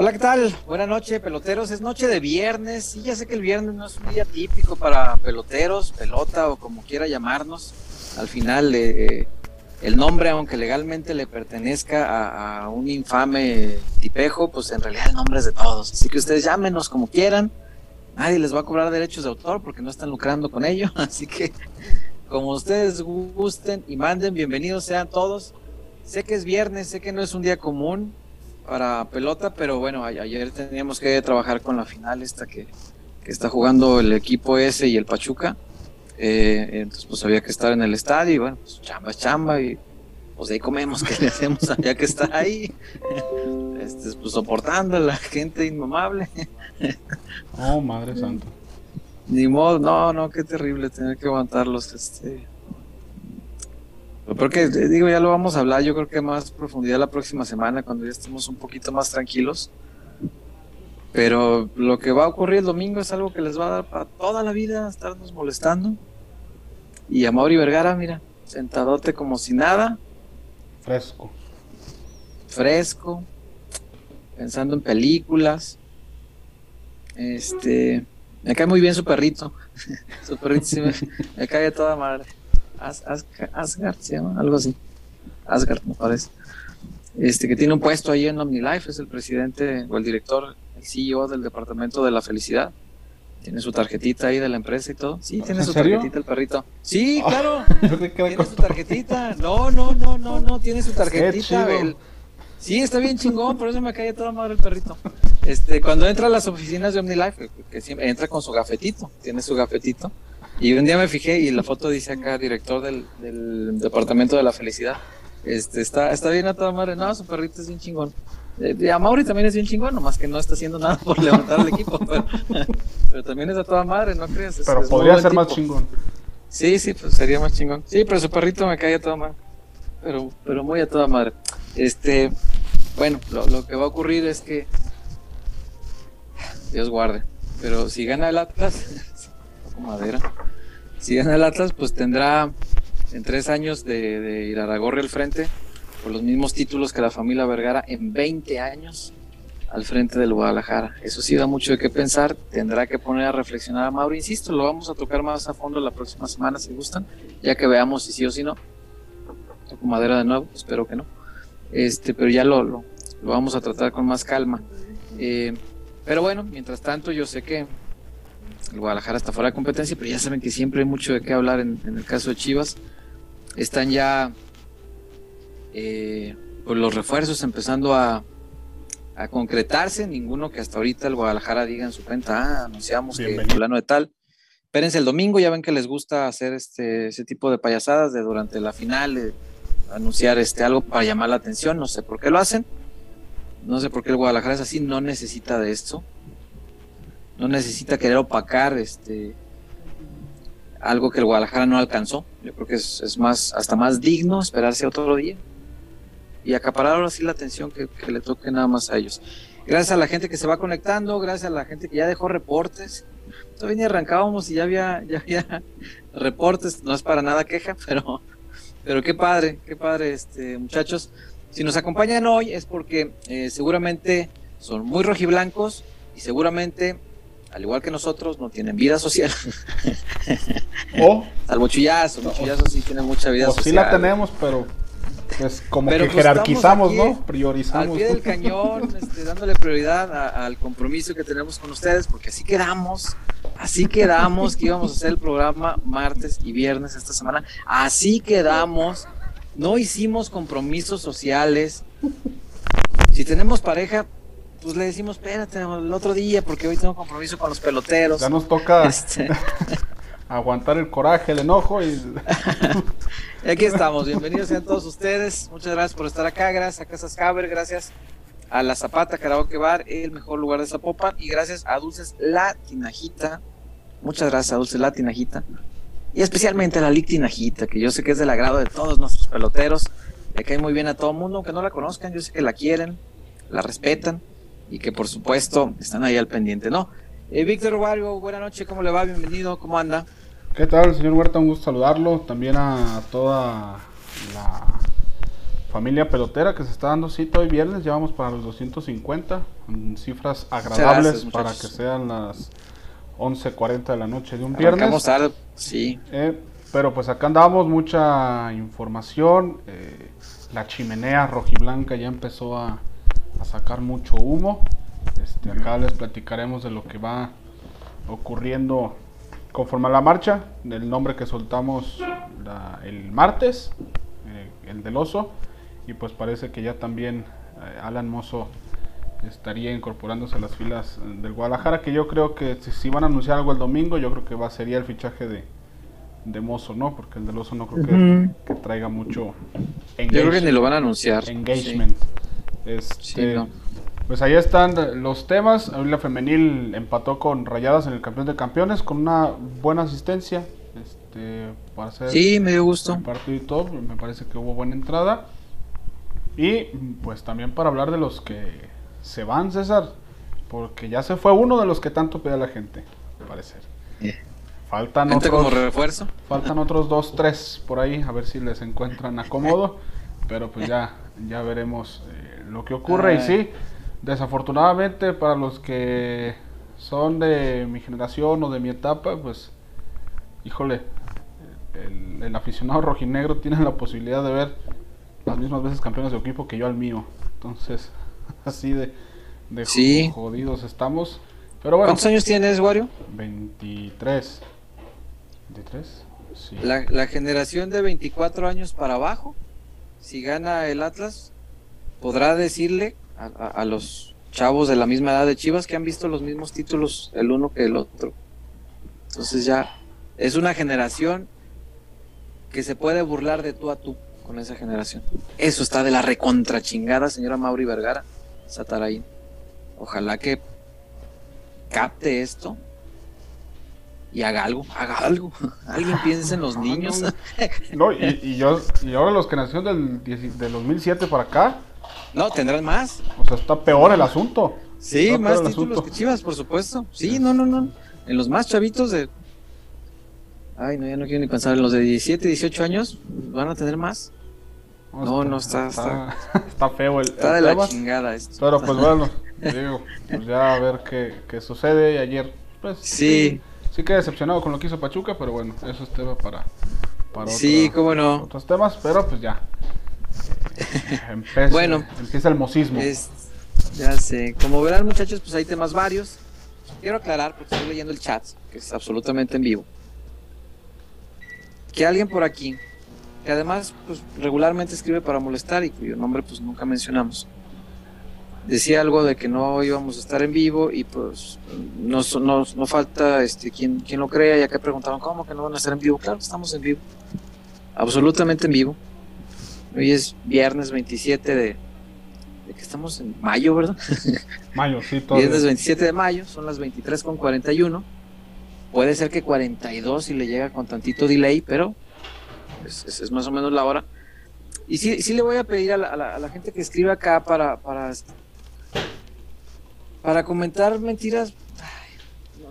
Hola, ¿qué tal? Buenas noches, peloteros. Es noche de viernes. Y ya sé que el viernes no es un día típico para peloteros, pelota o como quiera llamarnos. Al final, eh, el nombre, aunque legalmente le pertenezca a, un infame tipejo, pues en realidad el nombre es de todos. Así que ustedes llámenos como quieran. Nadie les va a cobrar derechos de autor porque no están lucrando con ello. Así que, como ustedes gusten y manden, bienvenidos sean todos. Sé que es viernes, sé que no es un día común para pelota, pero bueno, ayer teníamos que trabajar con la final esta que, que está jugando el equipo ese y el Pachuca. Eh, entonces pues había que estar en el estadio y bueno, pues chamba chamba y pues ahí comemos, ¿qué le hacemos? Había que estar ahí, este, pues soportando a la gente inmamable. Oh, Madre Santa. Ni modo, no, no, qué terrible tener que aguantarlos, este... Porque digo, ya lo vamos a hablar, yo creo que más profundidad la próxima semana, cuando ya estemos un poquito más tranquilos. Pero lo que va a ocurrir el domingo es algo que les va a dar para toda la vida estarnos molestando. Y a Mauri Vergara, mira, sentadote como si nada. Fresco. Fresco. Pensando en películas. Este. Me cae muy bien su perrito. su perrito sí me, cae a toda madre. Asgard se llama, algo así. Asgard, me parece. Este, que tiene un puesto ahí en OmniLife, es el presidente o el director, el CEO del departamento de la felicidad. Tiene su tarjetita ahí de la empresa y todo. Sí, tiene su tarjetita el perrito. Sí, claro. tiene su tarjetita. No, no, no, no, no, tiene su tarjetita. Sí, está bien chingón, por eso me cae toda madre el perrito. Este, cuando entra a las oficinas de OmniLife, que siempre entra con su gafetito, tiene su gafetito. Y un día me fijé y la foto dice acá, director del, del departamento de la felicidad. Este, está, está bien a toda madre. No, su perrito es bien chingón. Eh, a Mauri también es bien chingón, nomás que no está haciendo nada por levantar el equipo. Pero, también es a toda madre, no creas. pero podría ser más chingón. Sí, sí, pues sería más chingón. Sí, pero su perrito me cae a toda madre. Pero, pero muy a toda madre. Este, bueno, lo, lo que va a ocurrir es que. Dios guarde. Pero si gana el Atlas, madera. Si gana el Atlas, pues tendrá en tres años de, de ir a la gorra al frente por los mismos títulos que la familia Vergara en 20 años al frente del Guadalajara. Eso sí da mucho de qué pensar, tendrá que poner a reflexionar a Mauro, insisto, lo vamos a tocar más a fondo la próxima semana si gustan, ya que veamos si sí o si no. Toco madera de nuevo, espero que no. Este, pero ya lo, lo, vamos a tratar con más calma. Eh, pero bueno, mientras tanto yo sé que el Guadalajara está fuera de competencia, pero ya saben que siempre hay mucho de qué hablar en, en el caso de Chivas. Están ya eh, pues los refuerzos empezando a, a, concretarse, ninguno que hasta ahorita el Guadalajara diga en su cuenta, ah, anunciamos que plano de tal. Espérense el domingo, ya ven que les gusta hacer este, ese tipo de payasadas de durante la final, anunciar este, algo para llamar la atención, no sé por qué lo hacen, no sé por qué el Guadalajara es así, no necesita de esto, no necesita querer opacar este, algo que el Guadalajara no alcanzó, yo creo que es, más, hasta más digno esperarse otro día y acaparar ahora sí la atención que, le toque nada más a ellos. Gracias a la gente que se va conectando, gracias a la gente que ya dejó reportes. Todavía ni arrancábamos y ya había, ya había reportes, no es para nada queja, pero, pero qué padre, qué padre, este, muchachos. Si nos acompañan hoy es porque eh, seguramente son muy rojiblancos y seguramente, al igual que nosotros, no tienen vida social. O, Chullazo, Chullazo sí tiene mucha vida social. Sí la tenemos, pero pues como que pues, jerarquizamos, ¿no? Priorizamos. Al pie del cañón, este, dándole prioridad al compromiso que tenemos con ustedes, porque así quedamos, así quedamos que íbamos a hacer el programa martes y viernes esta semana, así quedamos, no hicimos compromisos sociales. Si tenemos pareja, pues le decimos, espérate, el otro día, porque hoy tengo compromiso con los peloteros. Ya nos toca. Este... aguantar el coraje, el enojo y... aquí estamos, bienvenidos sean todos ustedes, muchas gracias por estar acá, gracias a Casas Caber, gracias a La Zapata Karaoke Bar, el mejor lugar de Zapopan, y gracias a Dulces La Tinajita, muchas gracias a Dulces La Tinajita, y especialmente a la Lic Tinajita, que yo sé que es del agrado de todos nuestros peloteros, le cae muy bien a todo el mundo, aunque no la conozcan, yo sé que la quieren, la respetan, y que por supuesto están ahí al pendiente, ¿no? Eh, Víctor Wario, buena noche, ¿cómo le va? Bienvenido, ¿cómo anda? ¿Qué tal, señor Huerta? Un gusto saludarlo. También a toda la familia pelotera que se está dando cita hoy viernes, ya vamos para los 250, cifras agradables para que sean las 11.40 de la noche de un viernes. sí. Eh, pero pues acá andamos, mucha información, eh, la chimenea rojiblanca ya empezó a, a sacar mucho humo, este, acá les platicaremos de lo que va ocurriendo conforme a la marcha, del nombre que soltamos el martes, eh, el del oso, y pues parece que ya también eh, Alan Mozo estaría incorporándose a las filas del Guadalajara, que yo creo que si, van a anunciar algo el domingo, yo creo que va sería el fichaje de, de Mozo, ¿no? Porque el del oso no creo que, traiga mucho Yo creo que ni lo van a anunciar. Engagement. Este, pues ahí están los temas. La femenil empató con Rayadas en el campeón de campeones con una buena asistencia. Este, para hacer sí, me dio gusto. partido y todo, me parece que hubo buena entrada. Y pues también para hablar de los que se van, César, porque ya se fue uno de los que tanto pide la gente, al parecer. Faltan otros, como refuerzo. Faltan otros dos, tres por ahí, a ver si les encuentran acomodo. pero pues ya, ya veremos eh, lo que ocurre. Y sí, desafortunadamente para los que son de mi generación o de mi etapa, pues, híjole, el, el aficionado rojinegro tiene la posibilidad de ver las mismas veces campeones de equipo que yo al mío. Entonces, así de, de jodidos estamos. Pero bueno. ¿Cuántos años tienes, Wario? 23. ¿23? Sí. La, la, generación de 24 años para abajo, si gana el Atlas, podrá decirle a, a, los chavos de la misma edad de Chivas que han visto los mismos títulos el uno que el otro. Entonces ya es una generación que se puede burlar de tú a tú con esa generación. Eso está de la recontra chingada, señora Mauri Vergara, Satarain. Ojalá que capte esto y haga algo, haga algo. Alguien piense en los niños. No, y, yo, y ahora los que nacieron del, del 2007 para acá. No, tendrán más. O sea, está peor el asunto. Sí, más títulos que Chivas, por supuesto. Sí, no, no, no. En los más chavitos de. Ay, no, ya no quiero ni pensar. En los de 17, 18 años van a tener más. No, no, está, está, está, feo el. Está de la chingada esto. Pero pues bueno, digo, pues ya a ver qué, qué sucede. Y ayer, pues. Sí. Sí, quedé decepcionado con lo que hizo Pachuca, pero bueno, eso es tema para. para sí, cómo no. Otros temas, pero pues ya. Bueno, empieza el mosismo. ya sé. Como verán, muchachos, pues hay temas varios. Quiero aclarar, porque estoy leyendo el chat, que es absolutamente en vivo. Que alguien por aquí que además pues, regularmente escribe para molestar y cuyo nombre pues nunca mencionamos. Decía algo de que no íbamos a estar en vivo y pues no, no, no falta este, quien, quien lo crea y acá preguntaban, ¿cómo que no van a estar en vivo? Claro, estamos en vivo, absolutamente en vivo. Hoy es viernes 27 de, de que estamos en mayo, ¿verdad? Mayo, sí, todo. Viernes 27 de mayo, son las 23 con 41. Puede ser que 42 si le llega con tantito delay, pero es, es, más o menos la hora. Y sí, sí le voy a pedir a la, gente que escribe acá para, para, para comentar mentiras.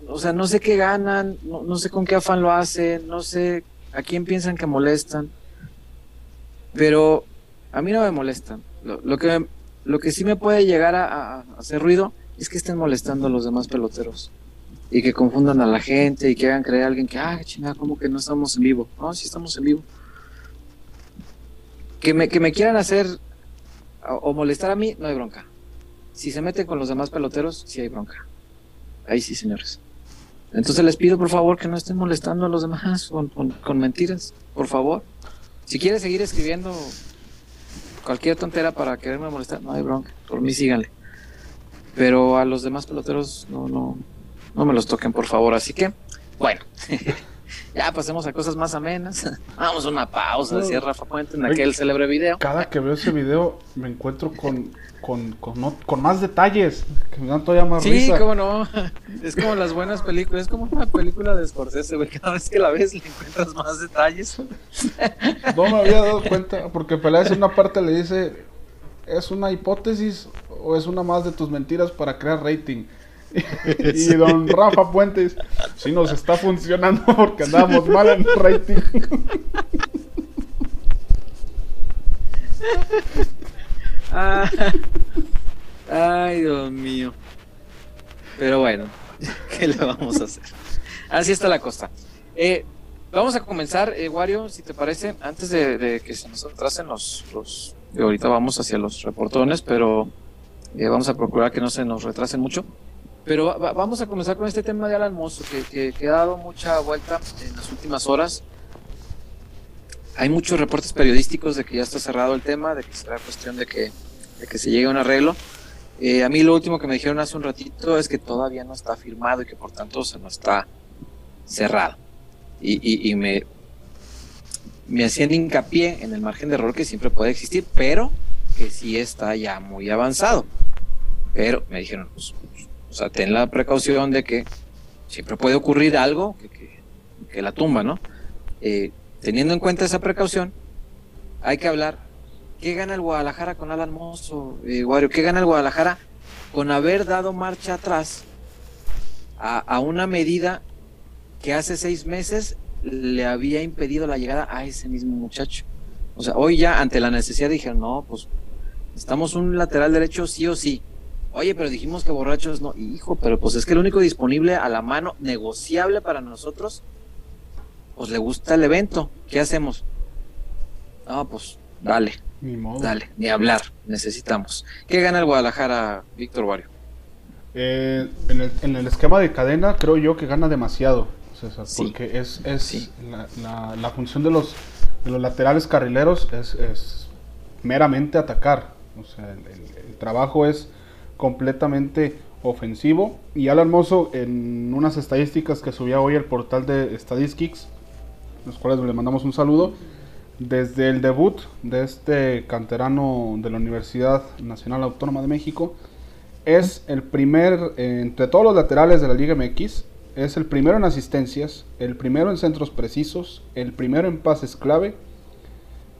o sea, no sé qué ganan, no, sé con qué afán lo hacen, no sé a quién piensan que molestan. Pero a mí no me molestan. Lo, que, lo que sí me puede llegar a, hacer ruido es que estén molestando a los demás peloteros y que confundan a la gente y que hagan creer a alguien que, ah, chingada, como que no estamos en vivo. No, sí estamos en vivo que me, que me quieran hacer o, molestar a mí, no hay bronca. Si se meten con los demás peloteros, sí hay bronca. Ahí sí, señores. Entonces les pido por favor que no estén molestando a los demás con, con, mentiras, por favor. Si quiere seguir escribiendo cualquier tontera para quererme molestar, no hay bronca, por mí síganle. Pero a los demás peloteros no, no, no me los toquen, por favor. Así que, bueno. Ya pasemos a cosas más amenas. Vamos a una pausa, decía Rafa Puente en aquel célebre video. Cada que veo ese video me encuentro con, con, con, más detalles, que me dan todavía más sí, cómo no. Es como las buenas películas, es como una película de Scorsese, güey. Cada vez que la ves le encuentras más detalles. No me había dado cuenta, porque Peláez en una parte le dice, ¿es una hipótesis o es una más de tus mentiras para crear rating? y don Rafa Puentes, si nos está funcionando porque andamos mal en rating. Ah, ay, Dios mío. Pero bueno, ¿qué le vamos a hacer? Así está la cosa. Eh, vamos a comenzar, eh, Wario, si te parece, antes de, que se nos atrasen los, los ahorita vamos hacia los reportones, pero eh, vamos a procurar que no se nos retrasen mucho. Pero vamos a comenzar con este tema de Alan Mosso, que, que, ha dado mucha vuelta en las últimas horas. Hay muchos reportes periodísticos de que ya está cerrado el tema, de que será cuestión de que, de que se llegue a un arreglo. Eh, a mí lo último que me dijeron hace un ratito es que todavía no está firmado y que por tanto se no está cerrado. Y, y, me, me hacían hincapié en el margen de error que siempre puede existir, pero que sí está ya muy avanzado. Pero me dijeron, pues, o sea, ten la precaución de que siempre puede ocurrir algo que, la tumba, ¿no? Eh, teniendo en cuenta esa precaución, hay que hablar, ¿qué gana el Guadalajara con Alan Mozo, eh, ¿Qué gana el Guadalajara con haber dado marcha atrás a, a una medida que hace seis meses le había impedido la llegada a ese mismo muchacho? O sea, hoy ya ante la necesidad dijeron, no, pues estamos un lateral derecho sí o sí. Oye, pero dijimos que borrachos no. Hijo, pero pues es que el único disponible a la mano, negociable para nosotros, pues le gusta el evento. ¿Qué hacemos? No, pues dale. Ni modo. Dale, ni hablar. Necesitamos. ¿Qué gana el Guadalajara, Víctor Wario? Eh, en, el, esquema de cadena, creo yo que gana demasiado, César, porque es, es la, función de los, de los laterales carrileros es, es meramente atacar. O sea, el trabajo es completamente ofensivo. Y Alan Mozo, en unas estadísticas que subía hoy el portal de Statistics, los cuales le mandamos un saludo, desde el debut de este canterano de la Universidad Nacional Autónoma de México, es el primer, entre todos los laterales de la Liga MX, es el primero en asistencias, el primero en centros precisos, el primero en pases clave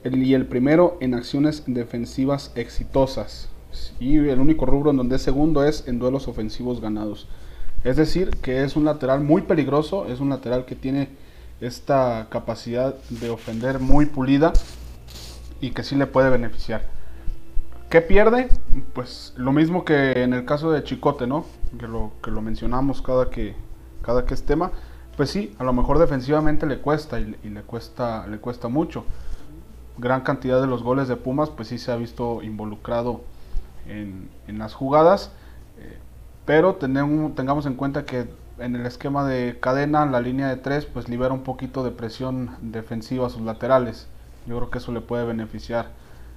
y el primero en acciones defensivas exitosas y el único rubro en donde es segundo es en duelos ofensivos ganados. Es decir, que es un lateral muy peligroso, es un lateral que tiene esta capacidad de ofender muy pulida y que sí le puede beneficiar. ¿Qué pierde? Pues lo mismo que en el caso de Chicote, ¿no? Que lo, que lo mencionamos cada que, cada que es tema. Pues sí, a lo mejor defensivamente le cuesta y, y le, cuesta, le cuesta mucho. Gran cantidad de los goles de Pumas, pues sí se ha visto involucrado en, las jugadas, eh, pero tenemos, tengamos en cuenta que en el esquema de cadena, la línea de tres, pues libera un poquito de presión defensiva a sus laterales. Yo creo que eso le puede beneficiar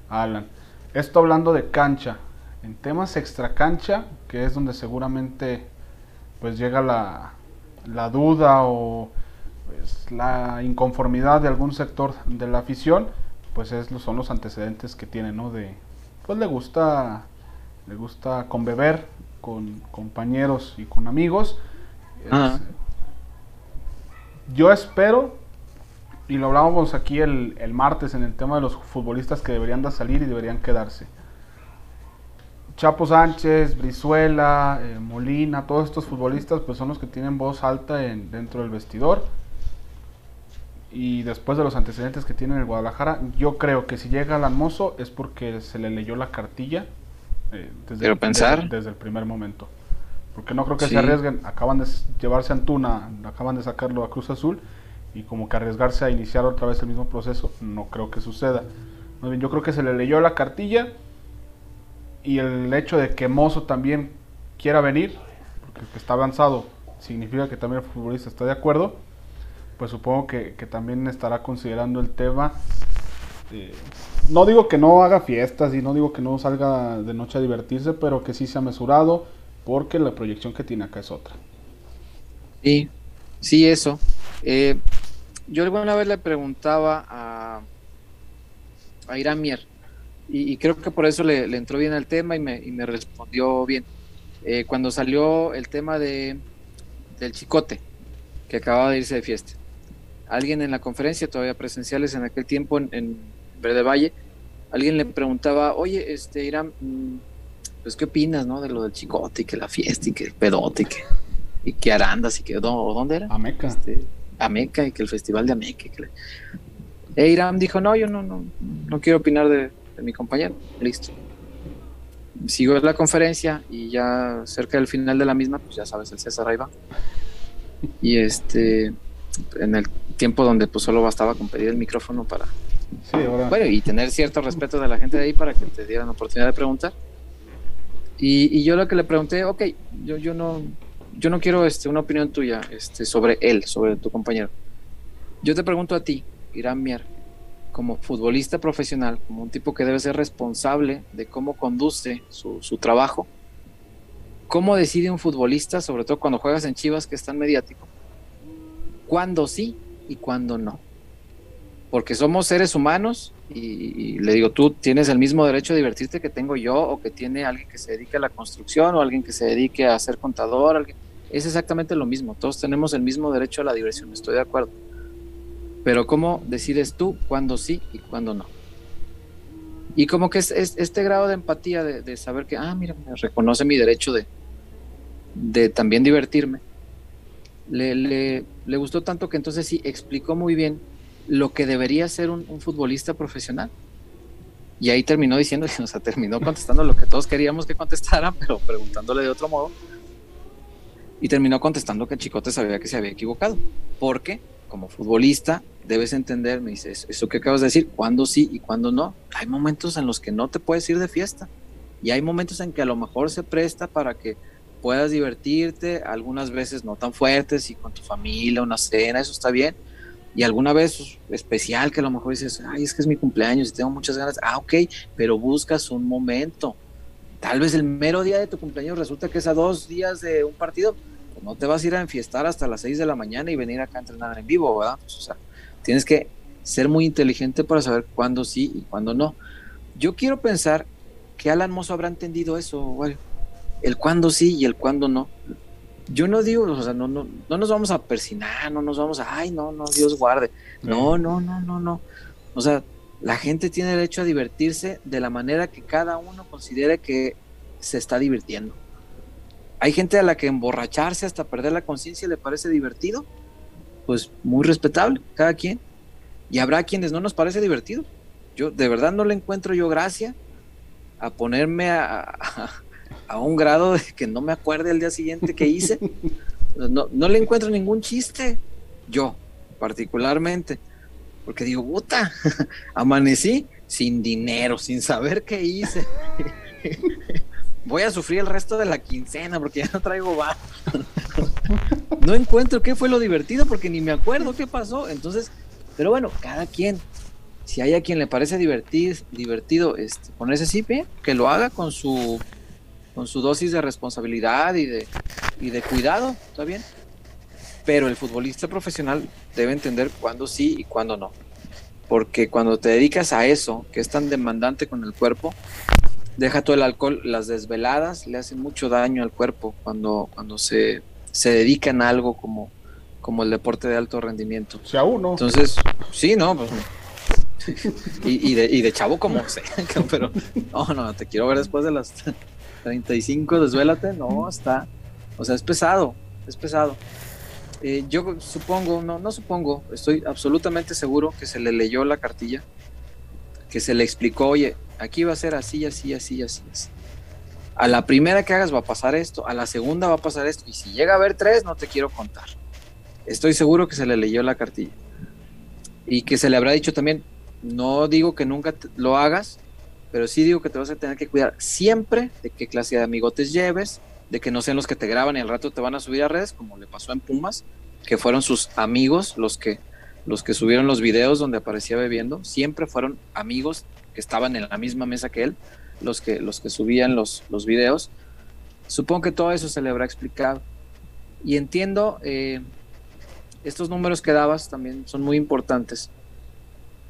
a Alan. Esto hablando de cancha. En temas extra cancha, que es donde seguramente pues llega la, la duda o pues, la inconformidad de algún sector de la afición, pues es, son los antecedentes que tiene, ¿no? De, pues le gusta le gusta conbeber con compañeros y con amigos. Ah. yo espero, y lo hablábamos aquí el, martes en el tema de los futbolistas que deberían de salir y deberían quedarse. Chapo Sánchez, Brizuela, eh, Molina, todos estos futbolistas pues son los que tienen voz alta en, dentro del vestidor. Y después de los antecedentes que tiene el Guadalajara, yo creo que si llega al Mozo es porque se le leyó la cartilla eh, desde, pensar. Desde, el primer momento. Porque no creo que se arriesguen. Acaban de llevarse a Antuna, acaban de sacarlo a Cruz Azul y como que arriesgarse a iniciar otra vez el mismo proceso, no creo que suceda. bien, yo creo que se le leyó la cartilla y el hecho de que Mozo también quiera venir, porque que está avanzado, significa que también el futbolista está de acuerdo, pues supongo que, que también estará considerando el tema eh, no digo que no haga fiestas y no digo que no salga de noche a divertirse, pero que sí sea mesurado, porque la proyección que tiene acá es otra. Sí, sí, eso. Eh, yo alguna vez le preguntaba a, a Irán Mier, y, creo que por eso le, entró bien al tema y me, respondió bien. Eh, cuando salió el tema de, del chicote, que acababa de irse de fiesta. Alguien en la conferencia, todavía presenciales en aquel tiempo en Verde Valle, alguien le preguntaba, oye, este, Irán, mm, pues, ¿qué opinas, no? De lo del chicote y que la fiesta y que el pedote y que, y que Arandas y que, ¿dónde era? Ameca. Este, Ameca y que el festival de Ameca. E Irán dijo, no, yo no, no, no quiero opinar de, de mi compañero. Listo. Sigo la conferencia y ya cerca del final de la misma, pues ya sabes, el César ahí va. Y este, en el tiempo donde pues solo bastaba con pedir el micrófono para... Bueno, y tener cierto respeto de la gente de ahí para que te dieran oportunidad de preguntar. Y, y yo lo que le pregunté, ok, yo, yo no, yo no quiero este, una opinión tuya este, sobre él, sobre tu compañero. Yo te pregunto a ti, Irán Mier, como futbolista profesional, como un tipo que debe ser responsable de cómo conduce su, su trabajo, ¿cómo decide un futbolista, sobre todo cuando juegas en Chivas, que es tan mediático, cuándo sí y cuándo no? Porque somos seres humanos y, le digo, tú tienes el mismo derecho a divertirte que tengo yo o que tiene alguien que se dedique a la construcción o alguien que se dedique a ser contador. Alguien. Es exactamente lo mismo, todos tenemos el mismo derecho a la diversión, estoy de acuerdo. Pero ¿cómo decides tú cuándo sí y cuándo no? Y como que es, este grado de empatía de, saber que, ah, mira, me reconoce mi derecho de, de también divertirme, le, le, le gustó tanto que entonces sí explicó muy bien lo que debería ser un, futbolista profesional. Y ahí terminó diciendo, o sea, terminó contestando lo que todos queríamos que contestara, pero preguntándole de otro modo. Y terminó contestando que Chicote sabía que se había equivocado. Porque, como futbolista, debes entender, me dices, eso que acabas de decir, cuándo sí y cuándo no. Hay momentos en los que no te puedes ir de fiesta. Y hay momentos en que a lo mejor se presta para que puedas divertirte, algunas veces no tan fuertes y con tu familia, una cena, eso está bien y alguna vez especial que a lo mejor dices, ay, es que es mi cumpleaños y tengo muchas ganas, ah, ok, pero buscas un momento. Tal vez el mero día de tu cumpleaños resulta que es a dos días de un partido, pues no te vas a ir a enfiestar hasta las seis de la mañana y venir acá a entrenar en vivo, ¿verdad? Pues, o sea, tienes que ser muy inteligente para saber cuándo sí y cuándo no. Yo quiero pensar que Alan Mozo habrá entendido eso, el cuándo sí y el cuándo no yo no digo, o sea, no, no, no nos vamos a persinar, no nos vamos a, ay, no, no, Dios guarde. No, no, no, no, no. O sea, la gente tiene derecho a divertirse de la manera que cada uno considere que se está divirtiendo. Hay gente a la que emborracharse hasta perder la conciencia le parece divertido, pues muy respetable, cada quien. Y habrá quienes no nos parece divertido. Yo de verdad no le encuentro yo gracia a ponerme a a un grado de que no me acuerde el día siguiente que hice. No, no le encuentro ningún chiste, yo particularmente, porque digo, puta, amanecí sin dinero, sin saber qué hice. Voy a sufrir el resto de la quincena porque ya no traigo bar. No encuentro qué fue lo divertido porque ni me acuerdo qué pasó. Entonces, pero bueno, cada quien. Si hay a quien le parece divertir, divertido este, ponerse así, que lo haga con su con su dosis de responsabilidad y de, y de cuidado, ¿está bien? Pero el futbolista profesional debe entender cuándo sí y cuándo no. Porque cuando te dedicas a eso, que es tan demandante con el cuerpo, deja todo el alcohol, las desveladas le hacen mucho daño al cuerpo cuando, cuando se, se dedican a algo como, como el deporte de alto rendimiento. O sea, uno. Entonces, sí, no, pues, y, y, de, y de chavo como sé, pero no, no, te quiero ver después de las 35, desvélate, no, está, o sea, es pesado, es pesado. Eh, yo supongo, no, no supongo, estoy absolutamente seguro que se le leyó la cartilla, que se le explicó, oye, aquí va a ser así, así, así, así, así. A la primera que hagas va a pasar esto, a la segunda va a pasar esto, y si llega a haber tres, no te quiero contar. Estoy seguro que se le leyó la cartilla. Y que se le habrá dicho también, no digo que nunca lo hagas, pero sí digo que te vas a tener que cuidar siempre de qué clase de amigotes lleves, de que no sean los que te graban y al rato te van a subir a redes, como le pasó en Pumas, que fueron sus amigos los que, los que subieron los videos donde aparecía bebiendo, siempre fueron amigos que estaban en la misma mesa que él, los que, los que subían los, los videos. Supongo que todo eso se le habrá explicado. Y entiendo, eh, estos números que dabas también son muy importantes,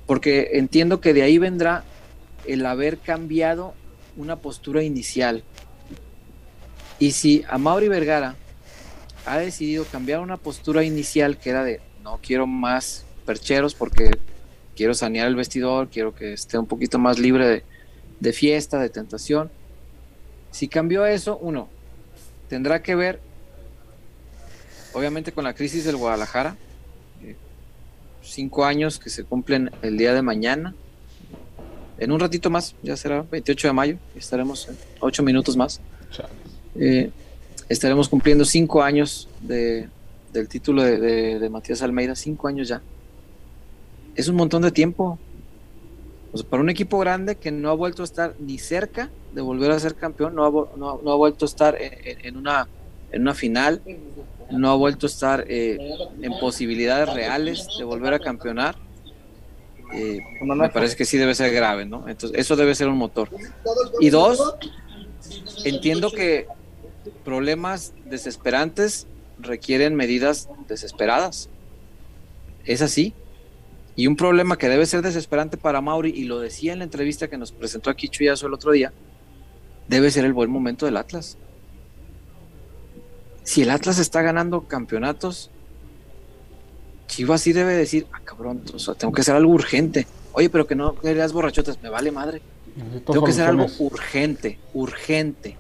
porque entiendo que de ahí vendrá el haber cambiado una postura inicial. Y si a Mauri Vergara ha decidido cambiar una postura inicial que era de no quiero más percheros porque quiero sanear el vestidor, quiero que esté un poquito más libre de, de fiesta, de tentación. Si cambió eso, uno, tendrá que ver, obviamente, con la crisis del Guadalajara, cinco años que se cumplen el día de mañana, en un ratito más, ya será 28 de mayo, estaremos en 8 minutos más. Eh, estaremos cumpliendo 5 años de, del título de, de, Matías Almeida, 5 años ya. Es un montón de tiempo. para un equipo grande que no ha vuelto a estar ni cerca de volver a ser campeón, no ha, no, no ha vuelto a estar en, una, en una final, no ha vuelto a estar eh, en posibilidades reales de volver a campeonar eh, me parece que sí debe ser grave, ¿no? Entonces, eso debe ser un motor. Y dos, entiendo que problemas desesperantes requieren medidas desesperadas. Es así. Y un problema que debe ser desesperante para Mauri, y lo decía en la entrevista que nos presentó aquí Chuyazo el otro día, debe ser el buen momento del Atlas. Si el Atlas está ganando campeonatos, Chivas sí debe decir, ah, cabrón, tengo que hacer algo urgente. Oye, pero que no querías borrachotas, me vale madre. tengo que hacer algo urgente, urgente.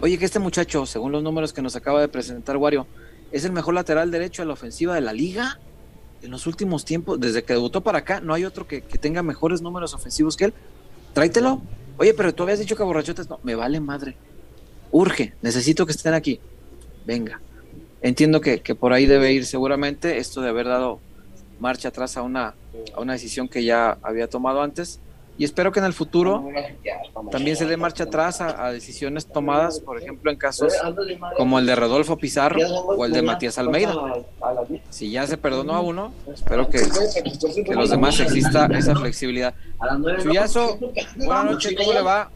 Oye, que este muchacho, según los números que nos acaba de presentar Wario, es el mejor lateral derecho a la ofensiva de la liga. En los últimos tiempos, desde que debutó para acá, no hay otro que, que tenga mejores números ofensivos que él. Tráetelo. Oye, pero tú habías dicho que borrachotas, no, me vale madre. Urge, necesito que estén aquí. Venga. Entiendo que, por ahí debe ir seguramente esto de haber dado marcha atrás a una, a una decisión que ya había tomado antes. Y espero que en el futuro también se dé marcha atrás a, decisiones tomadas, por ejemplo, en casos como el de Rodolfo Pizarro o el de Matías Almeida. Si ya se perdonó a uno, espero que, que los demás exista esa flexibilidad. Chuyazo, buenas noches, ¿cómo le va?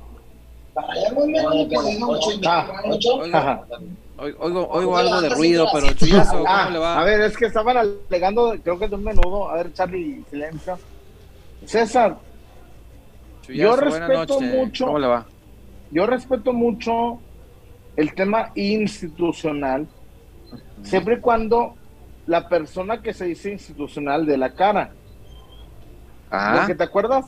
Oigo, oigo algo de ruido, pero Chuyazo, ¿cómo ah, le va? A ver, es que estaban alegando, creo que es un menudo. A ver, Charlie, silencio. César, yo respeto mucho. ¿Cómo le va? Yo respeto mucho el tema institucional, siempre y cuando la persona que se dice institucional de la cara. Ah. Porque te acuerdas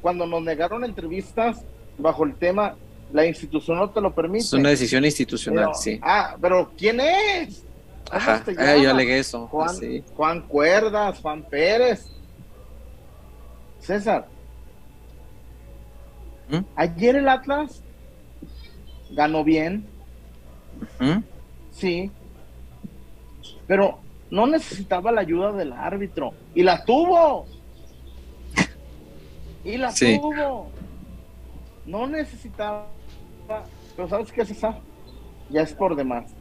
cuando nos negaron entrevistas bajo el tema la institución no te lo permite. Es una decisión institucional, sí. Ah, pero ¿quién es? Ajá, ah, yo alegué eso. Juan, Juan Cuerdas, Juan Pérez. César. ¿Mm? Ayer el Atlas ganó bien. ¿Mm? Sí. Pero no necesitaba la ayuda del árbitro. Y la tuvo. Y la tuvo. No necesitaba pero ¿sabes qué, César? Ya es por demás.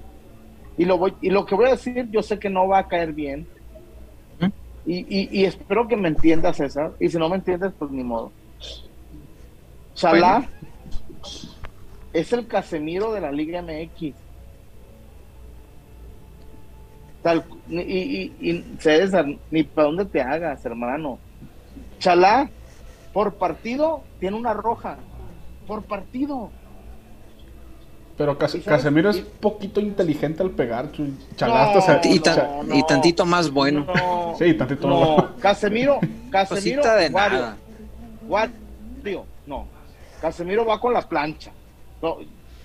Y lo, voy, y lo que voy a decir, yo sé que no va a caer bien. ¿Mm? Y, espero que me entiendas, César. Y si no me entiendes, pues ni modo. Salah es el Casemiro de la Liga MX. Tal, y, y, César, ni para dónde te hagas, hermano. Chalá, por partido, tiene una roja. Por partido. Pero Casemiro es poquito inteligente al pegar. y, tantito más bueno. sí, tantito más bueno. Casemiro, Casemiro, de nada. no. Casemiro va con la plancha.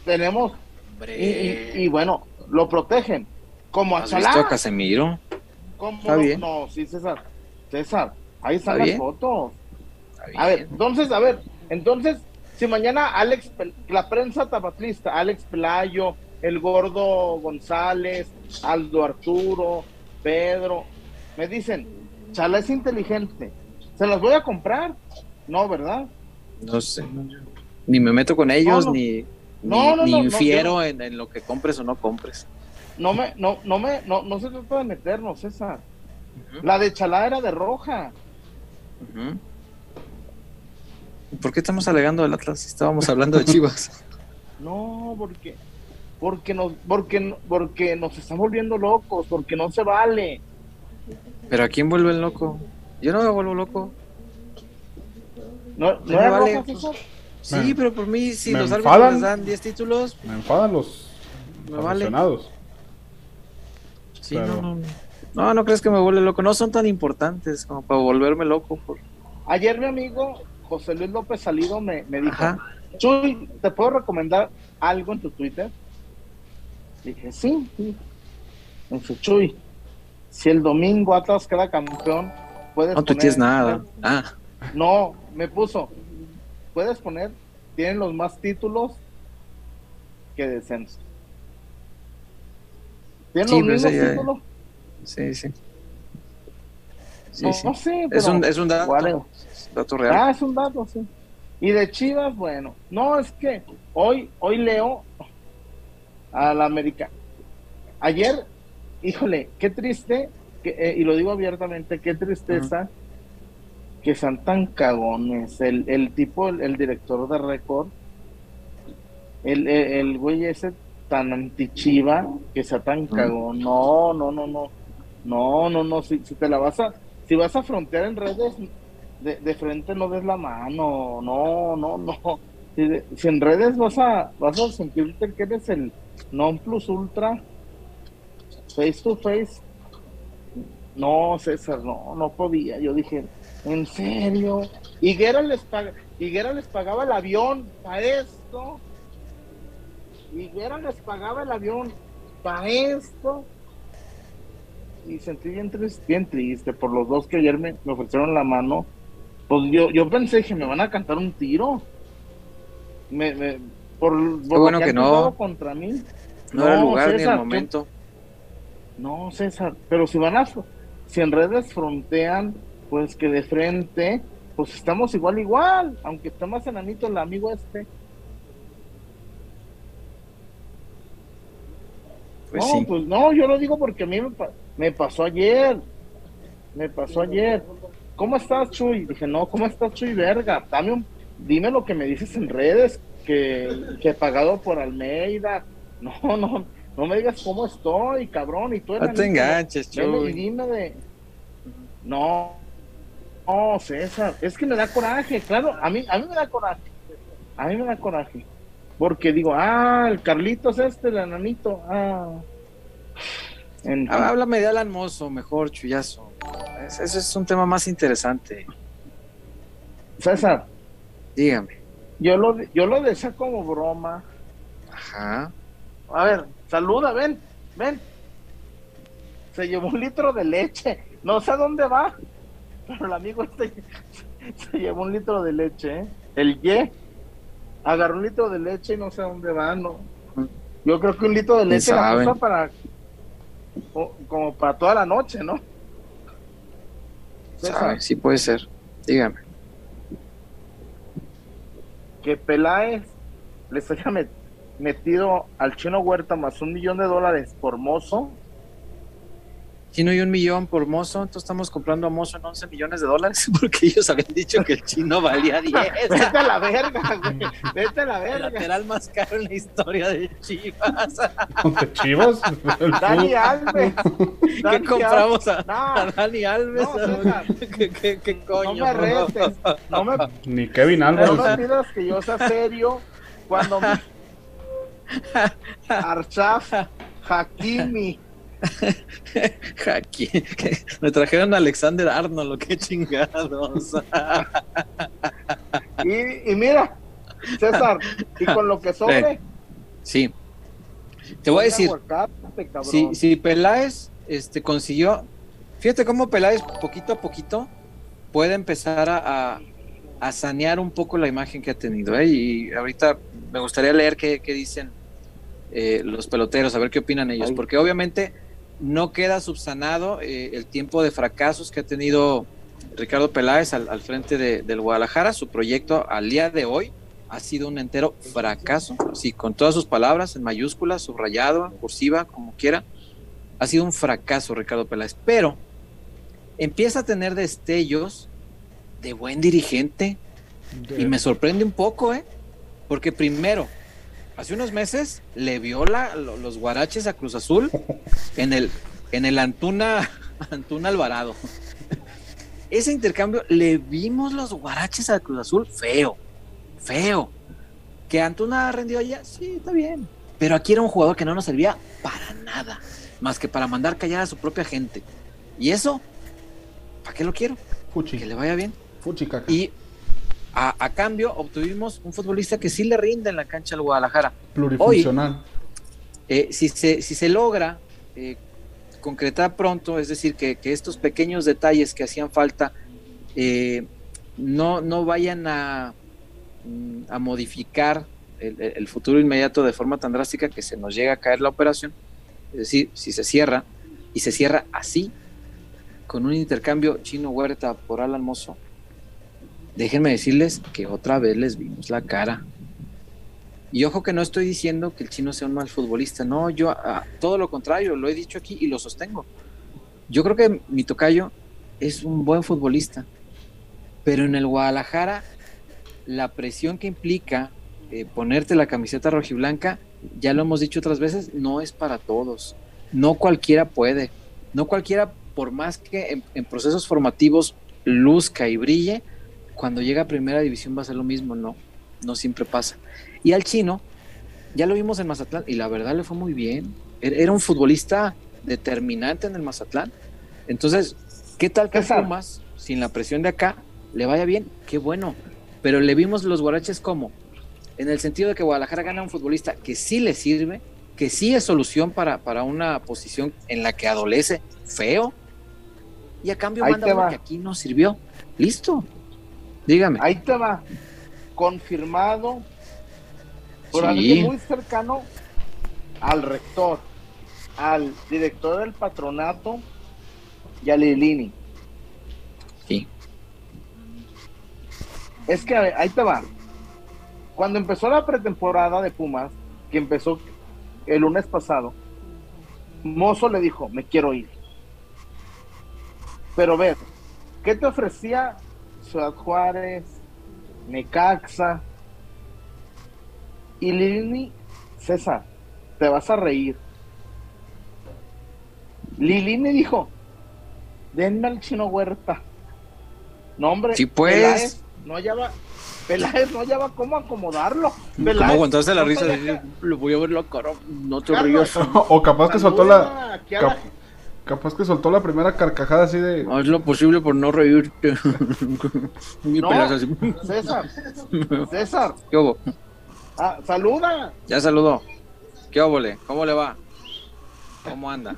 tenemos. Y, bueno, lo protegen. Como a Chalá. visto Casemiro? Está bien. No, sí, César. César, ahí están las fotos. A ver, entonces, a ver, entonces si mañana Alex, la prensa tapatlista, Alex Pelayo, el gordo González, Aldo Arturo, Pedro, me dicen, Chala es inteligente, ¿se las voy a comprar? No, ¿verdad? No sé, ni me meto con ellos, ni, ni, infiero en, lo que compres o no compres. No me, no, no me, no, no se trata de meternos, César. La de Chalá era de roja. ¿Por qué estamos alegando del Atlas? Estábamos hablando de Chivas. no, porque porque nos porque porque nos están volviendo locos, porque no se vale. Pero a quién vuelve el loco? Yo no me vuelvo loco. No, no vale. sí, pero por mí si los árbitros les dan 10 títulos, me enfadan los me vale. Sí, no, no, no, no crees que me vuelve loco. No son tan importantes como para volverme loco. Por... Ayer mi amigo José Luis López Salido me, me dijo, Chuy, ¿te puedo recomendar algo en tu Twitter? Dije, sí, sí. Me dice, Chuy, si el domingo Atlas queda campeón, puedes No, tú tienes nada. Ah. No, me puso, puedes poner, tienen los más títulos que descenso. ¿Tienen los mismos títulos? Sí, sí. no, sé. es, un, es un dato, dato real. Ah, es un dato, sí. Y de Chivas, bueno, no, es que hoy, hoy leo a la América. Ayer, híjole, qué triste, eh, y lo digo abiertamente, qué tristeza que sean tan cagones. El, el tipo, el, director de récord, el, el, güey ese tan antichiva, que sea tan cagón. No, no, no, no. No, no, no. Si, si te la vas a, si vas a frontear en redes, de, frente no des la mano. No, no, no. Si, en redes vas a, vas a sentirte que eres el non plus ultra, face to face, no, César, no, no podía. Yo dije, ¿en serio? Higuera les, Higuera les pagaba el avión para esto. Higuera les pagaba el avión para esto. Y sentí bien triste, bien triste por los dos que ayer me, ofrecieron la mano. Pues yo, yo pensé que me van a cantar un tiro. Me, me, por, por bueno que, no. contra mí. No, era el lugar ni el momento. No, César, pero si van a si en redes frontean, pues que de frente, pues estamos igual, igual, aunque está más enanito el amigo este. Pues no, pues no, yo lo digo porque a mí me, pasó ayer. Me pasó ayer. ¿Cómo estás, Chuy? Dije, no, ¿cómo estás, Chuy? Verga, dame un, dime lo que me dices en redes, que, que pagado por Almeida. No, no, no me digas cómo estoy, cabrón, y tú No te enganches, Chuy. dime de... No, no, César, es que me da coraje, claro, a mí, a mí me da coraje. A mí me da coraje. Porque digo, ah, el Carlitos este, el ananito, ah. ah háblame de Alan Mozo, mejor, chullazo. Ese es un tema más interesante. César. Dígame. Yo lo, yo lo decía como broma. Ajá. A ver, Saluda, ven, ven. Se llevó un litro de leche. No sé a dónde va. Pero el amigo este se llevó un litro de leche, ¿eh? El Y. Agarró un litro de leche y no sé a dónde va, no. Yo creo que un litro de leche la usa para como para toda la noche, ¿no? Sabe, sí puede ser. Dígame. Que Peláez le llame metido al chino Huerta más un millón de dólares por mozo. Chino y un millón por mozo, entonces estamos comprando a mozo en 11 millones de dólares porque ellos habían dicho que el chino valía 10. Vete a la verga, güey. Vete a la verga. El lateral más caro en la historia de Chivas. ¿De Chivas? Dani Alves. ¿Qué compramos a, Dani Alves? ¿Qué, coño? No me retes. No me... Ni Kevin Alves. No me pidas que yo sea serio cuando me Archaf, Hakimi. Hakimi. Me trajeron a Alexander Arnold, lo que chingados. y, mira, César, y con lo que sobre. Sí. Te voy a decir. si, si Peláez este, consiguió. Fíjate cómo Peláez, poquito a poquito, puede empezar a, a, sanear un poco la imagen que ha tenido. ¿eh? Y ahorita me gustaría leer qué, dicen eh, los peloteros, a ver qué opinan ellos, porque obviamente no queda subsanado eh, el tiempo de fracasos que ha tenido Ricardo Peláez al, frente del Guadalajara. Su proyecto al día de hoy ha sido un entero fracaso, sí, con todas sus palabras en mayúsculas, subrayado, cursiva, como quiera. Ha sido un fracaso Ricardo Peláez, pero empieza a tener destellos de buen dirigente y me sorprende un poco, ¿eh? Porque primero, hace unos meses le vio los guaraches a Cruz Azul en el, en el Antuna, Antuna Alvarado. Ese intercambio le vimos los guaraches a Cruz Azul feo, feo. Que Antuna rendió allá, sí, está bien. Pero aquí era un jugador que no nos servía para nada, más que para mandar callar a su propia gente. Y eso, ¿para qué lo quiero? Que le vaya bien. Fuchi Y a, cambio, obtuvimos un futbolista que sí le rinde en la cancha al Guadalajara. Plurifuncional. Eh, si, se, si se logra eh, concretar pronto, es decir, que, estos pequeños detalles que hacían falta eh, no, no vayan a, mm, a modificar el, futuro inmediato de forma tan drástica que se nos llega a caer la operación. Es decir, si se cierra y se cierra así, con un intercambio chino Huerta por Alan Mozo, déjenme decirles que otra vez les vimos la cara. Y ojo que no estoy diciendo que el chino sea un mal futbolista, no, yo ah, todo lo contrario, lo he dicho aquí y lo sostengo. Yo creo que mi tocayo es un buen futbolista, pero en el Guadalajara la presión que implica eh, ponerte la camiseta rojiblanca, ya lo hemos dicho otras veces, no es para todos. No cualquiera puede. No cualquiera, por más que en, procesos formativos luzca y brille, cuando llega a primera división va a ser lo mismo. No, no siempre pasa. Y al chino, ya lo vimos en Mazatlán y la verdad le fue muy bien. Er, era un futbolista determinante en el Mazatlán. Entonces, ¿qué tal que Pumas, sin la presión de acá, le vaya bien? Qué bueno. Pero le vimos los guaraches como en el sentido de que Guadalajara gana un futbolista que sí le sirve, que sí es solución para, para una posición en la que adolece feo, y a cambio manda uno que aquí no sirvió. Listo. Dígame. Ahí te va. Confirmado por alguien muy cercano al rector, al director del patronato y a Lilini. Sí. Es que ahí te va. Cuando empezó la pretemporada de Pumas, que empezó el lunes pasado, Mozo le dijo, me quiero ir. Pero ver, ¿qué te ofrecía Ciudad Juárez, Necaxa? Y Lilini, César, te vas a reír. Lilini dijo, denme al chino huerta. No, hombre, sí, pues. no hallaba, Peláez no hallaba cómo acomodarlo. Peláez, ¿Cómo aguantaste la risa? Lo voy a ver cara, no te rías. O capaz que soltó la... capaz que soltó la primera carcajada así de... Haz lo posible por no reírte. no, César, César. ¿Qué hubo? Ah, saluda. Ya saludó. ¿Qué óvole? ¿Cómo le va? ¿Cómo anda?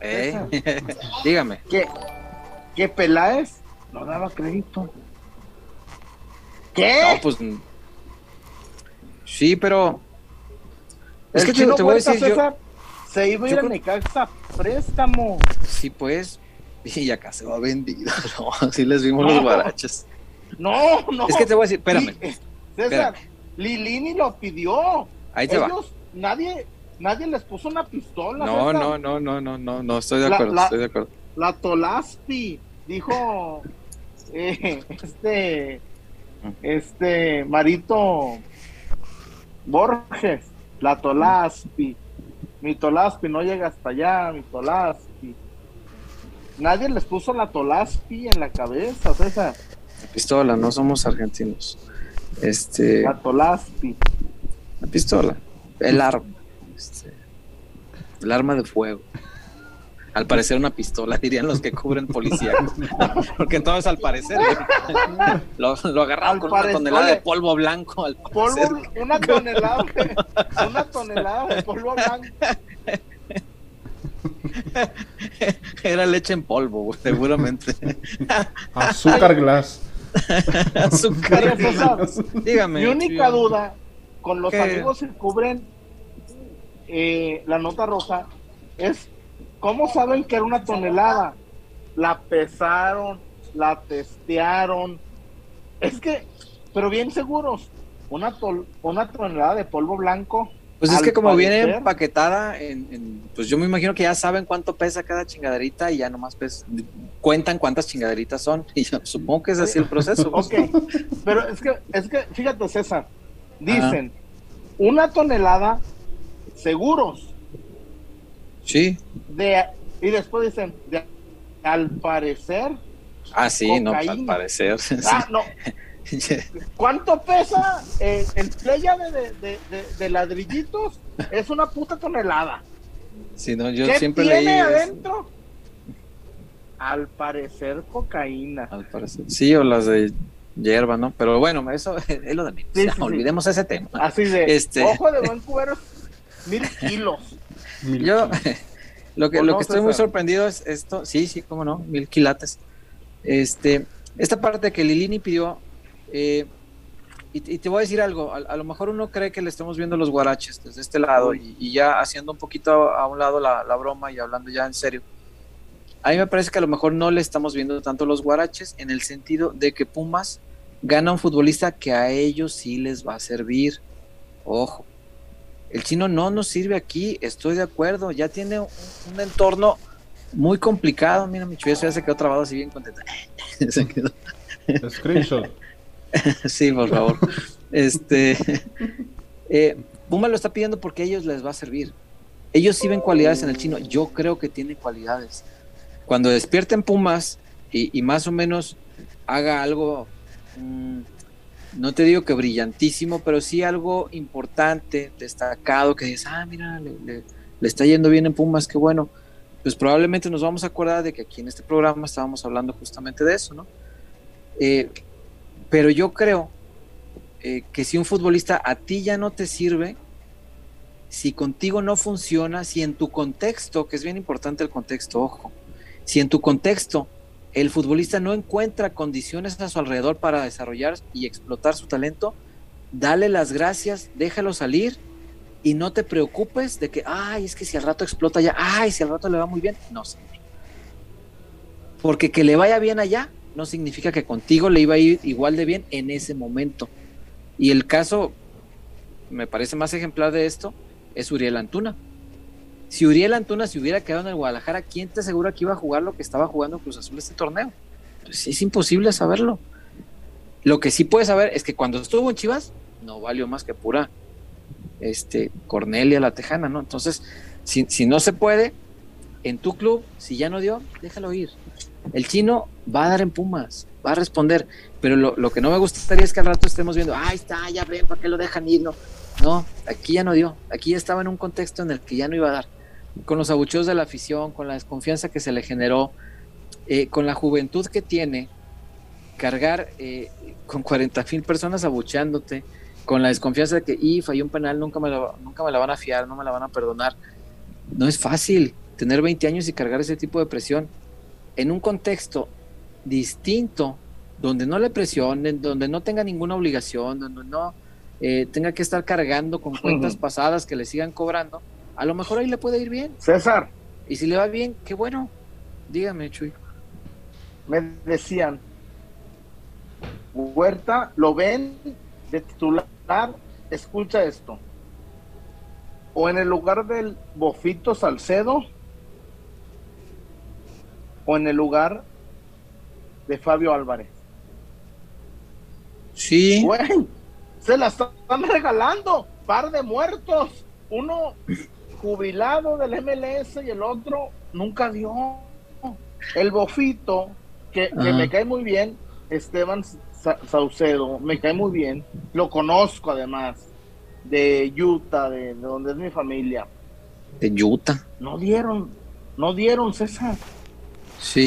¿Eh? Dígame. ¿Qué? ¿Qué Peláez no daba crédito? ¿Qué? No, pues. Sí, pero. Es que te, voy a decir. yo, se iba a ir a Necaxa préstamo. Sí, pues. Y acá se va vendido. No, así les vimos los guaraches. No, no. Es que te voy a decir, espérame. César, Lilini lo pidió. Ahí te Ellos, va. Nadie, nadie les puso una pistola. No, no, no, no, no, no, no, estoy de acuerdo, la, estoy de acuerdo. La Tolaspi dijo eh, este este Marito Borges, la Tolaspi, mi Tolaspi no llega hasta allá, mi Tolaspi. Nadie les puso la Tolaspi en la cabeza, César. pistola, no somos argentinos. Este. La Tolaspi. La pistola, el arma. Este, el arma de fuego al parecer una pistola, dirían los que cubren policía. Porque entonces al parecer lo, lo agarraron con una tonelada de polvo blanco. Al polvo, una tonelada, una tonelada de polvo blanco. Era leche en polvo, seguramente. Azúcar glass. Azúcar glass. Dígame. Mi única duda, con los amigos que cubren eh, la nota roja, es ¿Cómo saben que era una tonelada? La pesaron, la testearon. Es que, pero bien seguros, una, una tonelada de polvo blanco. Pues es que como viene empaquetada, en, pues yo me imagino que ya saben cuánto pesa cada chingaderita y ya nomás pues, cuentan cuántas chingaderitas son y supongo que es así el proceso. ok, pero es que, es que, fíjate César, dicen, una tonelada seguros, Sí. De, y después dicen, al parecer. Ah, sí, no, al parecer. Ah, no. ¿Cuánto pesa eh, el playa de, de, ladrillitos? Es una puta tonelada. Sí, no, yo ¿Qué siempre tiene adentro? Al parecer cocaína. Al parecer. Sí, o las de hierba, ¿no? Pero bueno, eso es lo de mí. olvidemos ese tema. Así de, este... ojo de buen cubero, mil kilos. Yo lo que, lo que estoy muy sorprendido es esto, sí, sí, cómo no, mil quilates. Este, esta parte que Lilini pidió, eh, y, te voy a decir algo, a, lo mejor uno cree que le estamos viendo los guaraches desde este lado y, ya haciendo un poquito a, un lado la, broma y hablando ya en serio. A mí me parece que a lo mejor no le estamos viendo tanto los guaraches en el sentido de que Pumas gana un futbolista que a ellos sí les va a servir. Ojo, el chino no nos sirve aquí, estoy de acuerdo, ya tiene un, entorno muy complicado. Mira, mi chuya ya se quedó trabado así bien contenta. se quedó. Screenshot. sí, por favor. este, eh, Puma lo está pidiendo porque a ellos les va a servir. Ellos sí ven cualidades en el chino. Yo creo que tiene cualidades. Cuando despierten Pumas y, más o menos haga algo, mm, no te digo que brillantísimo, pero sí algo importante, destacado, que dices, ah, mira, le, está yendo bien en Pumas, qué bueno. Pues probablemente nos vamos a acordar de que aquí en este programa estábamos hablando justamente de eso, ¿no? Eh, pero yo creo eh, que si un futbolista a ti ya no te sirve, si contigo no funciona, si en tu contexto, que es bien importante el contexto, ojo, si en tu contexto el futbolista no encuentra condiciones a su alrededor para desarrollar y explotar su talento, dale las gracias, déjalo salir y no te preocupes de que, ay, es que si al rato explota ya, ay, si al rato le va muy bien. No, señor. Porque que le vaya bien allá no significa que contigo le iba a ir igual de bien en ese momento. Y el caso, me parece más ejemplar de esto, es Uriel Antuna. Si Uriel Antuna se hubiera quedado en el Guadalajara, ¿quién te asegura que iba a jugar lo que estaba jugando Cruz Azul este torneo? Pues es imposible saberlo. Lo que sí puedes saber es que cuando estuvo en Chivas, no valió más que pura este, Cornelia la Tejana, ¿no? Entonces, si, si no se puede, en tu club, si ya no dio, déjalo ir. El chino va a dar en Pumas, va a responder, pero lo, que no me gustaría es que al rato estemos viendo, ahí está, ya ven, ¿para qué lo dejan ir? No, no, aquí ya no dio, aquí ya estaba en un contexto en el que ya no iba a dar. Con los abucheos de la afición, con la desconfianza que se le generó, eh, con la juventud que tiene, cargar eh, con 40 mil personas abucheándote, con la desconfianza de que, y falló un penal, nunca me, nunca me la van a fiar, no me la van a perdonar. No es fácil tener 20 años y cargar ese tipo de presión en un contexto distinto, donde no le presionen, donde no tenga ninguna obligación, donde no eh, tenga que estar cargando con cuentas pasadas que le sigan cobrando, a lo mejor ahí le puede ir bien. César. Y si le va bien, qué bueno. Dígame, Chuy. Me decían, Huerta, lo ven de titular, escucha esto. O en el lugar del Bofito Salcedo, o en el lugar de Fabio Álvarez. Sí. se la están regalando. Par de muertos. Uno jubilado del MLS y el otro nunca dio. El bofito, que, me cae muy bien, Esteban Saucedo, me cae muy bien. Lo conozco además, de Utah, de, de donde es mi familia. De Utah. No dieron, no dieron, César.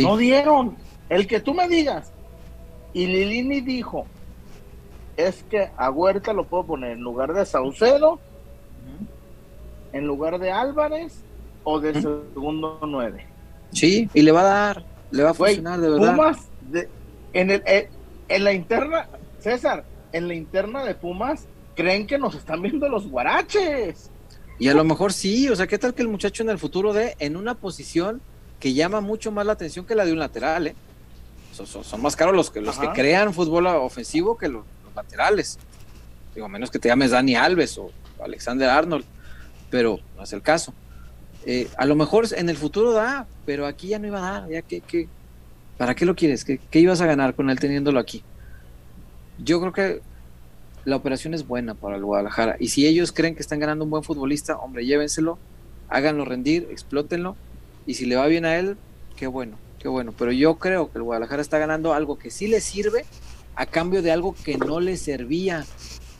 No dieron. El que tú me digas. Y Lilini dijo, es que a Huerta lo puedo poner en lugar de Saucedo, en lugar de Álvarez o de segundo nueve. Sí, y le va a dar, le va a funcionar de verdad. Pumas, en, el, eh, en la interna, César, en la interna de Pumas, creen que nos están viendo los guaraches. Y a lo mejor sí, o sea, ¿qué tal que el muchacho en el futuro de en una posición que llama mucho más la atención que la de un lateral, ¿eh? Son, más caros los que, los que crean fútbol ofensivo que los, laterales. Digo, menos que te llames Dani Alves o Alexander Arnold, pero no es el caso. Eh, a lo mejor en el futuro da, pero aquí ya no iba a dar. Ya que, ¿Para qué lo quieres? ¿Qué, ¿Qué, ibas a ganar con él teniéndolo aquí? Yo creo que la operación es buena para el Guadalajara. Y si ellos creen que están ganando un buen futbolista, hombre, llévenselo, háganlo rendir, explótenlo y si le va bien a él, qué bueno, qué bueno. Pero yo creo que el Guadalajara está ganando algo que sí le sirve a cambio de algo que no le servía.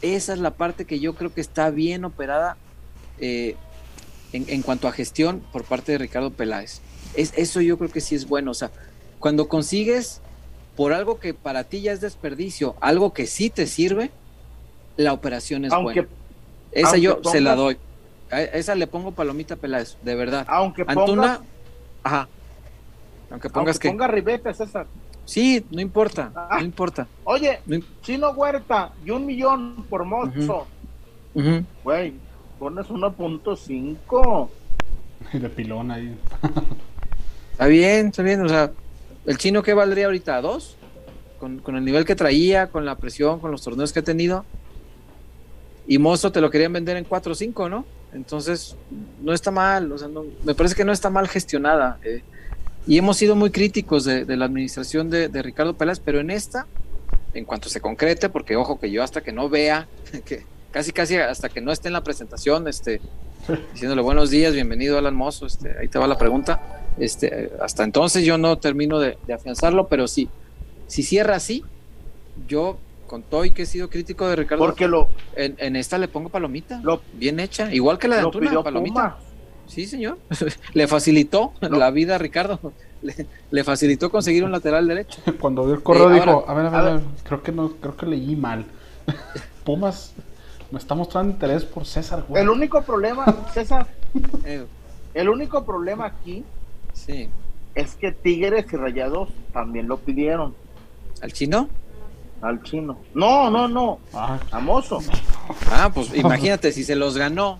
Esa es la parte que yo creo que está bien operada eh, en, cuanto a gestión por parte de Ricardo Peláez. Es, eso yo creo que sí es bueno. O sea, cuando consigues por algo que para ti ya es desperdicio, algo que sí te sirve, la operación es buena. Esa yo se la doy. A esa le pongo palomita Peláez, de verdad. Aunque Antuna, Ajá. Aunque pongas que. Ponga ribete, César. Sí, no importa, no ah. importa. Oye, Chino Huerta y un millón por mozo. Güey, pones 1.5. Y de pilón ahí. está bien, está bien. O sea, ¿el chino qué valdría ahorita? ¿Dos? Con, con el nivel que traía, con la presión, con los torneos que ha tenido. Y Mozo te lo querían vender en 4 o 5, ¿no? Entonces, no está mal, o sea, me parece que no está mal gestionada. Eh, y hemos sido muy críticos de, la administración de, Ricardo Peláez, pero en esta, en cuanto se concrete, porque ojo que yo hasta que no vea, que casi casi hasta que no esté en la presentación, este, diciéndole buenos días, bienvenido Alan Mozo, este, ahí te va la pregunta. Este, hasta entonces yo no termino de, afianzarlo, pero sí, si cierra así, yo con todo y que he sido crítico de Ricardo, porque lo, en, esta le pongo palomita, bien hecha, igual que la de Antuna, palomita. Sí, señor. le facilitó la vida a Ricardo. Le, facilitó conseguir un lateral derecho. Cuando vio el correo dijo, a ver, a ver, a ver, creo que no, creo que leí mal. Pumas me está mostrando interés por César, El único problema, César, el único problema aquí sí. es que Tigres y Rayados también lo pidieron. ¿Al chino? Al chino. No, no, no. Ah. A Mozo. Ah, pues imagínate, si se los ganó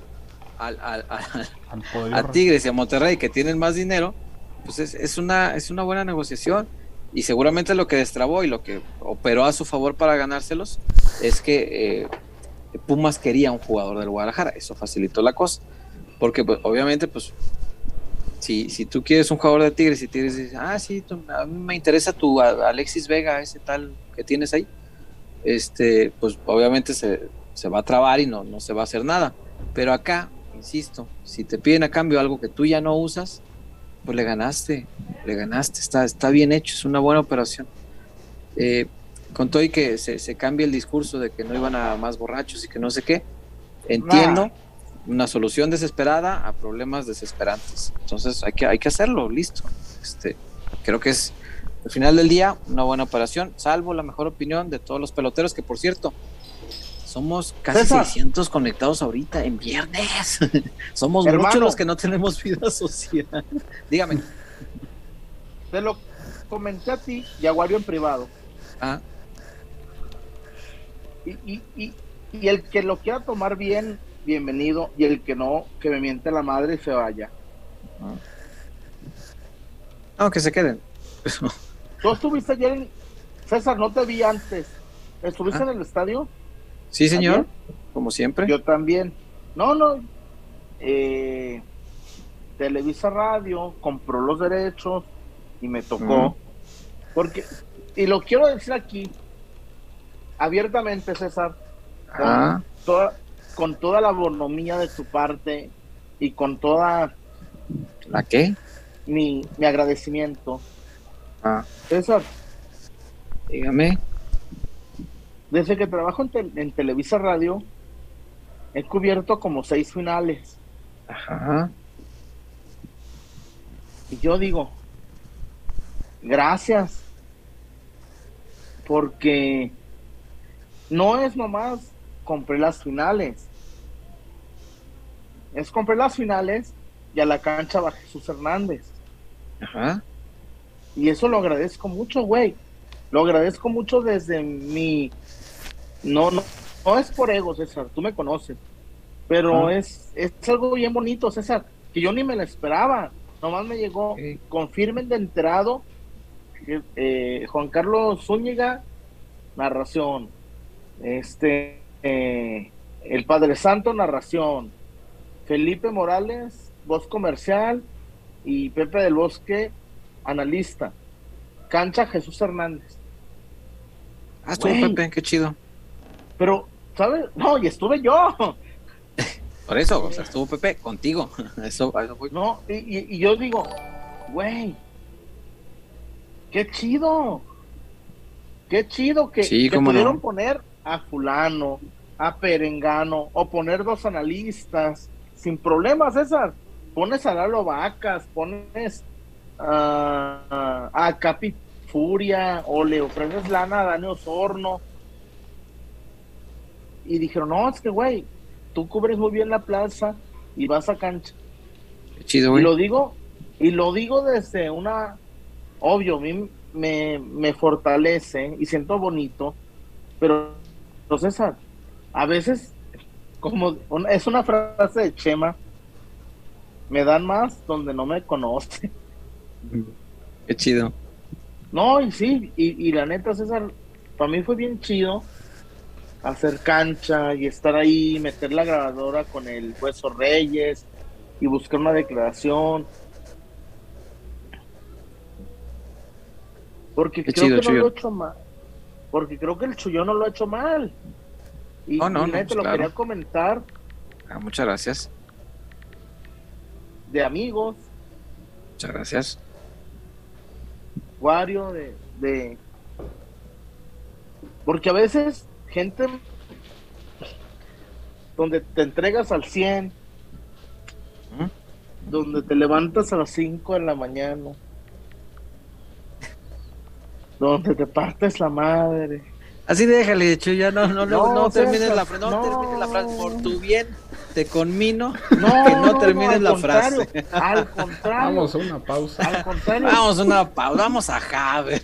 al, al, a Tigres y a Monterrey que tienen más dinero, pues es, una, es una buena negociación. Y seguramente lo que destrabó y lo que operó a su favor para ganárselos es que eh, Pumas quería un jugador del Guadalajara. Eso facilitó la cosa. Porque pues, obviamente, pues, si, si tú quieres un jugador de Tigres y Tigres dice, ah, sí, a mí me interesa tu Alexis Vega, ese tal que tienes ahí, este, pues obviamente se, va a trabar y no, no se va a hacer nada. Pero acá, insisto, si te piden a cambio algo que tú ya no usas, pues le ganaste, le ganaste, está, está bien hecho, es una buena operación. Eh, con todo y que se, se cambie el discurso de que no iban a más borrachos y que no sé qué, entiendo una solución desesperada a problemas desesperantes. Entonces hay que, hay que hacerlo, listo. Este, creo que es al final del día, una buena operación, salvo la mejor opinión de todos los peloteros, que por cierto, somos casi 600 conectados ahorita en viernes. somos muchos los que no tenemos vida social. Dígame. Te lo comenté a ti y a Wario en privado. Ah. Y, y, y, el que lo quiera tomar bien, bienvenido. Y el que no, que me miente la madre y se vaya. No, que se queden. Tú estuviste ayer en... César, no te vi antes. ¿Estuviste ah. en el estadio? Sí, señor. Como siempre. Yo también. No, no. Eh, Televisa Radio compró los derechos y me tocó. Porque, y lo quiero decir aquí, abiertamente, César, con, ah. toda, con toda la bonomía de tu parte y con toda... ¿La qué? Mi, mi agradecimiento Ah. César. Dígame. Desde que trabajo en, Televisa Radio, he cubierto como seis finales. Ajá. Y yo digo, gracias. Porque no es nomás compré las finales. Es compré las finales y a la cancha va Jesús Hernández. Ajá. Y eso lo agradezco mucho, güey. Lo agradezco mucho desde mi... No, no, no es por ego, César, tú me conoces. Pero es, es algo bien bonito, César, que yo ni me lo esperaba. Nomás me llegó, confirmen de enterado, eh, Juan Carlos Zúñiga, narración. Este, eh, el Padre Santo, narración. Felipe Morales, voz comercial. Y Pepe del Bosque, analista. Cancha Jesús Hernández. Ah, estuvo Pepe, qué chido. Pero, ¿sabes? No, y estuve yo. Por eso, o sea, estuvo Pepe contigo. Eso, eso fue. No, y, yo digo, güey, qué chido. Qué chido que, pudieron poner a fulano, a Perengano, o poner dos analistas, sin problemas, César. Pones a Lalo Vacas, pones a, a Capi Furia o le ofreces lana a Dani Osorno. Y dijeron, no, es que güey, tú cubres muy bien la plaza y vas a cancha. chido, Y lo digo, y lo digo desde una, obvio, me, me fortalece y siento bonito, pero entonces a, veces, como es una frase de Chema, me dan más donde no me conoce. Qué chido. No, y sí, y, y la neta, César, para mí fue bien chido hacer cancha y estar ahí, meter la grabadora con el hueso Reyes y buscar una declaración. Porque creo que no lo he hecho mal. Porque creo que el Chuyo no lo ha hecho mal. Y, no, no, pues lo quería comentar. Ah, muchas gracias. De amigos. Muchas gracias. Wario, de, de. Porque a veces, gente donde te entregas al 100, donde te levantas a las 5 de la mañana, donde te partes la madre. Así déjale, hecho, ya no, no, no, no, termines la, no, termines la frase por tu bien. Te conmino no, que no termines la frase. Al contrario. Vamos a una pausa. Al contrario. Vamos a una pausa. Vamos a Javer.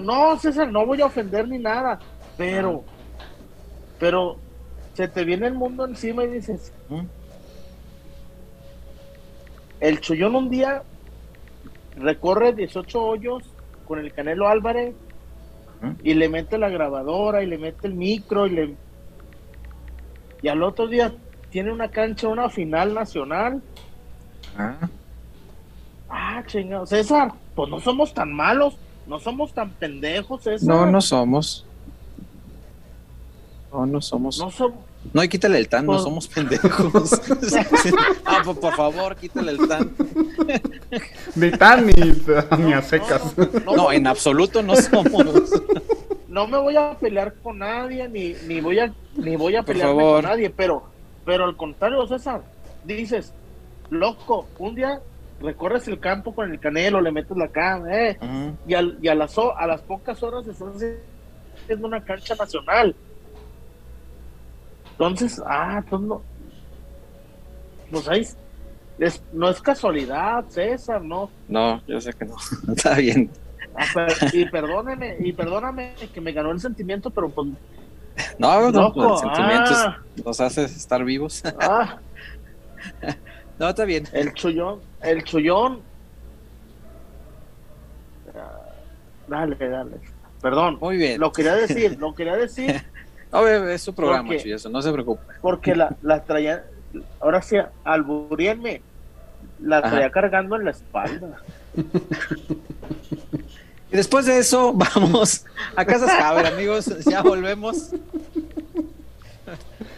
no, César, no voy a ofender ni nada. Pero, pero se te viene el mundo encima y dices, ¿Mm? el Chullón un día recorre 18 hoyos con el Canelo Álvarez y le mete la grabadora y le mete el micro y le y al otro día tiene una cancha, una final nacional. Ah, ah chingado. César, pues no somos tan malos, no somos tan pendejos, César. No, no somos. No, no somos. No somos. No, y quítale el tan, no somos pendejos. ah, pues, por favor, quítale el tan. Ni tan ni, a secas. No, en absoluto no somos. No me voy a pelear con nadie, ni, ni voy a, ni voy a pelear con nadie, pero, pero al contrario, César, dices, loco, un día recorres el campo con el canelo, le metes la cama, eh, y, al, y a, las, a las pocas horas estás haciendo una cancha nacional entonces, ah, entonces no. Pues ahí. no es casualidad, César, ¿no? No, yo sé que no. Está bien. Ah, y perdóneme, y perdóname que me ganó el sentimiento, pero pues. No, no, los sentimientos ah. nos hace estar vivos. Ah. no, está bien. El chullón, el chullón. Dale, dale. Perdón. Muy bien. Lo quería decir, lo quería decir no, es su programa, porque, no se preocupe. Porque la, la traía, ahora sí, alburienme, la traía cargando en la espalda. Y después de eso, vamos a Casas Javer, amigos, ya volvemos.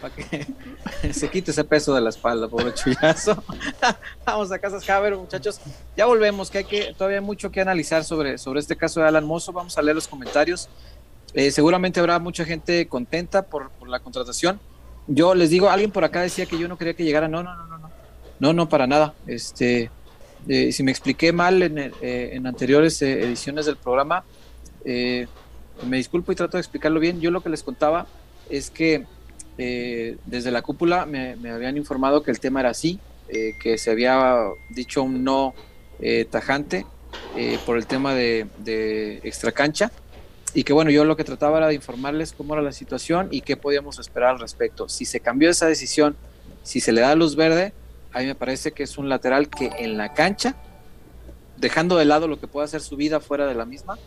Para que se quite ese peso de la espalda, pobre chullazo. vamos a Casas Javer, muchachos. Ya volvemos, que hay que, todavía hay mucho que analizar sobre, sobre este caso de Alan Mozo. Vamos a leer los comentarios. Eh, seguramente habrá mucha gente contenta por, la contratación. Yo les digo, alguien por acá decía que yo no quería que llegara. No, no, no, no, no. No, no, para nada. Este, eh, si me expliqué mal en, eh, anteriores ediciones del programa, me disculpo y trato de explicarlo bien. Yo lo que les contaba es que desde la cúpula me, habían informado que el tema era así, que se había dicho un no tajante por el tema de, de extracancha y que bueno, yo lo que trataba era de informarles cómo era la situación y qué podíamos esperar al respecto. Si se cambió esa decisión, si se le da luz verde, a mí me parece que es un lateral que en la cancha, dejando de lado lo que pueda hacer su vida fuera de la misma,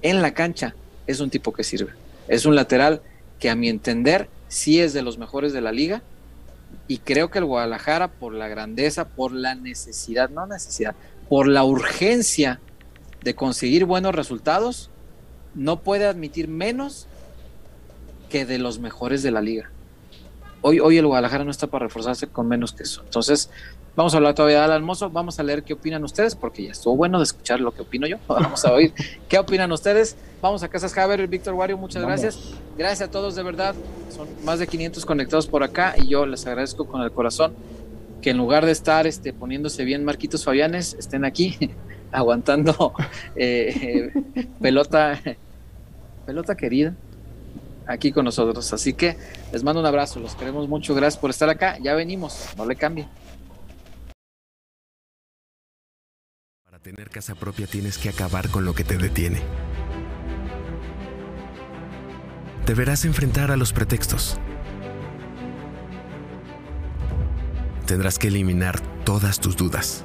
en la cancha es un tipo que sirve. Es un lateral que a mi entender sí es de los mejores de la liga y creo que el Guadalajara por la grandeza, por la necesidad, no necesidad, por la urgencia de conseguir buenos resultados, no puede admitir menos que de los mejores de la liga. Hoy, hoy el Guadalajara no está para reforzarse con menos que eso. Entonces, vamos a hablar todavía del almuerzo, vamos a leer qué opinan ustedes, porque ya estuvo bueno de escuchar lo que opino yo. Vamos a oír qué opinan ustedes. Vamos a Casas Javer, Víctor Wario, muchas gracias. Gracias a todos, de verdad. Son más de 500 conectados por acá y yo les agradezco con el corazón que en lugar de estar este, poniéndose bien Marquitos Fabianes, estén aquí aguantando eh, pelota, pelota querida, aquí con nosotros. Así que les mando un abrazo, los queremos mucho, gracias por estar acá. Ya venimos, no le cambien. tener casa propia tienes que acabar con lo que te detiene. Deberás enfrentar a los pretextos. Tendrás que eliminar todas tus dudas.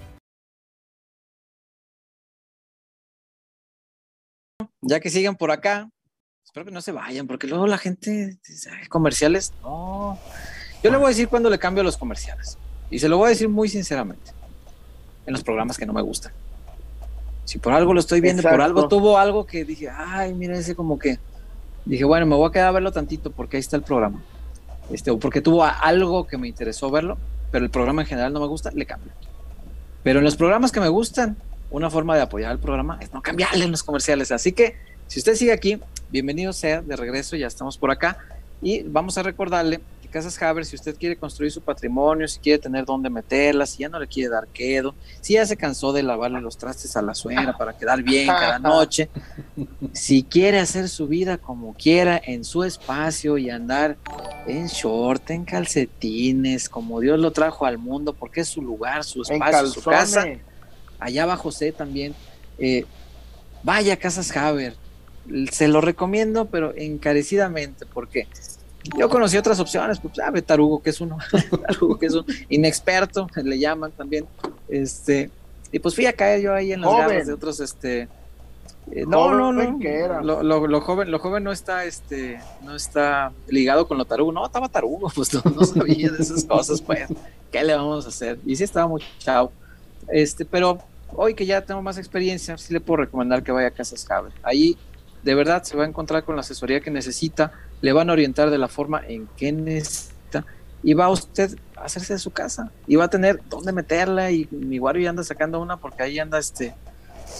Ya que sigan por acá, espero que no se vayan, porque luego la gente dice, comerciales, no. Yo le voy a decir cuando le cambio los comerciales. Y se lo voy a decir muy sinceramente. En los programas que no me gustan. Si por algo lo estoy viendo, por algo tuvo algo que dije, ay, mira ese como que. Dije, bueno, me voy a quedar a verlo tantito porque ahí está el programa. Este, o porque tuvo algo que me interesó verlo, pero el programa en general no me gusta, le cambio. Pero en los programas que me gustan, una forma de apoyar el programa es no cambiarle en los comerciales. Así que, si usted sigue aquí, bienvenido sea de regreso, ya estamos por acá. Y vamos a recordarle Casas Haber, si usted quiere construir su patrimonio, si quiere tener dónde meterla, si ya no le quiere dar quedo, si ya se cansó de lavarle los trastes a la suegra para quedar bien cada noche, si quiere hacer su vida como quiera en su espacio y andar en short, en calcetines, como Dios lo trajo al mundo, porque es su lugar, su espacio, su casa, allá va José también. Eh, vaya Casas Haber, se lo recomiendo, pero encarecidamente, porque yo conocí otras opciones, pues, ah, Tarugo, que es uno, Tarugo, que es un inexperto, le llaman también, este, y pues fui a caer yo ahí en las garras de otros, este, eh, no, no, no, lo, lo, lo, joven, lo joven no está, este, no está ligado con lo tarugo, no, estaba tarugo, pues no, sabía de esas cosas, pues, ¿qué le vamos a hacer? Y sí estaba muy chao, este, pero hoy que ya tengo más experiencia, sí le puedo recomendar que vaya a Casas Cabe, ahí de verdad se va a encontrar con la asesoría que necesita, le van a orientar de la forma en que necesita y va usted a hacerse de su casa y va a tener dónde meterla y mi guario ya anda sacando una porque ahí anda este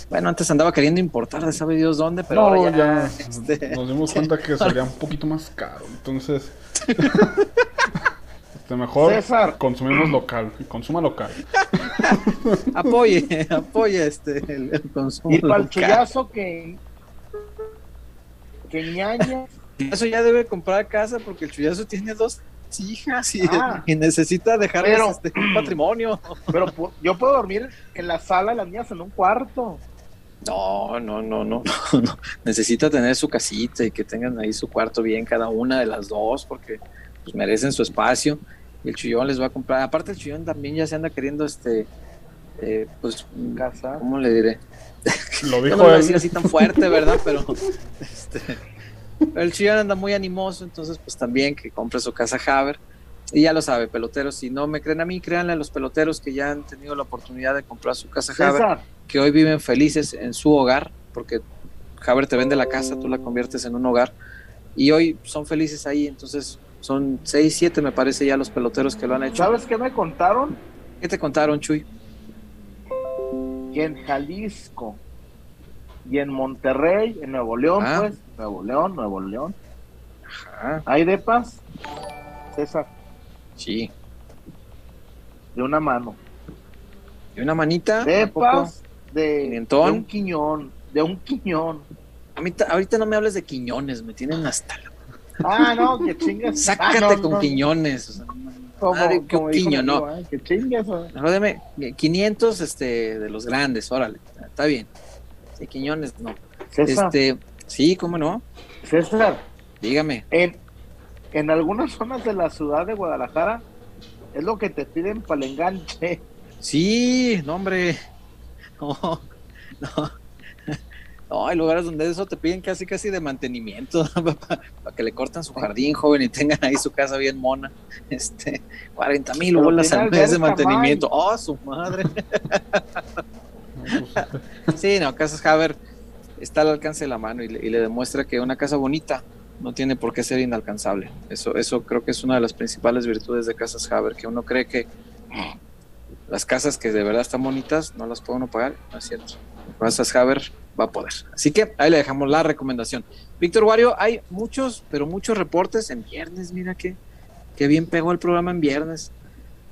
bueno, antes andaba queriendo importar de sabe Dios dónde, pero ahora ya, este, nos dimos cuenta que salía un poquito más caro, entonces este, mejor consumimos local, consuma local. apoye, apoye este el, consumo. Y para el chullazo que que ñaña eso ya debe comprar casa porque el chullazo tiene dos hijas y, ah. necesita dejar este, un patrimonio. Pero yo puedo dormir en la sala, las niñas en un cuarto. No, no, no, no, no, Necesita tener su casita y que tengan ahí su cuarto bien cada una de las dos porque pues, merecen su espacio. Y el chullón les va a comprar. Aparte el chullón también ya se anda queriendo este eh, pues casa. ¿Cómo le diré? Lo dijo no así tan fuerte, ¿verdad? Pero este, el Chillón anda muy animoso, entonces pues también que compre su casa Haber. Y ya lo sabe, peloteros, si no me creen a mí, créanle a los peloteros que ya han tenido la oportunidad de comprar su casa Haber, que hoy viven felices en su hogar, porque Haber te vende la casa, tú la conviertes en un hogar, y hoy son felices ahí, entonces son seis, siete me parece ya los peloteros que lo han hecho. ¿Sabes qué me contaron? ¿Qué te contaron, Chuy? Que en Jalisco y en Monterrey, en Nuevo León, ah. pues, Nuevo León, Nuevo León. Ajá. ¿Hay depas? César. Sí. De una mano. ¿De una manita? Depas de, de, un quiñón. De un quiñón. A mí, ahorita no me hables de quiñones, me tienen hasta la... Ah, no, que chingas. Sácate ah, con quiñones. O sea, qué quiño, no. que chingas. Jódeme, 500 este, de los grandes, órale. Está bien. De quiñones, no. Este, Sí, ¿cómo no? César. Dígame. En, en algunas zonas de la ciudad de Guadalajara es lo que te piden para el enganche. Sí, no, hombre. No, no. No, hay lugares donde eso te piden casi casi de mantenimiento, para, que le cortan su jardín, joven, y tengan ahí su casa bien mona. Este, 40 mil bolas al mes de mantenimiento. Oh, su madre. Sí, no, Casas Haber está al alcance de la mano y le, demuestra que una casa bonita no tiene por qué ser inalcanzable. Eso, eso creo que es una de las principales virtudes de Casas Haber, que uno cree que las casas que de verdad están bonitas no las puedo no pagar, no es cierto. Gracias, Haber va a poder. Así que ahí le dejamos la recomendación. Víctor Wario, hay muchos, pero muchos reportes en viernes, mira que, que bien pegó el programa en viernes.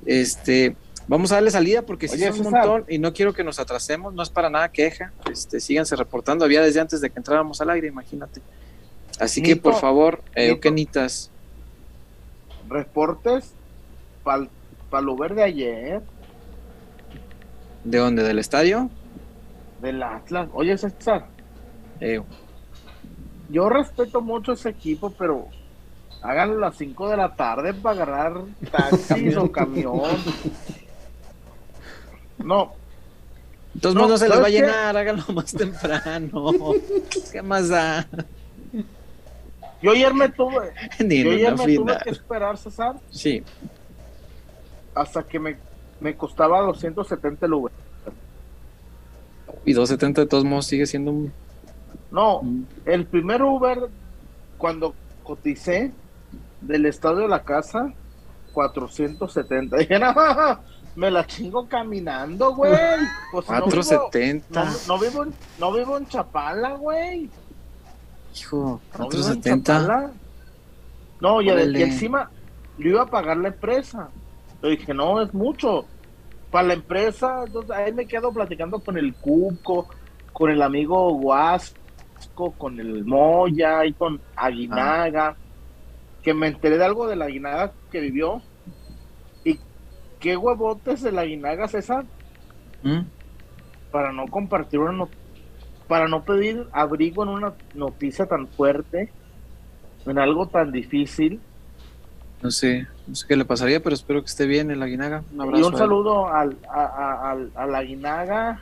Este, vamos a darle salida porque si es un montón y no quiero que nos atrasemos, no es para nada queja. Este, síganse reportando, había desde antes de que entráramos al aire, imagínate. Así que por favor, eh, Reportes para el verde ayer. ¿De dónde? ¿Del estadio? Del Atlas. Oye, César. Yo respeto mucho ese equipo, pero háganlo a las 5 de la tarde para agarrar taxis o camión. No. Entonces no, se les va a llenar, háganlo más temprano. ¿Qué más da? Yo ayer me tuve, yo ayer me tuve que esperar, César. Sí. Hasta que me, me costaba 270 el Uber. Y 270 de todos modos sigue siendo un... No, el primer Uber, cuando coticé del estado de la casa, 470. Dije, no, me la chingo caminando, güey. 470. Pues no vivo, no, vivo en, Chapala, güey. Hijo, 470. No, y, encima le iba a pagar la empresa. Le dije, no, es mucho para la empresa, entonces ahí me quedo platicando con el Cuco, con el amigo Huasco, con el Moya y con Aguinaga, que me enteré de algo de la Aguinaga que vivió. Y qué huevotes de la Aguinaga, César, ¿Mm? para no compartir una para no pedir abrigo en una noticia tan fuerte, en algo tan difícil no sé, no sé qué le pasaría, pero espero que esté bien el Aguinaga. Un abrazo. Y un saludo al, al, al Aguinaga,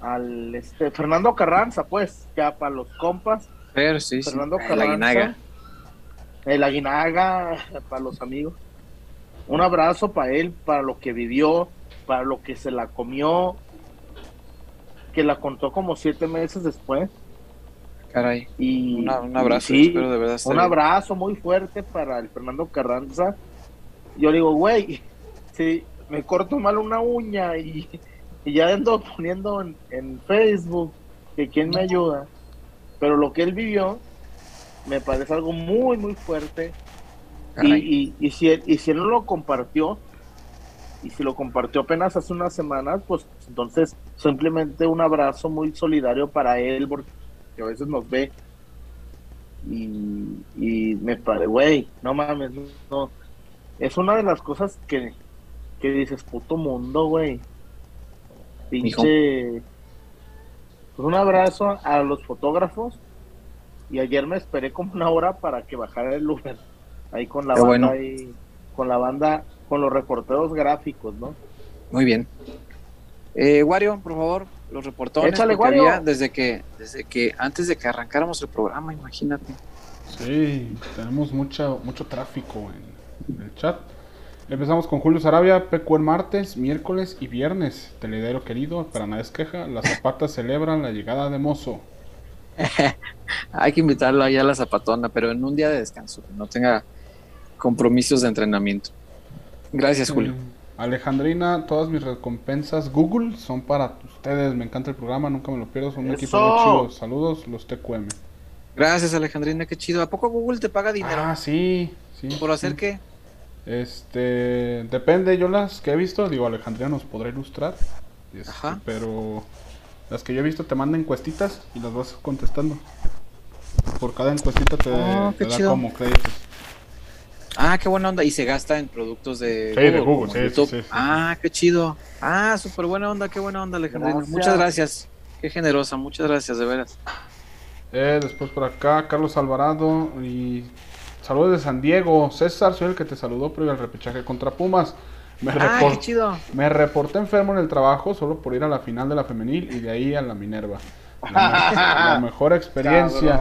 al este Fernando Carranza, pues, ya para los compas. Pero sí, Fernando Carranza. El Aguinaga. El Aguinaga, para los amigos. Un abrazo para él, para lo que vivió, para lo que se la comió, que la contó como siete meses después. Caray. Y, un abrazo, de verdad. Un abrazo muy fuerte para el Fernando Carranza. Yo digo, güey, si me corto mal una uña y, ya ando poniendo en, Facebook que quién me ayuda. Pero lo que él vivió me parece algo muy, muy fuerte. Y, y, si él, y si él no lo compartió, y si lo compartió apenas hace unas semanas, pues entonces simplemente un abrazo muy solidario para él, porque que a veces nos ve y, y me parece, güey, no mames, no. Es una de las cosas que, que dices, puto mundo, güey. Pinche. Pues un abrazo a los fotógrafos. Y ayer me esperé como una hora para que bajara el Uber. Ahí con la banda, ahí, con la banda, con los reporteros gráficos, ¿no? Muy bien. Eh, Wario, por favor, los reportones desde que desde que antes de que arrancáramos el programa, imagínate. Sí, tenemos mucho mucho tráfico en, el chat. Empezamos con Julio Sarabia, PQ el martes, miércoles y viernes. Teledero querido, para nadie es queja. Las zapatas celebran la llegada de Mozo. Hay que invitarlo allá a la zapatona, pero en un día de descanso, que no tenga compromisos de entrenamiento. Gracias, Julio. Alejandrina, todas mis recompensas Google son para ustedes. Me encanta el programa, nunca me lo pierdo. Son un equipo muy chido. Saludos, los TQM. Gracias, Alejandrina, qué chido. ¿A poco Google te paga dinero? Ah, sí, sí. ¿Por hacer qué? Este, depende, yo las que he visto, digo, Alejandrina nos podrá ilustrar. Este, Ajá. Pero las que yo he visto te mandan encuestitas y las vas contestando. Por cada encuestita te, oh, da como créditos. Ah, qué buena onda. Y se gasta en productos de sí, Google. De Google sí, sí, ah, qué chido. Ah, súper buena onda, qué buena onda, Alejandro. Muchas gracias. Qué generosa, muchas gracias, de veras. Eh, después por acá, Carlos Alvarado y saludos de San Diego. César, soy el que te saludó previo al repechaje contra Pumas. Me, ah, qué chido. me reporté enfermo en el trabajo solo por ir a la final de la femenil y de ahí a la Minerva. La, mejor experiencia.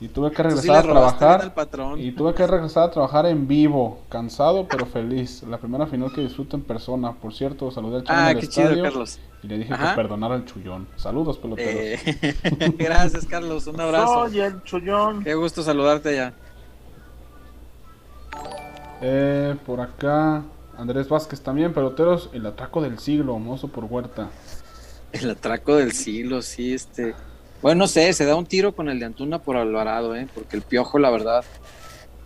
Y tuve que regresar a trabajar. Y tuve que regresar a trabajar en vivo, cansado pero feliz. La primera final que disfruto en persona. Por cierto, saludé al ah, qué chido, Carlos. Y le dije que perdonara al chullón. Saludos, peloteros. Eh, gracias, Carlos. Un abrazo. Oye, el chullón. Qué gusto saludarte ya. Eh, por acá. Andrés Vázquez también, peloteros, el atraco del siglo, mozo por Huerta. El atraco del siglo, sí, este. Bueno, no sé, se da un tiro con el de Antuna por Alvarado, ¿eh? Porque el piojo, la verdad,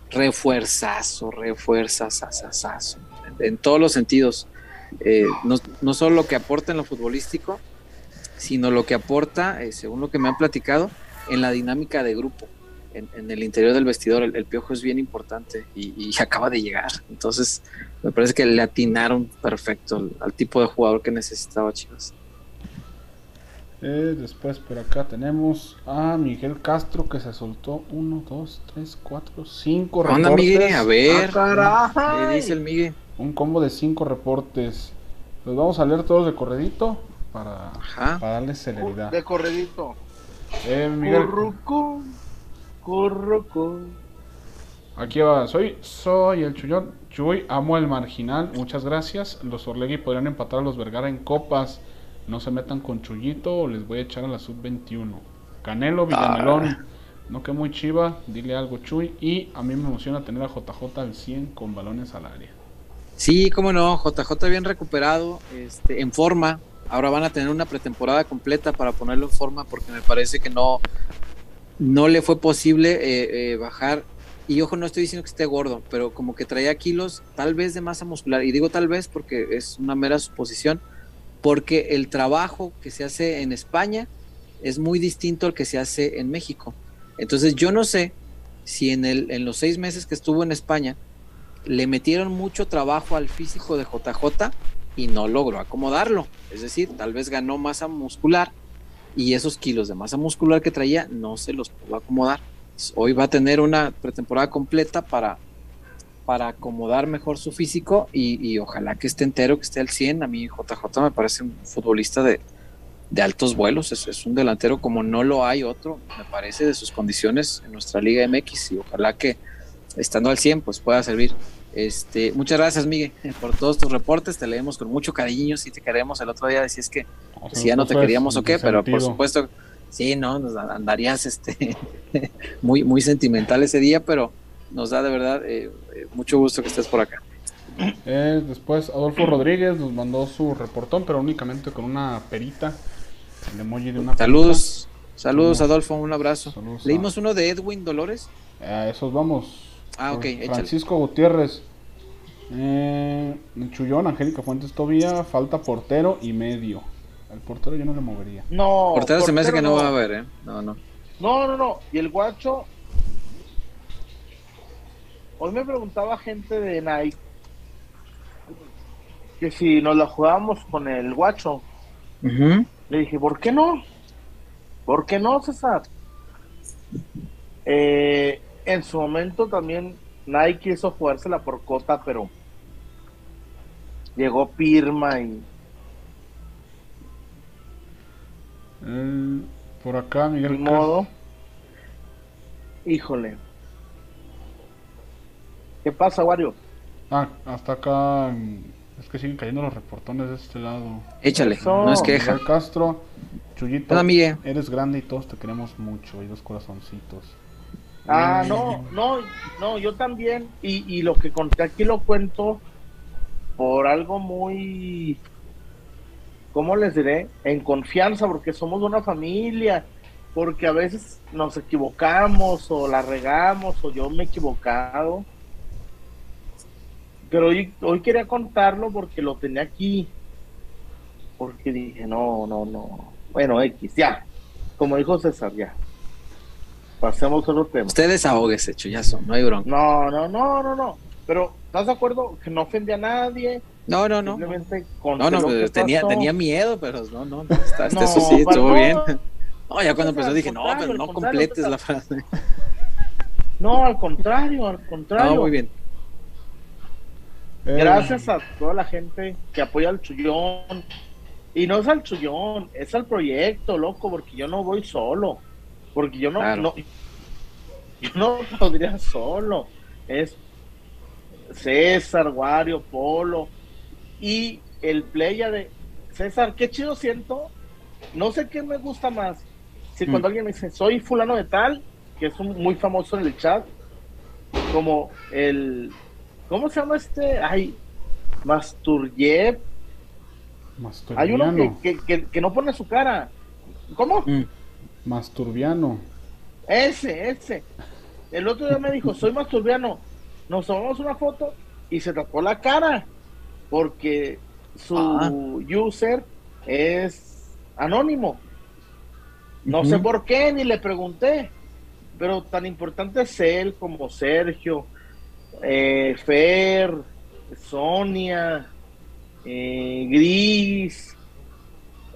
refuerzazo, refuerzazazazazo. En, todos los sentidos. Eh, no, no, solo lo que aporta en lo futbolístico, sino lo que aporta, eh, según lo que me han platicado, en la dinámica de grupo en, el interior del vestidor. El, piojo es bien importante y, acaba de llegar. Entonces, me parece que le atinaron perfecto al, tipo de jugador que necesitaba Chivas. Eh, después por acá tenemos a Miguel Castro que se soltó 1, 2, 3, 4, 5 reportes. Anda, Miguel, a ver. Ah, ¿Qué dice el Miguel? Un combo de 5 reportes. Los vamos a leer todos de corredito para, para darle celeridad. De corredito. Eh, Miguel. Aquí va, soy, soy el Chuyón. Chuy, amo el marginal, muchas gracias. Los Orlegui podrían empatar a los Vergara en copas. No se metan con Chuyito o les voy a echar a la sub-21. Canelo, Villamelón, ah. no que muy chiva, dile algo Chuy. Y a mí me emociona tener a JJ al 100 con balones al área. Sí, cómo no, JJ bien recuperado, este, en forma. Ahora van a tener una pretemporada completa para ponerlo en forma porque me parece que no, no le fue posible eh, eh, bajar. Y ojo, no estoy diciendo que esté gordo, pero como que traía kilos tal vez de masa muscular. Y digo tal vez porque es una mera suposición, porque el trabajo que se hace en España es muy distinto al que se hace en México. Entonces yo no sé si en, el, en los seis meses que estuvo en España le metieron mucho trabajo al físico de JJ y no logró acomodarlo. Es decir, tal vez ganó masa muscular, y esos kilos de masa muscular que traía no se los pudo acomodar. Hoy va a tener una pretemporada completa para, para acomodar mejor su físico y, ojalá que esté entero, que esté al 100. A mí JJ me parece un futbolista de, altos vuelos, es, es, un delantero como no lo hay otro, me parece, de sus condiciones en nuestra Liga MX y ojalá que estando al 100 pues pueda servir. Este, muchas gracias, Miguel, por todos tus reportes. Te leemos con mucho cariño. Si te queremos el otro día, decías que si ya no te queríamos o qué, pero por supuesto, sí, no, nos andarías este, muy, muy sentimental ese día, pero nos da de verdad eh, eh, mucho gusto que estés por acá. Eh, después, Adolfo Rodríguez nos mandó su reportón, pero únicamente con una perita, el emoji de una Saludos, saludos, Adolfo, un abrazo. Leímos uno de Edwin Dolores. A esos vamos. Ah, ok, Francisco Gutiérrez. Eh, Chullón, Angélica Fuentes Tobía, falta portero y medio. El portero yo no le movería. No. Portero, se me hace que no, va a haber, ¿eh? No, no. No, no, no. Y el guacho. Hoy me preguntaba gente de Nike que si nos la jugábamos con el guacho. Le dije, ¿por qué no? ¿Por qué no, César? Eh, en su momento también Nike quiso jugársela por Cota, pero llegó Pirma y. Mm, por acá, Miguel. modo. Híjole. ¿Qué pasa, Wario? Ah, hasta acá. Es que siguen cayendo los reportones de este lado. Échale, no es queja. Miguel Castro, Chuyito, Hola, eres grande y todos te queremos mucho. Y dos corazoncitos. Ah, no, no, no, yo también. Y, y lo que conté aquí lo cuento por algo muy, ¿cómo les diré? En confianza, porque somos una familia, porque a veces nos equivocamos o la regamos o yo me he equivocado. Pero hoy, hoy quería contarlo porque lo tenía aquí. Porque dije, no, no, no. Bueno, X, ya. Como dijo César, ya. Pasemos a otro tema. Ustedes ese chullazo, no hay bronca. No, no, no, no, no. Pero, ¿estás de acuerdo que no ofende a nadie? No, no, no. Simplemente no, no, pero tenía, tenía miedo, pero no, no, está, está eso sí, estuvo bien. No, ya cuando empezó dije, no, pero no completes la frase. No, al contrario, al contrario. No, muy bien. Eh. Gracias a toda la gente que apoya al Chullón. Y no es al Chullón, es al proyecto, loco, porque yo no voy solo. Porque yo no, no, yo no podría solo. Es César, Wario, Polo y el playa de César, qué chido siento. No sé qué me gusta más. Si cuando mm. alguien me dice, soy fulano de tal, que es un, muy famoso en el chat, como el, ¿cómo se llama este? Ay, Masturjev. Hay uno que, que, no pone su cara. ¿Cómo? Mm. Masturbiano. Ese, ese. El otro día me dijo, soy masturbiano. Nos tomamos una foto y se tapó la cara. Porque su ah. user es anónimo. No sé por qué, ni le pregunté. Pero tan importante es él como Sergio, eh, Fer, Sonia, eh, Gris,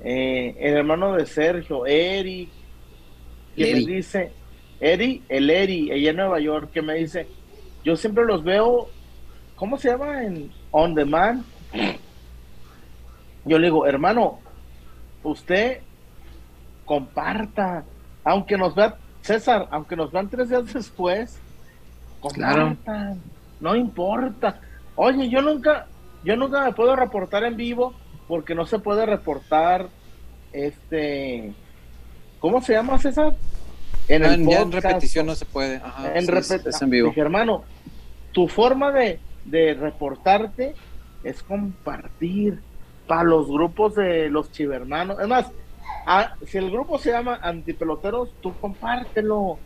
eh, el hermano de Sergio, Eric, que me dice, Eri, el Eri, ella en Nueva York, que me dice, yo siempre los veo, ¿cómo se llama? En On Demand. Yo le digo, hermano, usted comparta, aunque nos vea, César, aunque nos vean tres días después, compartan, no importa. Oye, yo nunca, yo nunca me puedo reportar en vivo porque no se puede reportar, este, ¿cómo se llama César? En, el en repetición no se puede. en repetición. vivo. hermano, tu forma de, de reportarte es compartir para los grupos de los chivermanos. Es más, si el grupo se llama Antipeloteros, tú compártelo,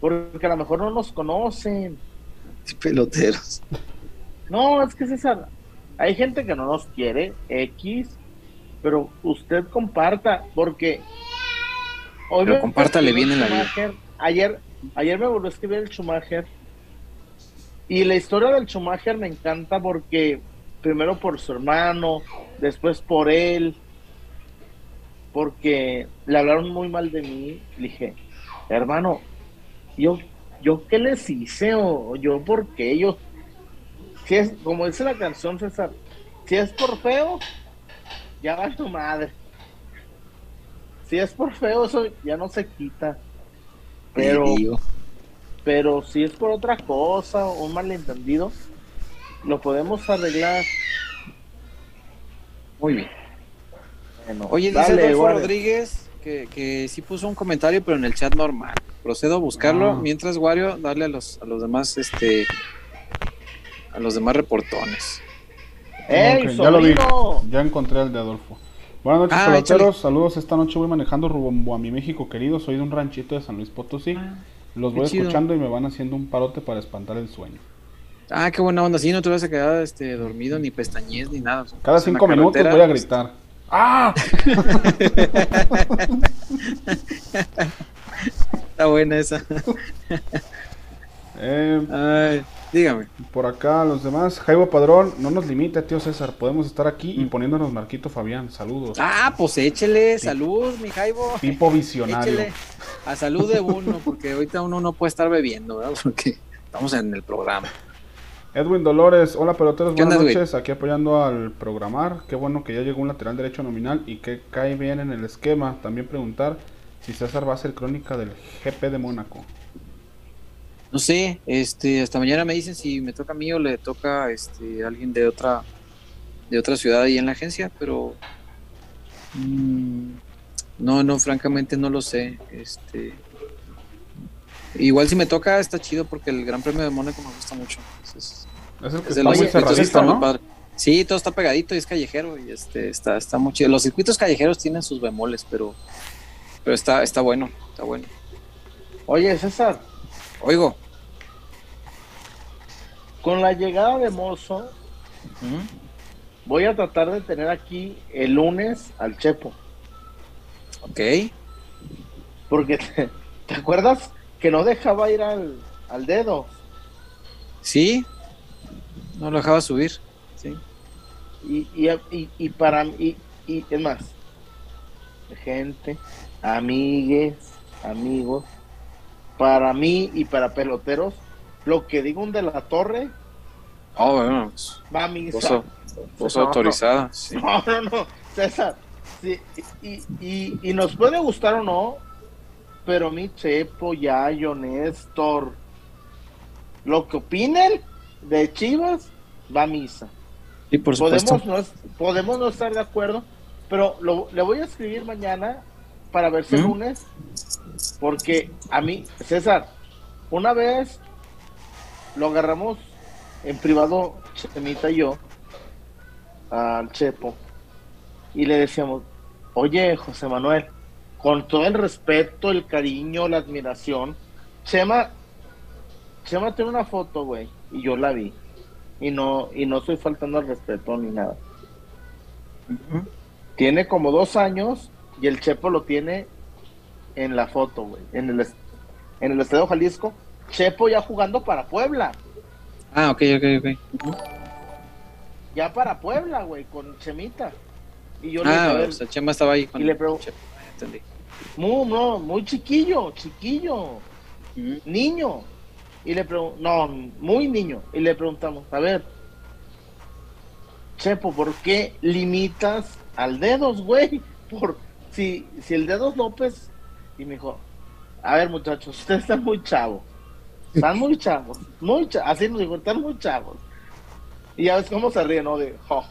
porque a lo mejor no nos conocen. Antipeloteros. No, es que César, hay gente que no nos quiere, X, pero usted comparta, porque hoy pero compártale bien en la vida. Ayer, ayer me volvió a escribir el Schumacher y la historia del Schumacher me encanta porque primero por su hermano, después por él, porque le hablaron muy mal de mí. Le dije, hermano, yo, yo qué les hice o yo por qué, yo, si es, como dice la canción César, si es por feo, ya va tu madre. Si es por feo, eso ya no se quita. Pero, pero si es por otra cosa, un malentendido, lo podemos arreglar. Muy bien. Oye, dice Rodríguez que, que sí puso un comentario, pero en el chat normal. Procedo a buscarlo. Ah. Mientras, Wario, darle a los, a los demás, este, a los demás reportones. ya lo vi, ya encontré el de Adolfo. Buenas noches, ah, peloteros. Saludos. Esta noche voy manejando rumbo a mi México querido. Soy de un ranchito de San Luis Potosí. Ah, los voy escuchando y me van haciendo un parote para espantar el sueño. Ah, qué buena onda. Sí, no te vas a quedar este, dormido, ni pestañez, ni nada. Cada cinco minutos voy a gritar. ¡Ah! Está buena esa. eh, Ay, dígame. Por acá, los demás. Jaibo Padrón, no nos limite, tío César. Podemos estar aquí y mm. poniéndonos Marquito Fabián. Saludos. Ah, pues échele. Salud, mi Jaibo. Tipo visionario. Échele. A salud de uno, porque ahorita uno no puede estar bebiendo, ¿verdad? Porque estamos en el programa. Edwin Dolores, hola peloteros, buenas noches, aquí apoyando al programar. Qué bueno que ya llegó un lateral derecho nominal y que cae bien en el esquema. También preguntar si César va a ser crónica del GP de Mónaco. No sé, este, hasta mañana me dicen si me toca a mí o le toca este, a alguien de otra, de otra ciudad ahí en la agencia, pero mm, no, no, francamente no lo sé. Este, Igual si me toca está chido porque el Gran Premio de Mónaco me gusta mucho. es el que está muy cerradito, ¿no? Sí, todo está pegadito y es callejero y este está está muy chido. Los circuitos callejeros tienen sus bemoles, pero pero está está bueno, está bueno. Oye, César. Oigo. Con la llegada de Mozo, voy a tratar de tener aquí el lunes al Chepo. Ok. Porque te acuerdas que no dejaba ir al, dedo. Sí, no lo dejaba subir, sí. Y, y, y, para y, y es más, gente, amigues, amigos, para mí y para peloteros, lo que digo un de la torre, oh, bueno, va a misa. autorizada, no, No, no, César, sí, y, y, y nos puede gustar o no, pero mi Chepo, Yayo, Néstor, lo que opinen de Chivas, va a misa. Y por supuesto. Podemos no, podemos no estar de acuerdo, pero lo, le voy a escribir mañana para ver si ¿Mm? lunes, porque a mí, César, una vez lo agarramos en privado, Chemita y yo, al Chepo y le decíamos, oye, José Manuel, con todo el respeto, el cariño, la admiración, Chema, Chema tiene una foto, güey, y yo la vi. Y no, y no estoy faltando al respeto ni nada. Tiene como dos años y el Chepo lo tiene en la foto, güey. En el, en el Estadio Jalisco. Chepo ya jugando para Puebla. Ah, ok, ok, ok. Ya para Puebla, güey, con Chemita. Y yo ah, le dije, Chema estaba ahí con y le pregunté. Muy, no, muy chiquillo, chiquillo, niño. Y le preguntamos, no, muy niño. Y le preguntamos, a ver, Chepo, ¿por qué limitas al dedos, güey? Por si, si el dedos López. Y me dijo, a ver, muchachos, ustedes están muy chavos. Están muy chavos, muy chavos. Así nos dijo, están muy chavos. Y ya ves cómo se ríe, ¿no? De jo,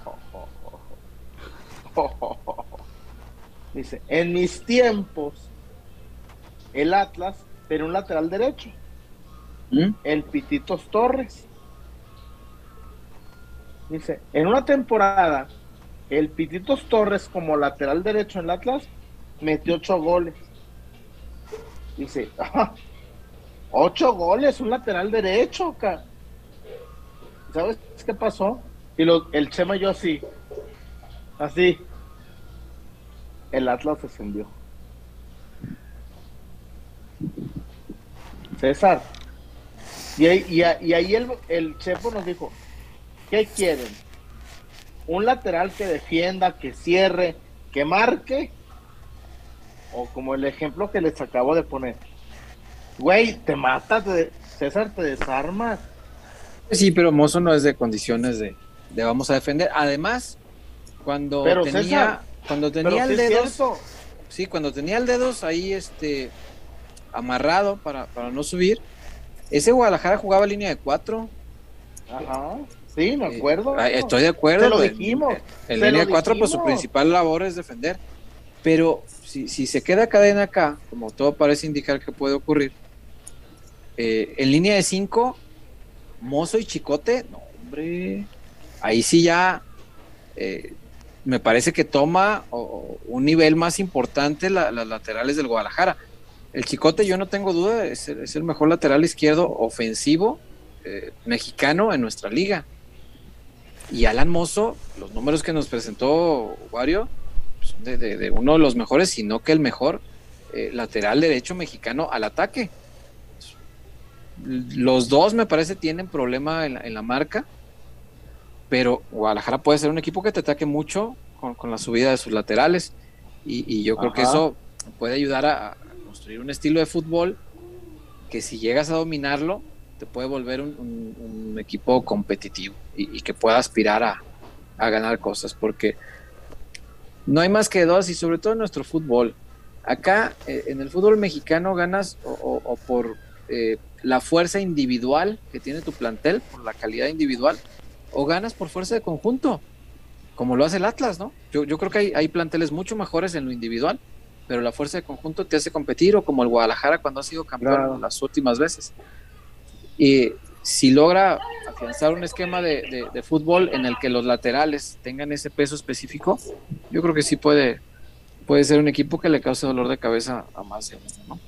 Dice, en mis tiempos, el Atlas era un lateral derecho. ¿Mm? El Pititos Torres. Dice, en una temporada, el Pititos Torres como lateral derecho en el Atlas metió ocho goles. Dice, ocho goles, un lateral derecho, ¿Sabes qué pasó? Y lo, el Chema yo así, así, el Atlas descendió. César. Y ahí, y, ahí el, el Chepo nos dijo, ¿qué quieren? ¿Un lateral que defienda, que cierre, que marque? O como el ejemplo que les acabo de poner. Güey, te matas, César, te desarmas. Sí, pero Mozo no es de condiciones de, de vamos a defender. Además, cuando tenía cuando tenía el dedos, sí, cuando tenía el dedos ahí este amarrado para, para no subir, ese Guadalajara jugaba línea de cuatro. Ajá. Sí, me eh, acuerdo. Estoy de acuerdo. lo dijimos. En, línea de cuatro, pues su principal labor es defender. Pero si, si se queda cadena acá, como todo parece indicar que puede ocurrir, eh, en línea de cinco, Mozo y Chicote, no, hombre, ahí sí ya eh, me parece que toma un nivel más importante las laterales del Guadalajara. El Chicote, yo no tengo duda, es el, mejor lateral izquierdo ofensivo eh, mexicano en nuestra liga. Y Alan Mozo, los números que nos presentó Wario, son de, uno de los mejores, si no que el mejor eh, lateral derecho mexicano al ataque. Los dos me parece tienen problema en la marca pero Guadalajara puede ser un equipo que te ataque mucho con, la subida de sus laterales y, yo creo que eso puede ayudar a, construir un estilo de fútbol que si llegas a dominarlo te puede volver un, equipo competitivo y, que pueda aspirar a, ganar cosas porque no hay más que dos y sobre todo en nuestro fútbol. Acá eh, en el fútbol mexicano ganas o, por eh, la fuerza individual que tiene tu plantel, por la calidad individual, o ganas por fuerza de conjunto, como lo hace el Atlas, ¿no? Yo, yo creo que hay, hay, planteles mucho mejores en lo individual, pero la fuerza de conjunto te hace competir, o como el Guadalajara cuando ha sido campeón las últimas veces. Y si logra afianzar un esquema de, de, fútbol en el que los laterales tengan ese peso específico, yo creo que sí puede, puede ser un equipo que le cause dolor de cabeza a más de uno, ¿no?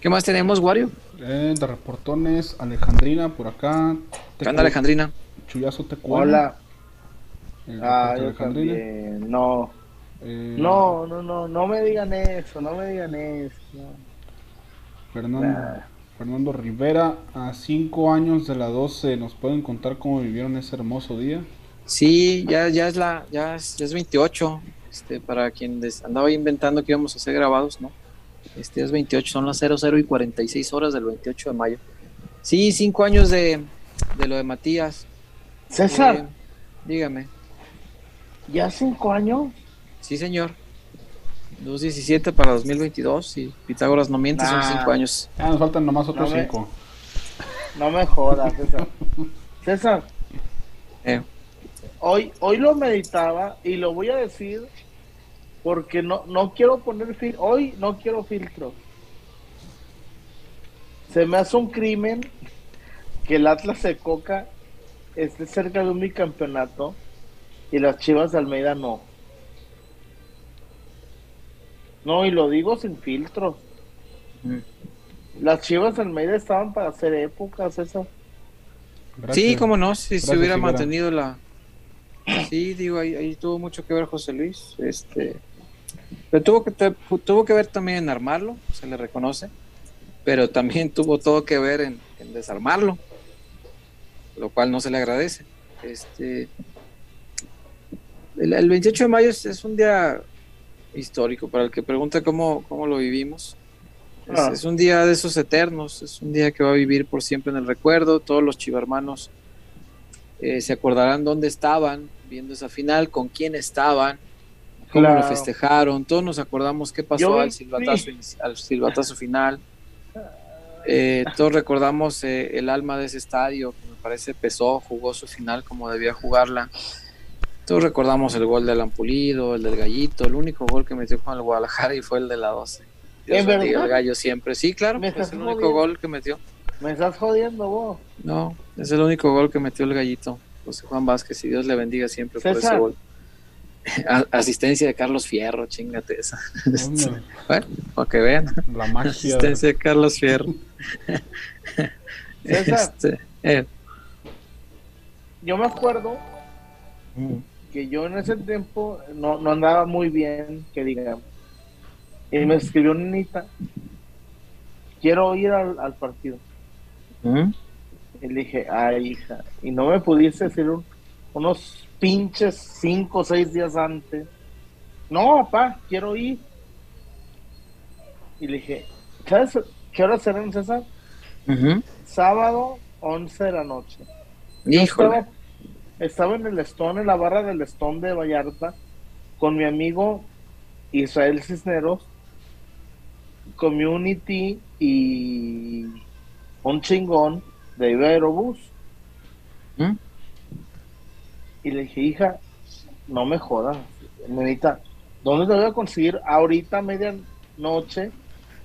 ¿Qué más tenemos, Wario? Eh, de reportones, Alejandrina por acá. ¿Qué onda, Alejandrina? Chuyazo Hola. ah, yo también. No. Eh, no, no, no, no me digan eso, no me digan eso. Fernando, Fernando Rivera, a cinco años de la 12, ¿nos pueden contar cómo vivieron ese hermoso día? Sí, ya, ya es la, ya es, ya es 28, este, para quien andaba inventando que íbamos a hacer grabados, ¿no? Este es 28, son las 00 y 46 horas del 28 de mayo. Sí, cinco años de, de lo de Matías. César. Eh, dígame. ¿Ya cinco años? Sí, señor. 2.17 para 2022 y Pitágoras no miente, son cinco años. Ya nos faltan nomás otros cinco. No me jodas, César. César. Eh. Hoy, hoy lo meditaba y lo voy a decir porque no, no quiero poner fil hoy no quiero filtros. Se me hace un crimen que el Atlas de Coca esté cerca de un bicampeonato y las Chivas de Almeida no. No, y lo digo sin filtros. Las Chivas de Almeida estaban para hacer épocas, eso. Sí, cómo no, si se hubiera mantenido la... Sí, digo, ahí, tuvo mucho que ver José Luis. Este, pero tuvo que, tuvo que ver también en armarlo, se le reconoce, pero también tuvo todo que ver en, desarmarlo, lo cual no se le agradece. Este, el, 28 de mayo es, un día histórico para el que pregunta cómo, cómo lo vivimos. Ah. Es, un día de esos eternos, es un día que va a vivir por siempre en el recuerdo. Todos los chivarmanos eh, se acordarán dónde estaban viendo esa final, con quién estaban, cómo lo festejaron. Todos nos acordamos qué pasó al, silbatazo, al silbatazo final. Eh, todos recordamos eh, el alma de ese estadio, que me parece pesó, jugó su final como debía jugarla. Todos recordamos el gol del Ampulido, el del Gallito, el único gol que metió con el Guadalajara y fue el de la 12. Dios el gallo siempre. Sí, claro, es el único gol que metió. ¿Me estás jodiendo vos? No, es el único gol que metió el Gallito. José Juan Vázquez, y Dios le bendiga siempre por ese gol. Asistencia de Carlos Fierro, chingate esa. bueno, para que vean. La magia. Asistencia de Carlos Fierro. este, eh. Yo me acuerdo mm. que yo en ese tiempo no, no andaba muy bien, que digamos. Y me escribió Nita, quiero ir al, partido. ¿Mm? Y le dije, ay, hija, y no me pudiese decir unos pinches cinco o seis días antes. No, papá, quiero ir. Y le dije, ¿sabes qué hora serán, César? Sábado, 11 de la noche. Estaba, estaba, en el Stone, en la barra del Stone de Vallarta, con mi amigo Israel Cisneros, Community y un chingón de Iberobús. ¿Mm? Y le dije, hija, no me jodas, nenita, ¿dónde te voy a conseguir ahorita a medianoche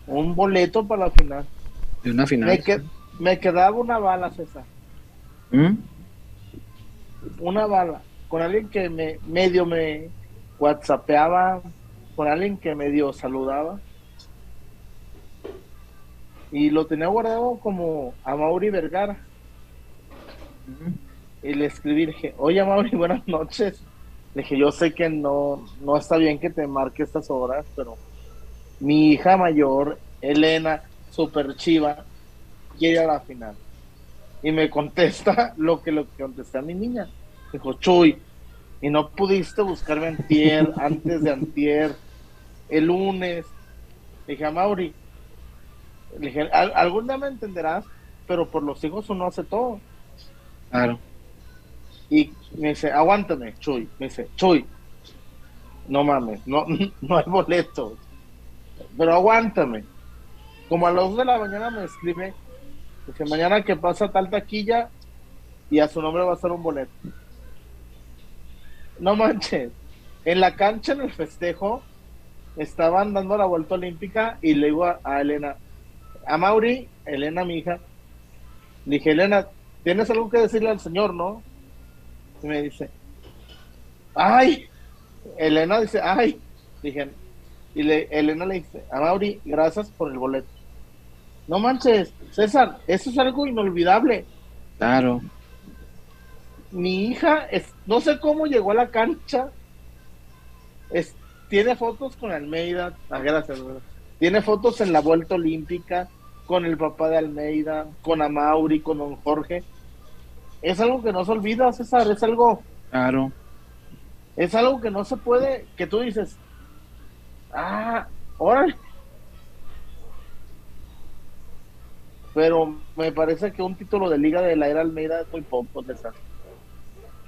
un boleto para la final? De una final. Me, quedaba una bala, César. ¿Mm? Una bala. Con alguien que me medio me whatsappeaba, con alguien que medio saludaba y lo tenía guardado como a Mauri Vergara. Y le escribí, le dije, oye Mauri, buenas noches. Le dije, yo sé que no, no está bien que te marque estas horas, pero mi hija mayor, Elena, super chiva, quiere ir a la final. Y me contesta lo que lo que contesté a mi niña. Dijo, Chuy, y no pudiste buscarme antier, antes de antier, el lunes. Le dije a Mauri, le dije, algún día me entenderás, pero por los hijos uno hace todo. Claro. Y me dice, aguántame, Chuy. Me dice, Chuy, no mames, no, no hay boletos. Pero aguántame. Como a las 2 de la mañana me escribe, dice, mañana que pasa tal taquilla y a su nombre va a ser un boleto. No manches. En la cancha, en el festejo, estaban dando la vuelta olímpica y le digo a Elena, a Mauri, Elena, mi hija, dije, Elena, ¿tienes algo que decirle al señor, no? Y me dice, ay, Elena dice, ay, dije, y le, Elena le dice, a Mauri, gracias por el boleto. No manches, César, eso es algo inolvidable. Claro. Mi hija, es, no sé cómo llegó a la cancha, es, tiene fotos con Almeida, ah, gracias, tiene fotos en la vuelta olímpica, con el papá de Almeida, con Amauri, con don Jorge. Es algo que no se olvida, César, es algo... Claro. Es algo que no se puede, que tú dices, ah, órale. Pero me parece que un título de Liga de la Era Almeida es muy poco, César.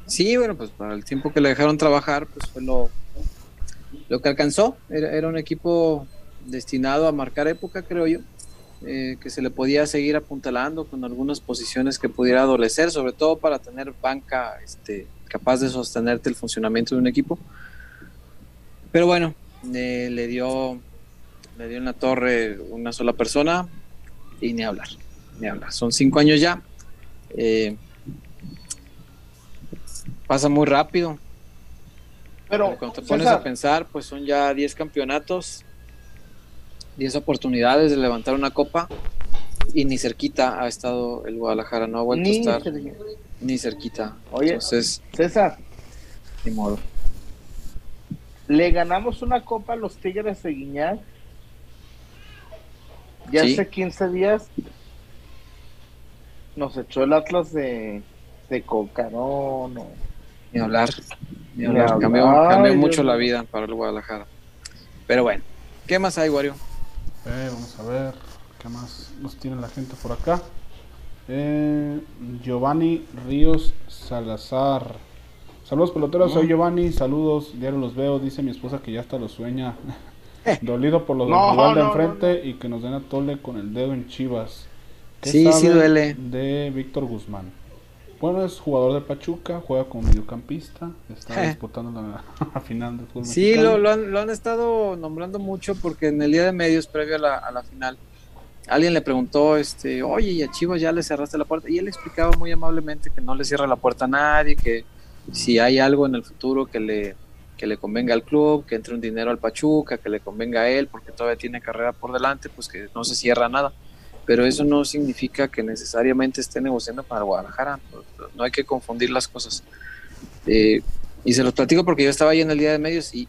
Sí, bueno, pues para el tiempo que le dejaron trabajar, pues fue lo, lo que alcanzó. Era, un equipo destinado a marcar época, creo yo. Eh, que se le podía seguir apuntalando con algunas posiciones que pudiera adolecer, sobre todo para tener banca este, capaz de sostenerte el funcionamiento de un equipo. Pero bueno, eh, le dio le dio en la torre una sola persona y ni hablar, ni hablar. Son cinco años ya. Eh, pasa muy rápido. Pero cuando te pones a pensar, pues son ya 10 campeonatos, 10 oportunidades de levantar una copa y ni cerquita ha estado el Guadalajara, no ha vuelto a estar ni cerquita. Oye, Entonces, César, ni modo. Le ganamos una copa a los Tigres de Guiñac ya hace 15 días nos echó el Atlas de, de Coca, no, Ni hablar, ni hablar. Cambió, mucho la vida para el Guadalajara. Pero bueno, ¿qué más hay, Wario? Eh, vamos a ver, ¿qué más nos tiene la gente por acá? Eh, Giovanni Ríos Salazar. Saludos peloteros, soy Giovanni, saludos, diario los veo, dice mi esposa que ya hasta lo sueña. Dolido por los no, de enfrente y que nos den a tole con el dedo en Chivas. sí, sí duele. De Víctor Guzmán. Bueno, es jugador de Pachuca, juega como mediocampista, está disputando la, final del fútbol. Sí, lo, lo, han, lo, han, estado nombrando mucho porque en el día de medios previo a la, a la final, alguien le preguntó, este, oye, ¿y a Chivas ya le cerraste la puerta? Y él explicaba muy amablemente que no le cierra la puerta a nadie, que si hay algo en el futuro que le, que le convenga al club, que entre un dinero al Pachuca, que le convenga a él, porque todavía tiene carrera por delante, pues que no se cierra nada. Pero eso no significa que necesariamente esté negociando para Guadalajara. No hay que confundir las cosas. Eh, y se los platico porque yo estaba ahí en el día de medios y,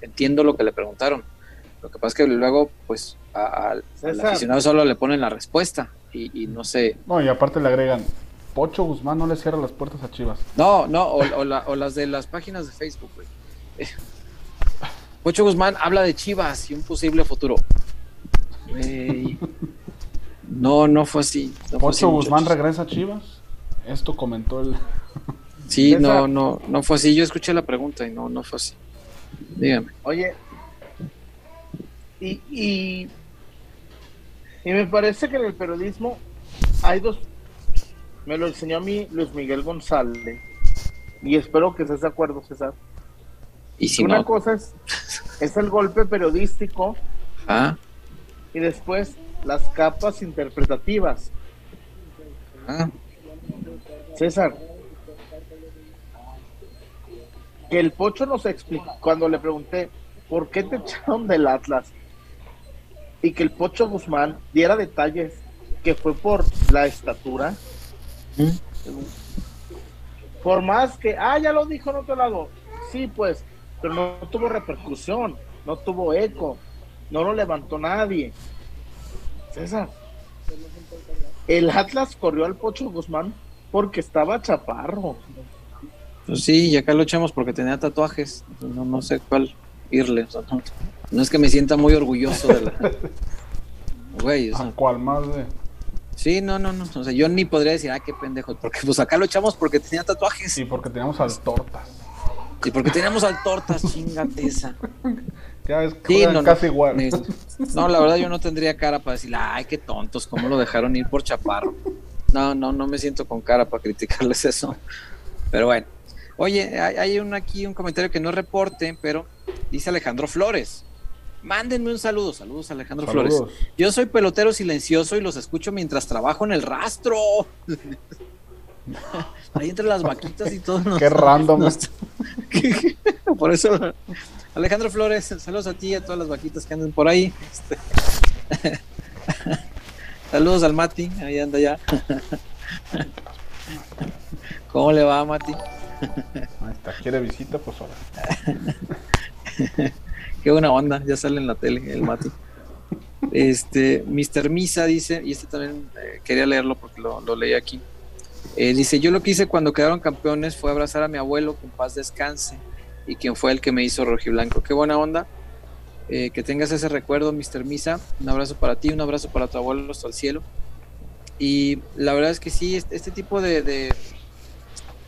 entiendo lo que le preguntaron. Lo que pasa es que luego, pues, al aficionado solo le ponen la respuesta y, no sé. No, y aparte le agregan, Pocho Guzmán no le cierra las puertas a Chivas. No, no, o, las de las páginas de Facebook, güey. Pocho Guzmán habla de Chivas y un posible futuro. No, no fue así. Pocho Guzmán regresa a Chivas. Esto comentó el. sí, no, no, no fue así. Yo escuché la pregunta y no, no fue así. Dígame. Oye, y, y, y me parece que en el periodismo hay dos me lo enseñó a mí Luis Miguel González. Y espero que estés de acuerdo, César. Y si Una cosa es, es el golpe periodístico. Ah. Y después las capas interpretativas. Ah. César. Que el Pocho nos explicó cuando le pregunté por qué te echaron del Atlas y que el Pocho Guzmán diera detalles que fue por la estatura por más que, ah, ya lo dijo en otro lado, sí, pues, pero no, tuvo repercusión, no tuvo eco, no lo levantó nadie. César, el Atlas corrió al Pocho Guzmán porque estaba chaparro. Pues sí, y acá lo echamos porque tenía tatuajes. No, no sé cuál irle. no, es que me sienta muy orgulloso de la. Güey, o ¿Cuál más de.? Sí, no, no, no. O sea, yo ni podría decir, ah, qué pendejo. Porque pues acá lo echamos porque tenía tatuajes. Y porque teníamos al tortas. Y porque teníamos al tortas, chingate esa. Ya ves, sí, no, casi igual. No, la verdad yo no tendría cara para decir, ay, qué tontos, cómo lo dejaron ir por chaparro. No, no, no me siento con cara para criticarles eso. Pero bueno. Oye, hay, hay un, aquí un comentario que no reporte, pero dice Alejandro Flores. Mándenme un saludo. Saludos, Alejandro Flores. Yo soy pelotero silencioso y los escucho mientras trabajo en el rastro. Ahí entre las vaquitas y todo. Qué random. por eso, Alejandro Flores, saludos a ti y a todas las vaquitas que andan por ahí. Este, saludos al Mati, ahí anda ya. ¿Cómo le va, Mati? Ahí está, quiere visita, pues ahora. Qué buena onda, ya sale en la tele el Mati. Este, Mr. Misa dice, y este también eh, quería leerlo porque lo, leí aquí. Eh, dice: Yo lo que hice cuando quedaron campeones fue abrazar a mi abuelo con paz descanse y quien fue el que me hizo rojiblanco. Qué buena onda. Eh, que tengas ese recuerdo, Mr. Misa. Un abrazo para ti, un abrazo para tu abuelo hasta el cielo. Y la verdad es que sí, este, este tipo de, de,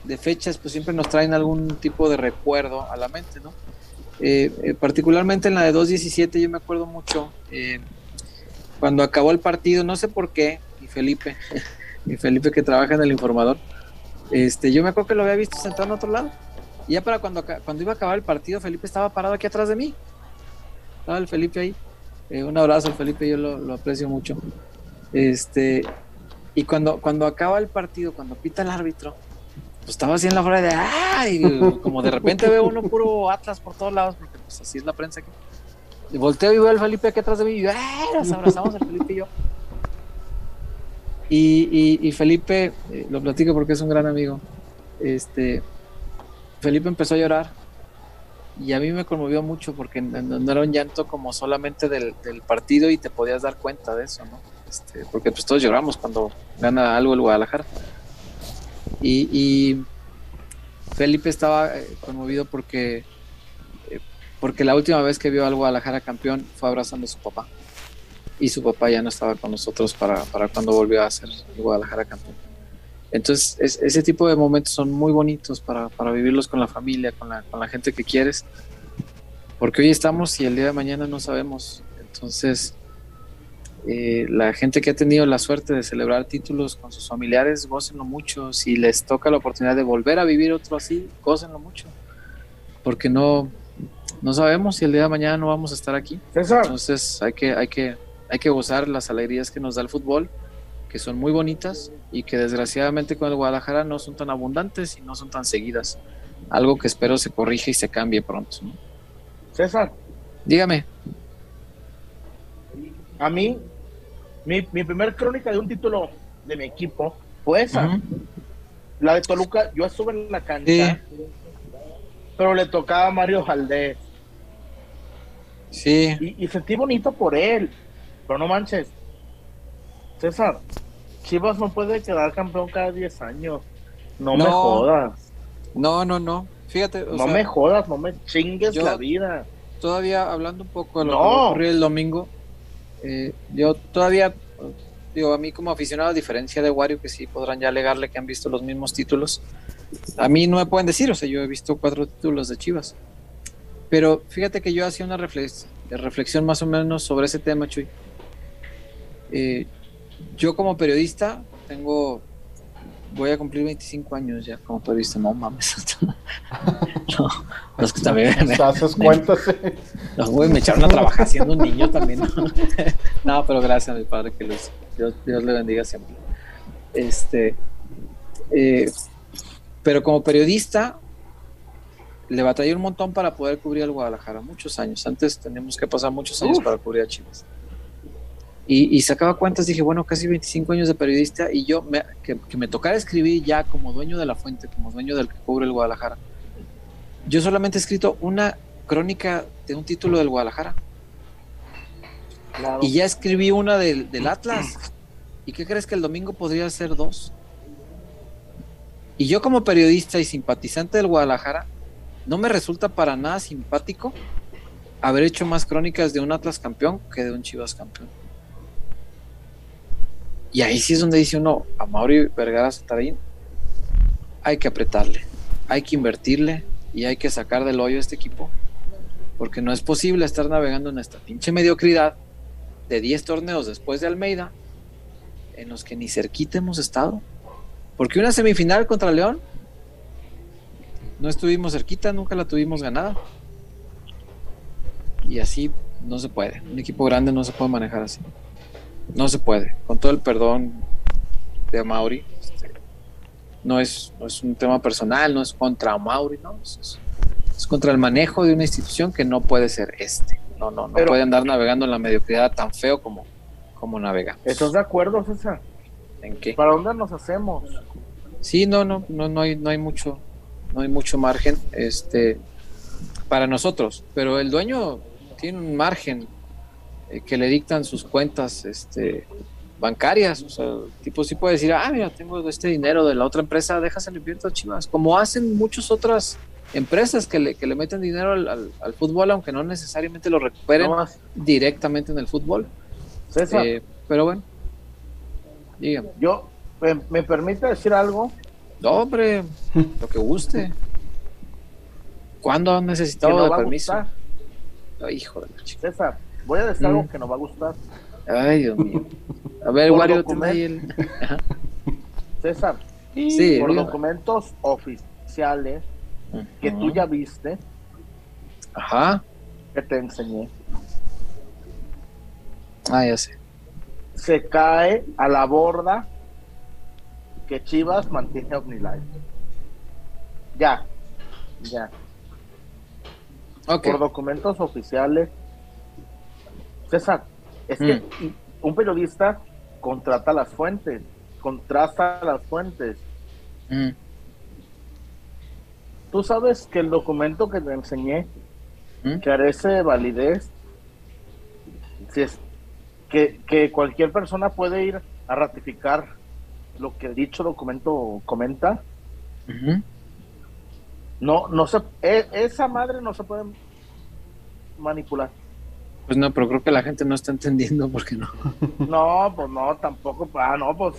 de, fechas pues siempre nos traen algún tipo de recuerdo a la mente, ¿no? Eh, eh, particularmente en la de 2.17 yo me acuerdo mucho eh, cuando acabó el partido, no sé por qué, y Felipe, y Felipe que trabaja en el informador, este, yo me acuerdo que lo había visto sentado en otro lado. Y ya para cuando, cuando iba a acabar el partido, Felipe estaba parado aquí atrás de mí. Estaba el Felipe ahí. un abrazo, Felipe, yo lo, aprecio mucho. Este, y cuando, cuando acaba el partido, cuando pita el árbitro, pues estaba así en la fuera de ¡ay! como de repente veo uno puro Atlas por todos lados, porque pues así es la prensa aquí. Y volteo y veo al Felipe aquí atrás de mí y ¡ay! Nos abrazamos el Felipe y yo. Y, Felipe, eh, lo platico porque es un gran amigo. Este, Felipe empezó a llorar y a mí me conmovió mucho porque no, era un llanto como solamente del, partido y te podías dar cuenta de eso, ¿no? Este, porque pues todos lloramos cuando gana algo el Guadalajara. Y, Felipe estaba eh, conmovido porque, eh, porque la última vez que vio al Guadalajara campeón fue abrazando a su papá. Y su papá ya no estaba con nosotros para, para cuando volvió a ser el Guadalajara campeón. Entonces, ese tipo de momentos son muy bonitos para, para vivirlos con la familia, con la, con la, gente que quieres, porque hoy estamos y el día de mañana no sabemos. Entonces, eh, la gente que ha tenido la suerte de celebrar títulos con sus familiares, gócenlo mucho. Si les toca la oportunidad de volver a vivir otro así, gócenlo mucho, porque no, no sabemos si el día de mañana no vamos a estar aquí. Entonces, hay que, hay que, hay que gozar las alegrías que nos da el fútbol que son muy bonitas y que desgraciadamente con el Guadalajara no son tan abundantes y no son tan seguidas. Algo que espero se corrige y se cambie pronto. César. Dígame. A mí, mi, mi primer crónica de un título de mi equipo fue esa. La de Toluca, yo estuve en la cancha, pero le tocaba a Mario Valdés. Sí. Y, y sentí bonito por él, pero no manches, César, Chivas no puede quedar campeón cada 10 años. No, me jodas. No, no, no. Fíjate. no me jodas, no me chingues la vida. Todavía hablando un poco de lo que ocurrió el domingo, eh, yo todavía, digo, a mí como aficionado, a diferencia de Wario, que sí podrán ya alegarle que han visto los mismos títulos, a mí no me pueden decir, o sea, yo he visto cuatro títulos de Chivas. Pero fíjate que yo hacía una reflexión más o menos sobre ese tema, Chuy. Eh, yo como periodista tengo, voy a cumplir 25 años ya como periodista, no mames. no, los que también me, haces cuentas. Los güey me echaron a trabajar siendo un niño también. No, pero gracias a mi padre que lo hizo. Dios, le bendiga siempre. Este, eh, pero como periodista le batallé un montón para poder cubrir al Guadalajara, muchos años. Antes teníamos que pasar muchos años para cubrir a Chivas. Y, sacaba cuentas, dije, bueno, casi 25 años de periodista y yo, me, que, me tocara escribir ya como dueño de la fuente, como dueño del que cubre el Guadalajara. Yo solamente he escrito una crónica de un título del Guadalajara. Y ya escribí una del, del Atlas. ¿Y qué crees que el domingo podría ser dos? Y yo como periodista y simpatizante del Guadalajara, no me resulta para nada simpático haber hecho más crónicas de un Atlas campeón que de un Chivas campeón. Y ahí sí es donde dice uno, a Mauri Vergara Satarín, hay que apretarle, hay que invertirle y hay que sacar del hoyo a este equipo. Porque no es posible estar navegando en esta pinche mediocridad de 10 torneos después de Almeida, en los que ni cerquita hemos estado. Porque una semifinal contra León, no estuvimos cerquita, nunca la tuvimos ganada. Y así no se puede. Un equipo grande no se puede manejar así. No se puede. Con todo el perdón de Mauri, este, no, es, es un tema personal, no es contra Mauri, no. Es, contra el manejo de una institución que no puede ser este. No, no, no puede andar navegando en la mediocridad tan feo como, como navegamos. ¿Estás de acuerdo, César? ¿En qué? ¿Para dónde nos hacemos? Sí, no, no, no, no hay, no hay mucho, no hay mucho margen, este, para nosotros, pero el dueño tiene un margen eh, que le dictan sus cuentas este, bancarias. O sea, el tipo sí puede decir, ah, mira, tengo este dinero de la otra empresa, déjaselo invierto a Chivas. Como hacen muchas otras empresas que le, que le meten dinero al, al, fútbol, aunque no necesariamente lo recuperen directamente en el fútbol. Eh, pero bueno, dígame. Yo, ¿me, permite decir algo? No, hombre, lo que guste. ¿Cuándo han necesitado de permiso? hijo de la chica. César, Voy a decir algo mm. que nos va a gustar. Ay, Dios mío. A ver, Wario, el... César, sí, por documentos oficiales que tú ya viste, Ajá. que te enseñé. Ah, ya sé. Se cae a la borda que Chivas mantiene OmniLife. Ya, ya. Por documentos oficiales. César, es que mm. un periodista contrata las fuentes, contrasta las fuentes. Mm. Tú sabes que el documento que te enseñé ¿Mm? carece de validez. Si es que, que cualquier persona puede ir a ratificar lo que dicho documento comenta. No, no se, e, esa madre no se puede manipular. Pues no, pero creo que la gente no está entendiendo por qué no. No, pues no, tampoco, ah, no, pues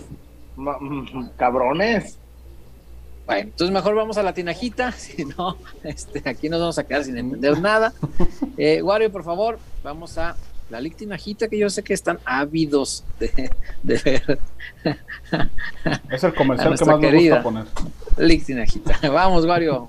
mm, cabrones. Bueno, entonces mejor vamos a la tinajita, si no, este, aquí nos vamos a quedar sin entender nada. Eh, Wario, por favor, vamos a la lictinajita que yo sé que están ávidos de, ver. Es el comercial que más me gusta poner. Lictinajita. Vamos, Wario.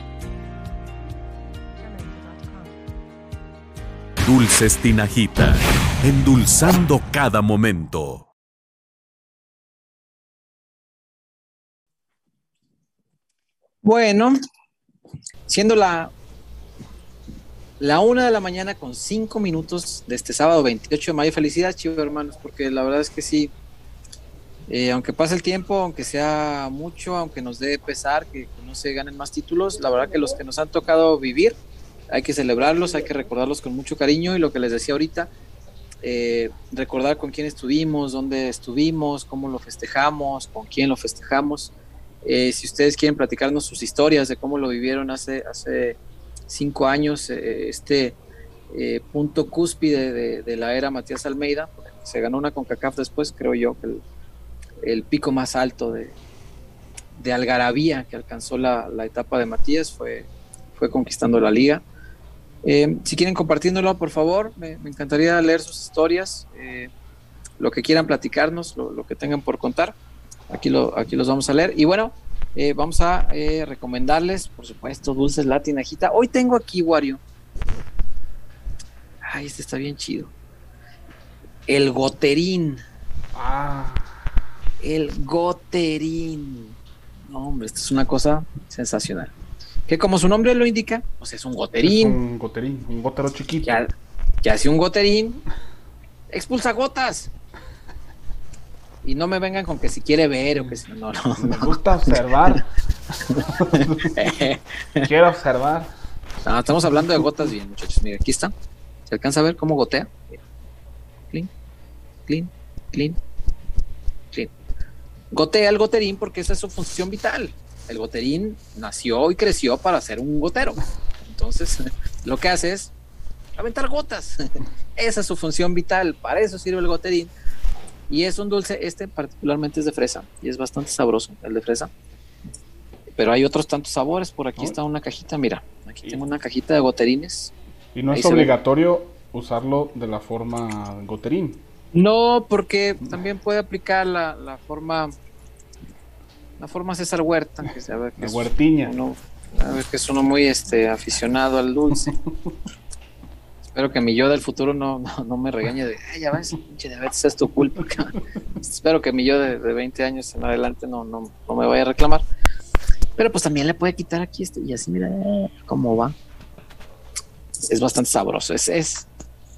Dulces Tinajita, endulzando cada momento. Bueno, siendo la la una de la mañana con cinco minutos de este sábado 28 de mayo. Felicidades, chicos hermanos, porque la verdad es que sí, eh, aunque pase el tiempo, aunque sea mucho, aunque nos dé pesar que, no se ganen más títulos, la verdad que los que nos han tocado vivir, hay que celebrarlos, hay que recordarlos con mucho cariño y lo que les decía ahorita, eh, recordar con quién estuvimos, dónde estuvimos, cómo lo festejamos, con quién lo festejamos. Eh, si ustedes quieren platicarnos sus historias de cómo lo vivieron hace, hace cinco años eh, este punto cúspide de, la era Matías Almeida. Se ganó una CONCACAF después, creo yo, que el, pico más alto de, de algarabía que alcanzó la, etapa de Matías fue, fue conquistando la liga. Eh, si quieren compartiéndolo, por favor, me, encantaría leer sus historias, lo que quieran platicarnos, lo, lo, que tengan por contar. Aquí, lo, aquí los vamos a leer. Y bueno, eh, vamos a eh, recomendarles, por supuesto, dulces latinajita. Hoy tengo aquí, Wario. Ay, este está bien chido. El goterín. Ah. El goterín. No, hombre, esto es una cosa sensacional. Que como su nombre lo indica, pues es un goterín. un goterín, un gotero chiquito. que hace un goterín, expulsa gotas. Y no me vengan con que si quiere ver o que si no, no. Me gusta observar. Quiero observar. No, estamos hablando de gotas bien, muchachos. Mira, aquí está. ¿Se alcanza a ver cómo gotea? Clean, clean, clean, clean. Gotea el goterín porque esa es su función vital. El goterín nació y creció para ser un gotero. Entonces, lo que hace es aventar gotas. Esa es su función vital. Para eso sirve el goterín y es un dulce, este particularmente es de fresa y es bastante sabroso, el de fresa. Pero hay otros tantos sabores. Por aquí está una cajita, mira, aquí tengo una cajita de goterines. Y no es obligatorio usarlo de la forma goterín. No, porque también puede aplicar la, forma la forma César Huerta, que se la huertiña. A ver que es uno muy este aficionado al dulce. Espero que mi yo del futuro no, no, me regañe de, Ay, ya ves, pinche diabetes es tu culpa. Espero que mi yo de, 20 años en adelante no, no, no me vaya a reclamar. Pero pues también le puede quitar aquí este y así mira cómo va. Es bastante sabroso. Ese es,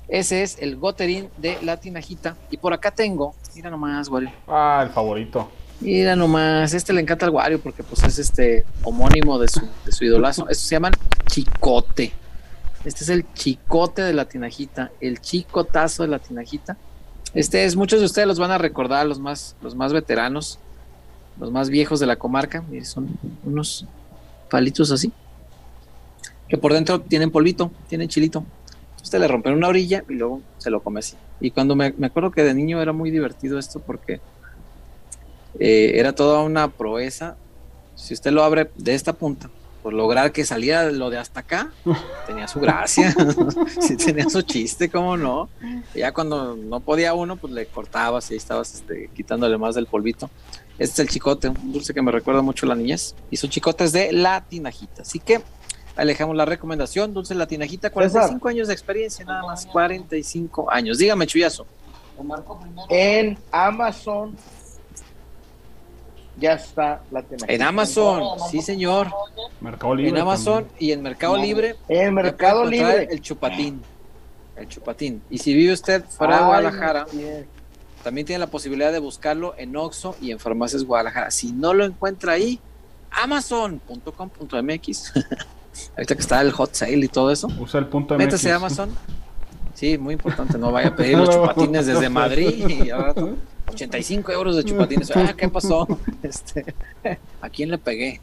ese es el goterín de la tinajita. Y por acá tengo, mira nomás, Wario. Ah, el favorito. Mira nomás, este le encanta al Wario porque pues es este homónimo de su, de su idolazo. Estos se llaman chicote. Este es el chicote de la tinajita, el chicotazo de la tinajita. Este es, muchos de ustedes los van a recordar, los más, los más veteranos los más viejos de la comarca. son unos palitos así. Que por dentro tienen polvito, tienen chilito. Usted le rompen una orilla y luego se lo come así. Y cuando me, acuerdo que de niño era muy divertido esto porque eh, era toda una proeza. Si usted lo abre de esta punta, por lograr que saliera lo de hasta acá, tenía su gracia, sí, tenía su chiste, cómo no. ya cuando no podía uno, pues le cortabas y ahí estabas este, quitándole más del polvito. Este es el chicote, un dulce que me recuerda mucho a la niñez. Y su chicote es de la tinajita. Así que alejamos la recomendación. Dulce la tinajita, 45 años de experiencia, nada más 45 años. Dígame, Chuyazo. En Amazon ya está la tinajita. En Amazon, sí, señor. Mercado Libre. En Amazon y en Mercado Libre. En Mercado Libre. El chupatín. El chupatín. Y si vive usted fuera de Guadalajara. También tiene la posibilidad de buscarlo en Oxxo y en Farmacias Guadalajara. Si no lo encuentra ahí, amazon.com.mx. Ahorita que está el hot sale y todo eso. Usa el punto MX. Métase a Amazon. Sí, muy importante. No vaya a pedir los chupatines desde Madrid y 85 euros de chupatines. Ah, ¿qué pasó? Este, ¿A quién le pegué?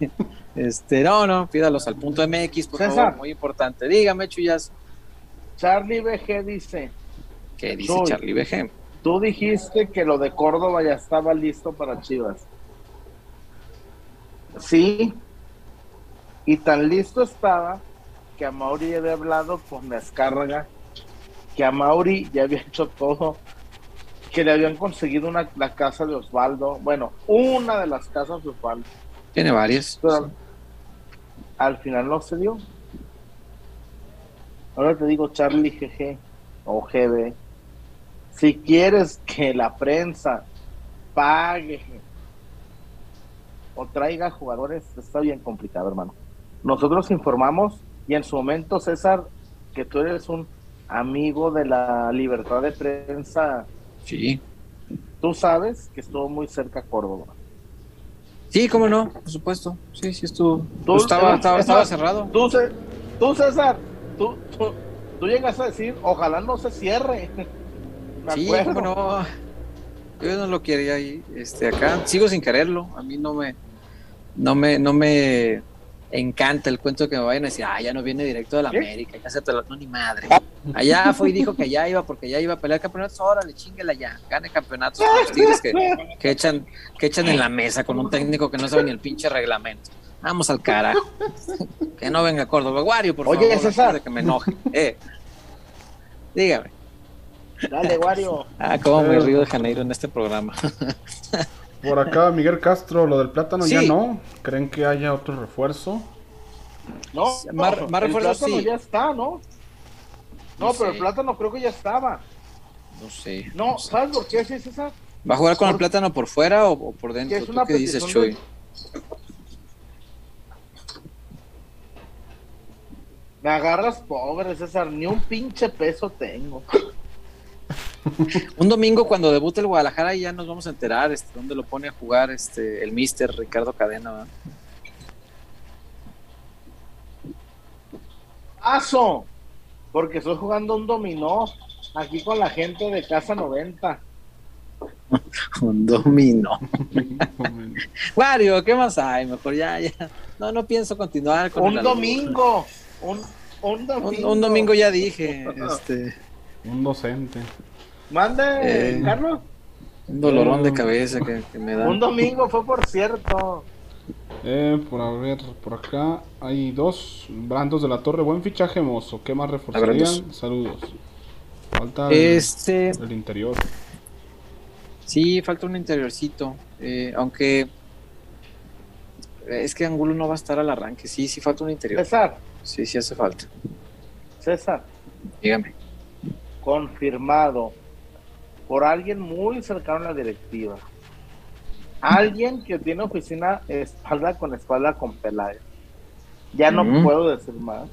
Este, no, no, pídalos al punto MX, por favor, muy importante. Dígame, Chuyas. Charlie BG dice. ¿Qué dice Charlie BG? Tú dijiste que lo de Córdoba ya estaba listo para Chivas. Sí. Y tan listo estaba que a Mauri había hablado con la escárraga, que a Mauri ya había hecho todo, que le habían conseguido una, la casa de Osvaldo, bueno, una de las casas de Osvaldo. Tiene varias. Pero al final no se dio. Ahora te digo Charlie GG o GB si quieres que la prensa pague o traiga jugadores, está bien complicado, hermano. Nosotros informamos y en su momento, César, que tú eres un amigo de la libertad de prensa. Sí. Tú sabes que estuvo muy cerca Córdoba. Sí, cómo no, por supuesto. Sí, sí estuvo. Tú, estaba, estaba, cerrado. Tú, tú César, tú, tú, tú llegas a decir, ojalá no se cierre. sí, cómo no. Yo no lo quería ahí, este, acá. Sigo sin quererlo. A mí no me, no me, no me encanta el cuento que me vayan a decir, ah, ya no viene directo de la América, ya No, ni madre. Allá fue y dijo que ya iba porque ya iba a pelear campeonatos. Órale, chinguela ya. Gane campeonatos con los tigres que, que, echan, que echan en la mesa con un técnico que no sabe ni el pinche reglamento. Vamos al cara. Que no venga Córdoba. Wario, por Oye, favor. César. Que me enoje. Eh. Dígame. Dale, Wario. Ah, cómo me río de Janeiro en este programa. Por acá, Miguel Castro, lo del plátano ya no. ¿Creen que haya otro refuerzo? No, más, refuerzo sí. ya está, ¿no? No, pero el plátano creo que ya estaba. No sé. No, ¿sabes por qué es esa? ¿Va a jugar con el plátano por fuera o, por dentro? ¿Tú ¿Qué dices, Chuy? Me agarras pobre, César. Ni un pinche peso tengo. Un domingo cuando debute el Guadalajara ya nos vamos a enterar este, dónde lo pone a jugar este el mister Ricardo Cadena. Paso, porque estoy jugando un dominó aquí con la gente de Casa 90. un dominó. Wario, ¿qué más hay? Mejor ya, ya. No, no pienso continuar con un domingo. Un, un domingo. Un, domingo ya dije. Este. Un docente. Mande, eh, Carlos. Un dolorón de cabeza que, me da. Un domingo fue por cierto. Eh, por a ver, por acá hay dos. Brandos de la Torre, buen fichaje mozo. ¿Qué más reforzarían? Saludos. Falta el, este... el interior. Sí, falta un interiorcito. Eh, aunque es que Angulo no va a estar al arranque. Sí, sí falta un interior. César. Sí, sí hace falta. César. Dígame. Confirmado por alguien muy cercano a la directiva. Alguien que tiene oficina espalda con espalda con Peláez. Ya no puedo decir más.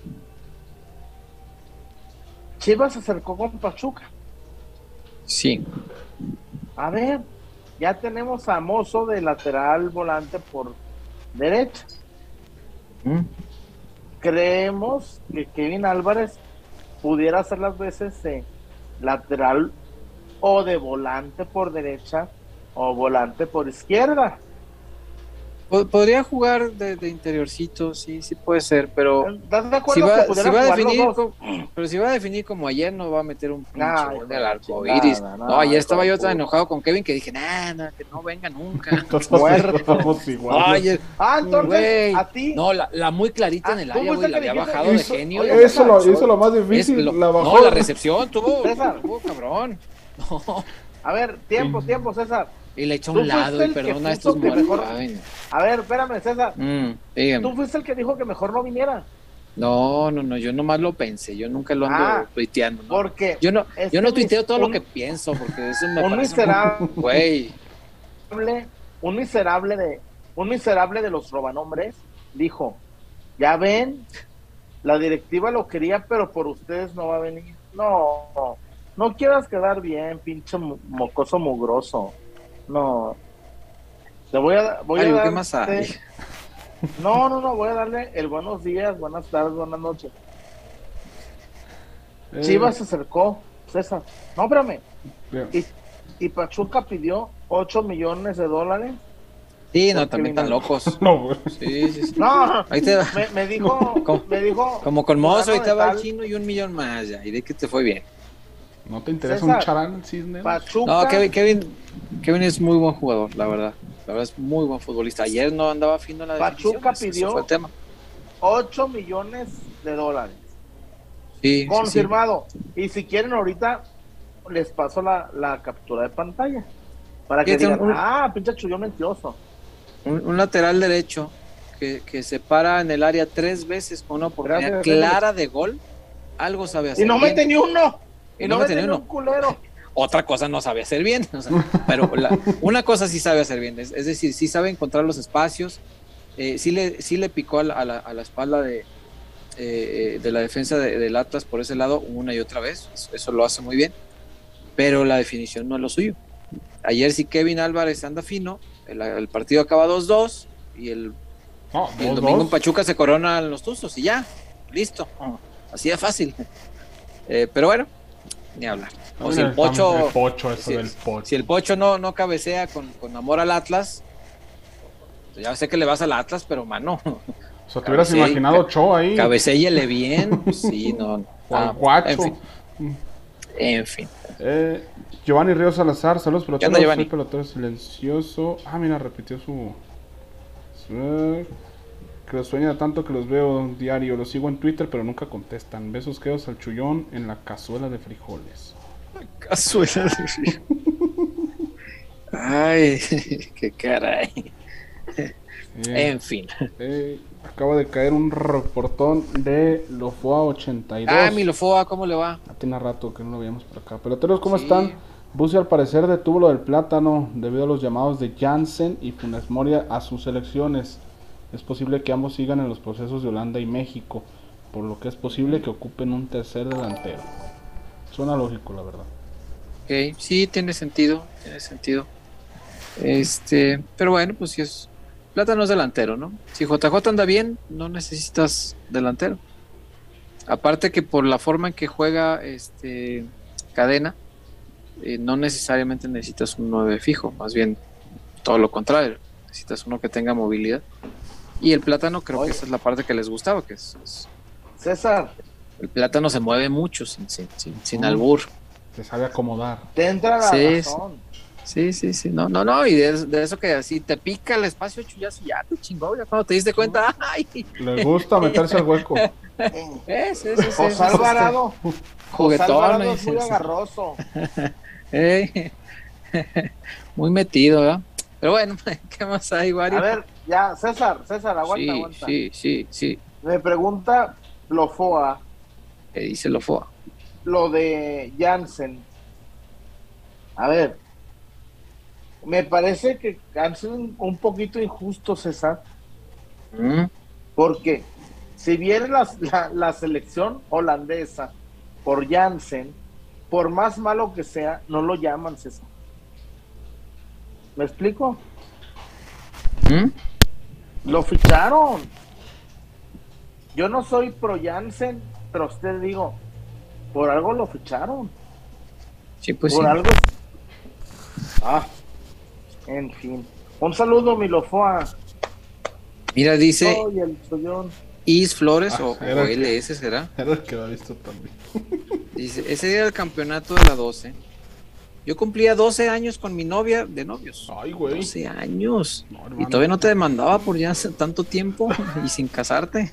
Chivas se acercó con Pachuca. Sí. A ver, ya tenemos a Mozo de lateral volante por derecha. Creemos que Kevin Álvarez pudiera hacer las veces de lateral o de volante por derecha o volante por izquierda. Podría jugar de, interiorcito, sí, sí puede ser, pero si va, a definir como, pero si va a definir como ayer no va a meter un pinche del arco iris. no, ayer estaba yo tan enojado con Kevin que dije, nada, que no venga nunca. ah, entonces, a ti. No, la, la muy clarita en el área, güey, la había bajado de genio. Eso lo, eso lo más difícil, la bajó. No, la recepción tuvo, tuvo cabrón. No. A ver, tiempo, tiempo, César. Y le echó un lado y perdona a estos muertos. A ver, espérame, César. Mm, Tú fuiste el que dijo que mejor no viniera. No, no, no, yo nomás lo pensé, yo nunca lo ando ah, tuiteando. ¿no? Porque yo no, yo no tuiteo todo lo que pienso, porque eso me un miserable, güey. Un miserable de, un miserable de los robanombres dijo, ya ven, la directiva lo quería, pero por ustedes no va a venir. No, no quieras quedar bien, pinche mocoso mugroso. No. Te voy a, voy a ¿qué más hay? No, no, no, voy a darle el buenos días, buenas tardes, buenas noches. Eh. Chivas se acercó, César. No, espérame. Y, y, Pachuca pidió 8 millones de dólares. Sí, no, también están locos. no, Sí, sí, sí. No, ahí te... me, me, dijo, me dijo. Como con Mozo, ahí te va el chino y un millón más ya. Y de que te fue bien. ¿No te interesa un charán cisne? No, Kevin, Kevin, Kevin es muy buen jugador, la verdad. La verdad es muy buen futbolista. Ayer no andaba fino en la Pachuca pidió 8 millones de dólares. Sí, Confirmado. Y si quieren ahorita les paso la, la captura de pantalla. Para que digan, ah, pinche chullón mentiroso. Un, lateral derecho que, que se para en el área tres veces con una oportunidad clara de gol. Algo sabe hacer. Y no mete ni uno. Y no, mete ni uno. Un culero otra cosa no sabe hacer bien. pero una cosa sí sabe hacer bien, es, decir, sí sabe encontrar los espacios, eh, sí, le, sí le picó a la, a la, espalda de, eh, de la defensa de, del Atlas por ese lado una y otra vez, eso, lo hace muy bien, pero la definición no es lo suyo. Ayer sí Kevin Álvarez anda fino, el, partido acaba 2-2 y el, domingo en Pachuca se coronan los tuzos y ya, listo, así de fácil. Eh, pero bueno, ni hablar. si el Pocho, si, el Pocho no, no cabecea con, amor al Atlas, pues ya sé que le vas al Atlas, pero mano. O sea, te hubieras imaginado Cho ahí. Cabecéyele bien, sí, no. Ah, guacho. En fin. Eh, Giovanni Ríos Salazar, saludos peloteros. Soy pelotero silencioso. Ah, mira, repitió su. Que los sueña tanto que los veo diario. Los sigo en Twitter, pero nunca contestan. Besos quedos al chullón en la cazuela de frijoles. Cazuela de frijoles. Ay, qué caray. En fin. Eh, acaba de caer un reportón de Lofoa 82. Ah, mi Lofoa, ¿cómo le va? tiene rato que no lo veíamos por acá. Peloteros, ¿cómo están? Bucio al parecer detuvo lo del plátano debido a los llamados de Jansen y Funes Moria a sus elecciones. Es posible que ambos sigan en los procesos de Holanda y México, por lo que es posible que ocupen un tercer delantero. Suena lógico, la verdad. Ok, sí, tiene sentido, tiene sentido. Este, pero bueno, pues si es Plata no es delantero, ¿no? Si JJ anda bien, no necesitas delantero. Aparte que por la forma en que juega este cadena, eh, no necesariamente necesitas un 9 fijo, más bien todo lo contrario, necesitas uno que tenga movilidad. Y el plátano creo que esa es la parte que les gustaba, que es, César. El plátano se mueve mucho sin, sin, sin, albur. Se sabe acomodar. Te entra la sí, razón. Sí, sí, sí. No, no, no. Y de, eso que así te pica el espacio, ya, ya te chingó. Ya cuando te diste cuenta, ¡ay! Le gusta meterse al hueco. es, es, es, José Alvarado. Juguetón. es muy agarroso. muy metido, ¿verdad? Pero bueno, ¿qué más hay, Wario? A ver, ya, César, César, aguanta, sí, aguanta. Sí, sí, sí. Me pregunta Lofoa. ¿Qué dice Lofoa? Lo de Jansen. A ver, me parece que han sido un, poquito injusto, César. ¿Mm? Porque si viene la, la, selección holandesa por Jansen, por más malo que sea, no lo llaman César. ¿Me explico? ¿Mm? Lo ficharon. Yo no soy pro Jansen, pero usted digo, por algo lo ficharon. Sí, pues por algo. Ah, en fin. Un saludo, Milofoa. Mira, dice. Is Flores ah, o, LS será. Era el que lo ha visto también. Dice, ese día del campeonato de la 12. Yo cumplía 12 años con mi novia de novios. Ay, güey. 12 años. y todavía no te demandaba por ya tanto tiempo y sin casarte.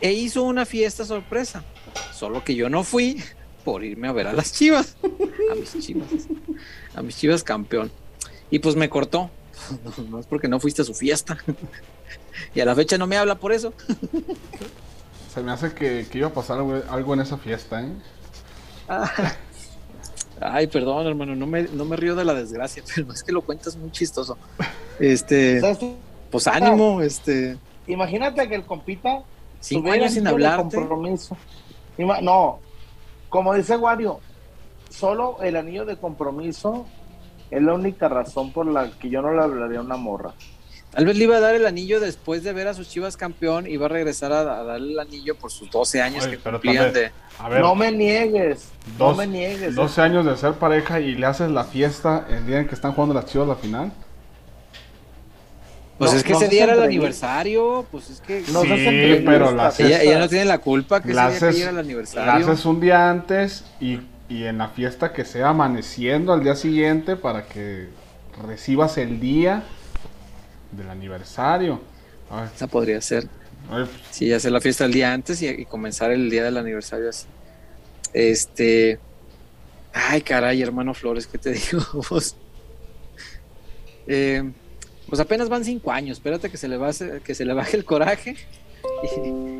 E hizo una fiesta sorpresa. Solo que yo no fui por irme a ver a las chivas. A mis chivas. A mis chivas campeón. Y pues me cortó. No, es porque no fuiste a su fiesta. Y a la fecha no me habla por eso. Se me hace que, iba a pasar algo en esa fiesta, ¿eh? Ay, perdón, hermano, no me, no me río de la desgracia, pero es que lo cuentas muy chistoso. Este, pues ánimo, este. Imagínate que el compita. Cinco años sin hablarte. Compromiso. No, como dice Wario, solo el anillo de compromiso es la única razón por la que yo no le hablaría a una morra. Tal vez le iba a dar el anillo después de ver a sus chivas campeón y iba a regresar a, darle el anillo por sus 12 años que cumplían de. no me niegues, no me niegues. 12 años de ser pareja y le haces la fiesta el día en que están jugando las chivas la final. Pues es que ese día era el aniversario, pues es que... No sí, pero la ella, no tiene la culpa que ese día era el aniversario. La haces un día antes y, y en la fiesta que sea amaneciendo al día siguiente para que recibas el día del aniversario. Esa podría ser. Sí, hacer la fiesta el día antes y, comenzar el día del aniversario así. Este. Ay, caray, hermano Flores, ¿qué te digo? pues, eh, pues apenas van cinco años. Espérate que se le, baje, que se le baje el coraje.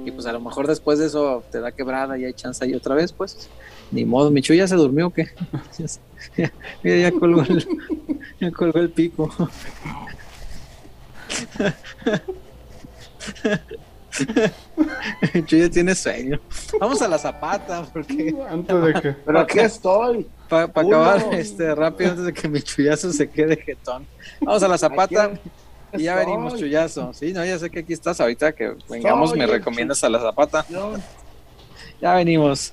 Y, pues a lo mejor después de eso te da quebrada y hay chance ahí otra vez, pues. Ni modo, Michu ya se durmió qué. Mira, ya colgó el, ya colgó el pico. ya tiene sueño. Vamos a la zapata, porque. Antes de que. Pero aquí estoy. Para acabar este rápido, antes de que mi chullazo se quede jetón. Vamos a la zapata. Y ya venimos, chullazo. Sí, no, ya sé que aquí estás. Ahorita que vengamos, me recomiendas a la zapata. Ya venimos.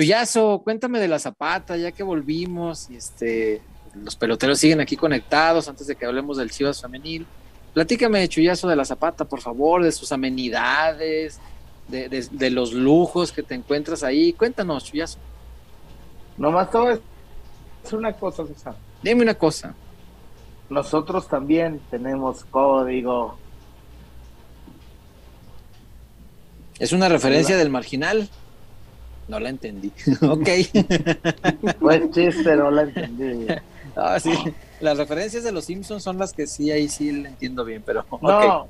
Chuyazo, cuéntame de la Zapata, ya que volvimos, y este, los peloteros siguen aquí conectados antes de que hablemos del Chivas femenil. Platícame, Chuyazo, de la Zapata, por favor, de sus amenidades, de, los lujos que te encuentras ahí. Cuéntanos, Chuyazo. Nomás todo es una cosa, César. Dime una cosa. Nosotros también tenemos código. ¿Es una referencia del marginal? No la entendí. ok. Pues chiste, no la entendí. Ah, sí. las referencias de los Simpsons son las que sí, ahí sí le entiendo bien, pero. No,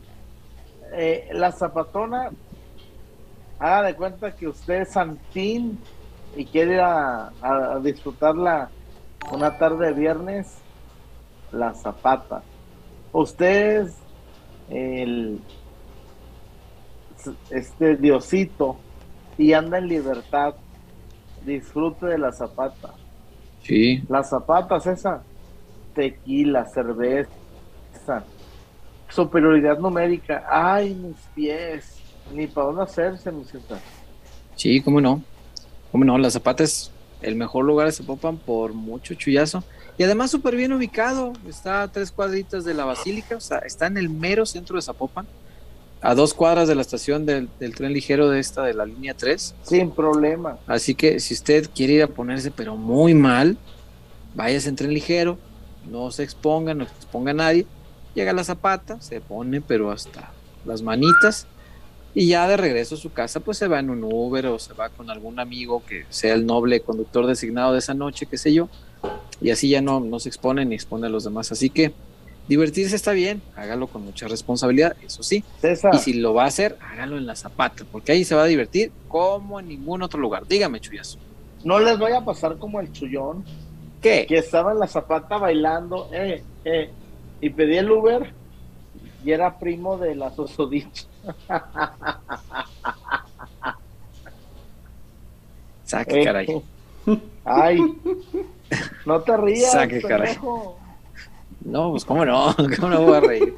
eh, la zapatona, haga de cuenta que usted es Santín y quiere ir a, disfrutarla una tarde de viernes, la zapata. Usted es el este Diosito y anda en libertad. Disfrute de la zapata. Sí. Las zapatas, esa. Tequila, cerveza. Superioridad numérica. Ay, mis pies. Ni para dónde hacerse, mi César. Sí, cómo no. Cómo no, la zapata es el mejor lugar de Zapopan por mucho chullazo. Y además súper bien ubicado. Está a tres cuadritas de la Basílica. O sea, está en el mero centro de Zapopan a dos cuadras de la estación del, tren ligero de esta de la línea 3. Sin problema. Así que si usted quiere ir a ponerse pero muy mal, váyase en tren ligero, no se exponga, no se exponga a nadie, llega la zapata, se pone pero hasta las manitas y ya de regreso a su casa pues se va en un Uber o se va con algún amigo que sea el noble conductor designado de esa noche, qué sé yo, y así ya no, no se expone ni expone a los demás. Así que Divertirse está bien, hágalo con mucha responsabilidad, eso sí. Y si lo va a hacer, hágalo en la zapata, porque ahí se va a divertir como en ningún otro lugar. Dígame, Chuyazo. No les vaya a pasar como el chullón. ¿Qué? Que estaba en la zapata bailando, eh, eh, y pedí el Uber y era primo de la Sosodich. Saque, caray. Ay, no te rías. Saque, caray. No, pues cómo no, cómo no voy a reír.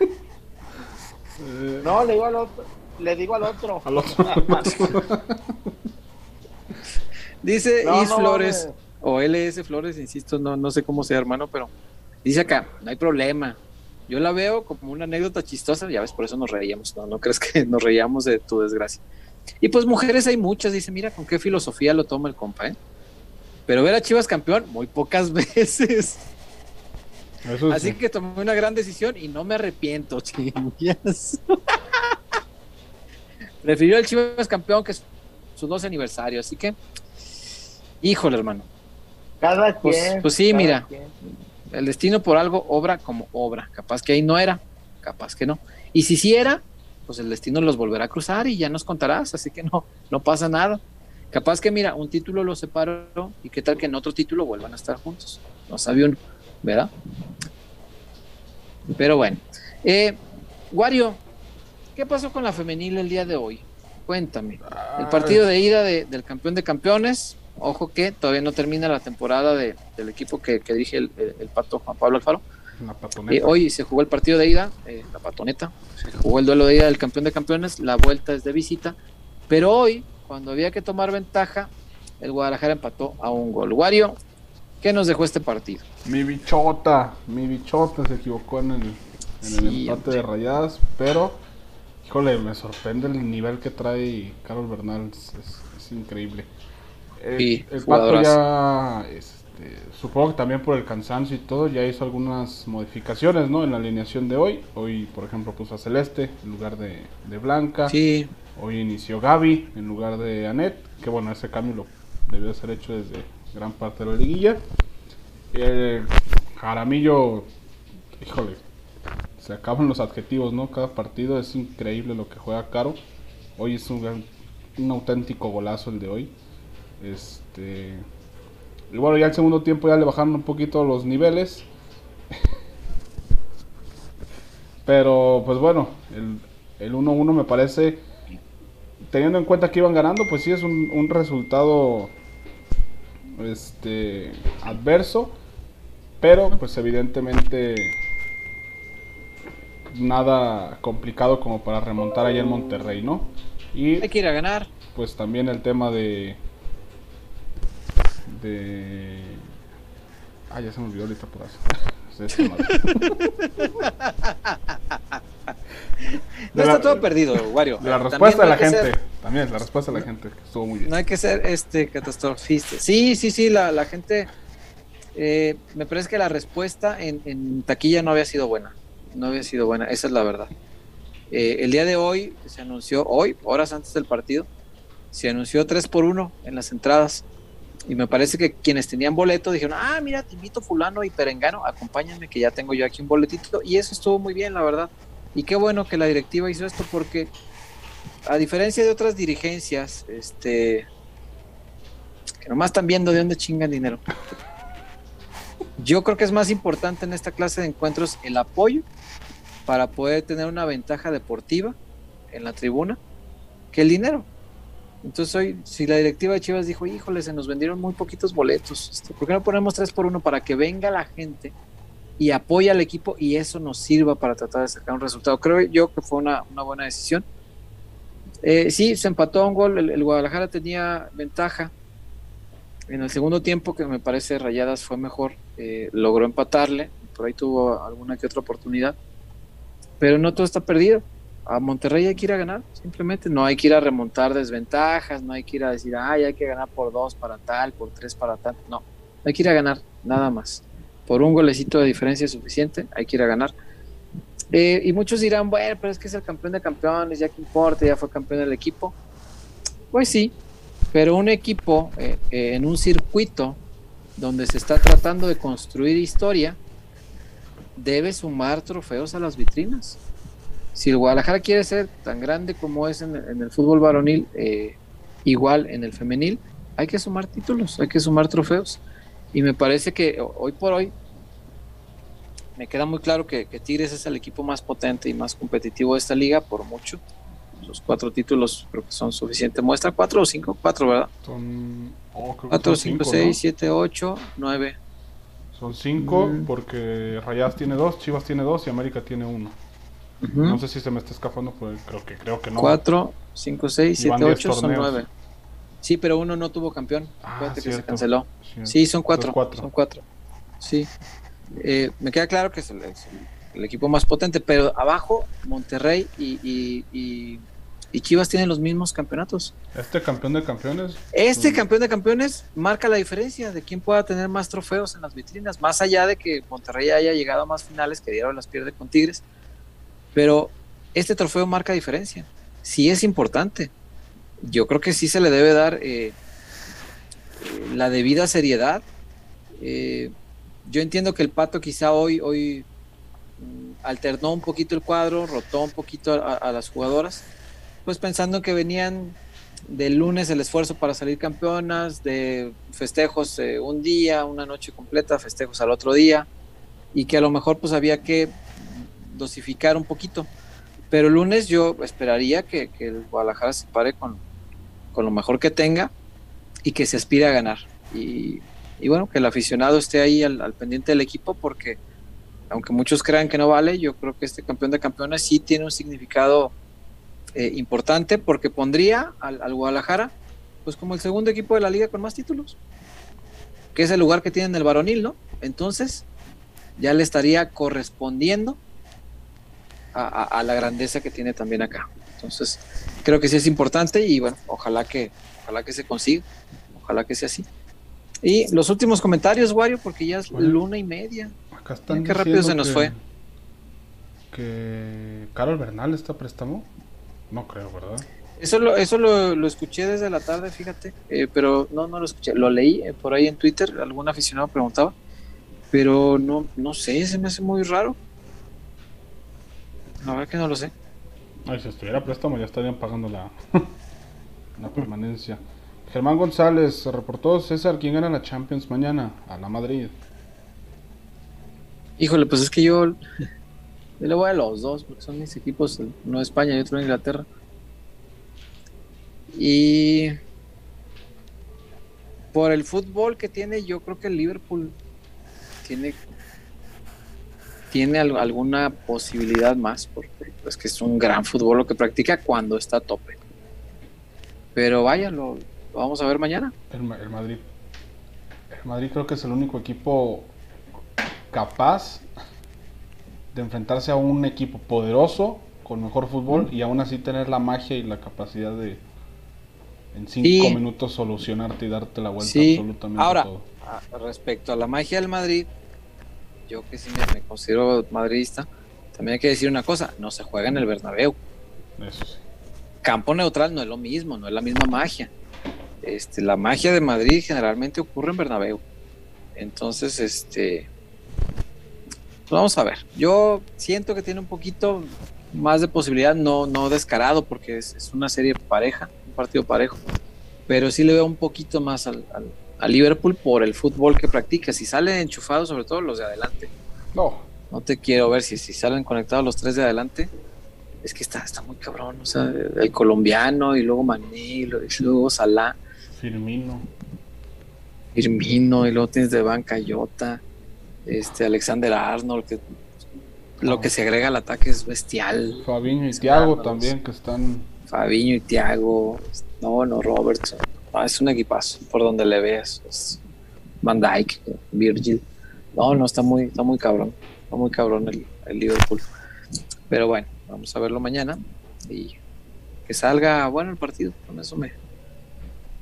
No, le digo al otro. Le digo al otro. dice Is Flores, o LS Flores, insisto, no, no sé cómo sea, hermano, pero dice acá, no hay problema. Yo la veo como una anécdota chistosa, ya ves, por eso nos reíamos, ¿no? No crees que nos reíamos de tu desgracia. Y pues mujeres hay muchas, dice, mira con qué filosofía lo toma el compa, ¿eh? Pero ver a Chivas campeón, muy pocas veces. Así que tomé una gran decisión y no me arrepiento, chingas. Prefirió el Chivas campeón que su 12 aniversario, así que, híjole, hermano. Cada pues, quien. Pues sí, mira, el destino por algo obra como obra. Capaz que ahí no era, capaz que no. Y si sí era, pues el destino los volverá a cruzar y ya nos contarás, así que no, no pasa nada. Capaz que, mira, un título los separó y qué tal que en otro título vuelvan a estar juntos. No sabía uno. ¿Verdad? Pero bueno. Eh, Wario, ¿qué pasó con la femenil el día de hoy? Cuéntame. El partido de ida del campeón de campeones. Ojo que todavía no termina la temporada del equipo que, que dirige el, pato Juan Pablo Alfaro. Eh, hoy se jugó el partido de ida, eh, la patoneta. Se jugó el duelo de ida del campeón de campeones. La vuelta es de visita. Pero hoy, cuando había que tomar ventaja, el Guadalajara empató a un gol. Wario, ¿Qué nos dejó este partido? Mi bichota, mi bichota se equivocó en el, en el empate de rayadas, pero híjole, me sorprende el nivel que trae Carlos Bernal, es, increíble. El, el pato ya, este, supongo que también por el cansancio y todo, ya hizo algunas modificaciones, ¿no? En la alineación de hoy. Hoy, por ejemplo, puso a Celeste en lugar de, de Blanca. Sí. Hoy inició Gaby en lugar de Anet, que bueno, ese cambio lo debió ser hecho desde gran parte de la liguilla. El Jaramillo, híjole, se acaban los adjetivos, ¿no? Cada partido es increíble lo que juega Caro. Hoy es un, auténtico golazo el de hoy. Este. Y bueno, ya el segundo tiempo ya le bajaron un poquito los niveles. Pero pues bueno, el 1-1 me parece, teniendo en cuenta que iban ganando, pues sí es un resultado este, adverso, pero pues evidentemente nada complicado como para remontar allá en Monterrey, ¿no? Y hay que ir a ganar. Pues también el tema de de Ah, ya se me olvidó ahorita por eso. no está todo perdido, Wario. La respuesta de la gente. También, la respuesta de la gente. Estuvo muy bien. No hay que ser este catastrofista. Sí, sí, sí, la, la gente. Eh, me parece que la respuesta en, taquilla no había sido buena. No había sido buena, esa es la verdad. Eh, el día de hoy se anunció, hoy, horas antes del partido, se anunció 3 por 1 en las entradas. Y me parece que quienes tenían boleto dijeron, ah, mira, te invito fulano y perengano, acompáñenme que ya tengo yo aquí un boletito. Y eso estuvo muy bien, la verdad. Y qué bueno que la directiva hizo esto porque, a diferencia de otras dirigencias, este, que nomás están viendo de dónde chingan dinero. Yo creo que es más importante en esta clase de encuentros el apoyo para poder tener una ventaja deportiva en la tribuna que el dinero. Entonces hoy, si la directiva de Chivas dijo, híjole, se nos vendieron muy poquitos boletos, este, ¿por qué no ponemos tres por uno para que venga la gente y apoye al equipo y eso nos sirva para tratar de sacar un resultado? Creo yo que fue una, buena decisión. Eh, sí, se empató un gol, el, Guadalajara tenía ventaja. En el segundo tiempo, que me parece Rayadas fue mejor, eh, logró empatarle, por ahí tuvo alguna que otra oportunidad, pero no todo está perdido a Monterrey hay que ir a ganar, simplemente no hay que ir a remontar desventajas, no hay que ir a decir, ay, hay que ganar por dos para tal, por tres para tal, no, hay que ir a ganar, nada más. Por un golecito de diferencia suficiente, hay que ir a ganar. Eh, y muchos dirán, bueno, pero es que es el campeón de campeones, ya que importa, ya fue campeón del equipo. Pues sí, pero un equipo eh, eh, en un circuito donde se está tratando de construir historia, debe sumar trofeos a las vitrinas si el Guadalajara quiere ser tan grande como es en, el fútbol varonil, eh, igual en el femenil, hay que sumar títulos, hay que sumar trofeos. Y me parece que hoy por hoy me queda muy claro que, Tigres es el equipo más potente y más competitivo de esta liga por mucho. Los cuatro títulos creo que son suficiente muestra. ¿Cuatro o cinco? Cuatro, ¿verdad? Son oh, cuatro, cinco, seis, siete, ocho, nueve. Son cinco mm. porque Rayas tiene dos, Chivas tiene dos y América tiene uno. No sé si se me está escapando, pues creo que creo que no. 4, 5, 6, 7, 8 son 9. Sí, pero uno no tuvo campeón. Ah, que se canceló. Sí, son 4. Son 4. Sí. Eh, me queda claro que es el, equipo más potente, pero abajo Monterrey y, y, y, y, Chivas tienen los mismos campeonatos. ¿Este campeón de campeones? Este mm. campeón de campeones marca la diferencia de quién pueda tener más trofeos en las vitrinas, más allá de que Monterrey haya llegado a más finales que dieron las pierde con Tigres pero este trofeo marca diferencia. Sí es importante. Yo creo que sí se le debe dar eh, eh, la debida seriedad. Eh, yo entiendo que el Pato quizá hoy, hoy mm, alternó un poquito el cuadro, rotó un poquito a, las jugadoras, pues pensando que venían del lunes el esfuerzo para salir campeonas, de festejos un día, una noche completa, festejos al otro día, y que a lo mejor pues había que dosificar un poquito. Pero el lunes yo esperaría que, el Guadalajara se pare con, lo mejor que tenga y que se aspire a ganar. Y, bueno, que el aficionado esté ahí al, pendiente del equipo porque aunque muchos crean que no vale, yo creo que este campeón de campeones sí tiene un significado eh, importante porque pondría al, al, Guadalajara pues como el segundo equipo de la liga con más títulos, que es el lugar que tiene en el varonil, ¿no? Entonces ya le estaría correspondiendo a, la grandeza que tiene también acá. Entonces, creo que sí es importante y bueno, ojalá que, ojalá que se consiga, ojalá que sea así. Y los últimos comentarios, Wario, porque ya es luna y media. Acá están Qué rápido se nos fue. Que Carol Bernal está préstamo. No creo, ¿verdad? Eso lo, eso lo, escuché desde la tarde, fíjate, eh, pero no, no lo escuché. Lo leí eh, por ahí en Twitter, algún aficionado preguntaba, pero no, no sé, se me hace muy raro. La verdad que no lo sé. Ay, si estuviera préstamo ya estarían pagando la, la permanencia. Germán González se reportó César, ¿quién gana la Champions mañana? A la Madrid. Híjole, pues es que yo, yo le voy a los dos, porque son mis equipos, uno de España y otro de Inglaterra. Y por el fútbol que tiene, yo creo que el Liverpool tiene tiene alguna posibilidad más, porque es que es un gran fútbol lo que practica cuando está a tope. Pero vaya, lo, vamos a ver mañana. El, Madrid. El Madrid creo que es el único equipo capaz de enfrentarse a un equipo poderoso, con mejor fútbol, y aún así tener la magia y la capacidad de en cinco minutos solucionarte y darte la vuelta absolutamente Ahora, respecto a la magia del Madrid, yo que sí me, considero madridista, también hay que decir una cosa, no se juega en el Bernabéu. Eso sí. Campo neutral no es lo mismo, no es la misma magia. Este, la magia de Madrid generalmente ocurre en Bernabéu. Entonces, este, pues vamos a ver. Yo siento que tiene un poquito más de posibilidad, no, no descarado, porque es, una serie pareja, un partido parejo, pero sí le veo un poquito más al, al, Liverpool por el fútbol que practica. Si salen enchufados, sobre todo los de adelante. No. No te quiero ver si, si salen conectados los tres de adelante. Es que está, está muy cabrón. O sea, el colombiano y luego Mané y luego Salah. Firmino. Firmino y luego tienes de banca Jota, este Alexander Arnold, que lo que se agrega al ataque es bestial. Fabiño y Thiago también que están. Fabiño y Thiago, no, no, Robertson. es un equipazo por donde le veas. Van Dyke, Virgil. No, no, está muy, está muy cabrón. Está muy cabrón el, el Liverpool. Pero bueno, vamos a verlo mañana y que salga bueno el partido. Con eso me,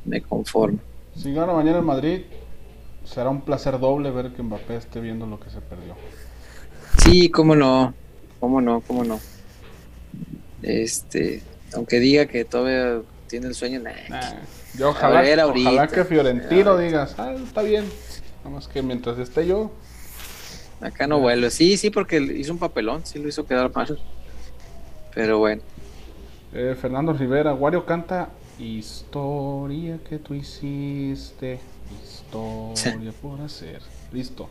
me conformo. Si gana mañana en Madrid, será un placer doble ver que Mbappé esté viendo lo que se perdió. Sí, cómo no, cómo no, cómo no. Este, aunque diga que todavía tiene el sueño, yo ojalá, ojalá que Fiorentino digas, ah, está bien. Nada más que mientras esté yo. Acá no vuelve. Sí, sí, porque hizo un papelón, sí lo hizo quedar mal. Pero bueno. Eh, Fernando Rivera, Wario canta Historia que tú hiciste. Historia por hacer. Listo.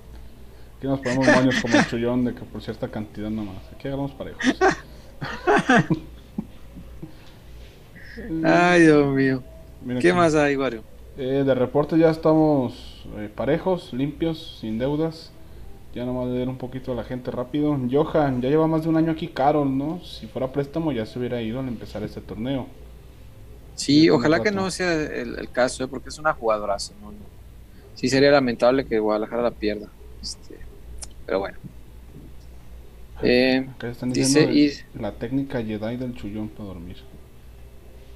Aquí nos ponemos baños como el chullón de que por cierta cantidad nomás. Aquí agarramos parejos. Ay, Dios mío. ¿Qué más hay, Wario? Eh, de reporte ya estamos eh, parejos, limpios, sin deudas. Ya nomás de ver un poquito a la gente rápido. Johan, ya lleva más de un año aquí Carol, ¿no? Si fuera préstamo ya se hubiera ido al empezar este torneo. Sí, ojalá que no sea el, caso, ¿eh? porque es una jugadoraza. ¿no? Sí, sería lamentable que Guadalajara la pierda. Este, pero bueno. Eh, dice, la técnica Jedi del chullón para dormir.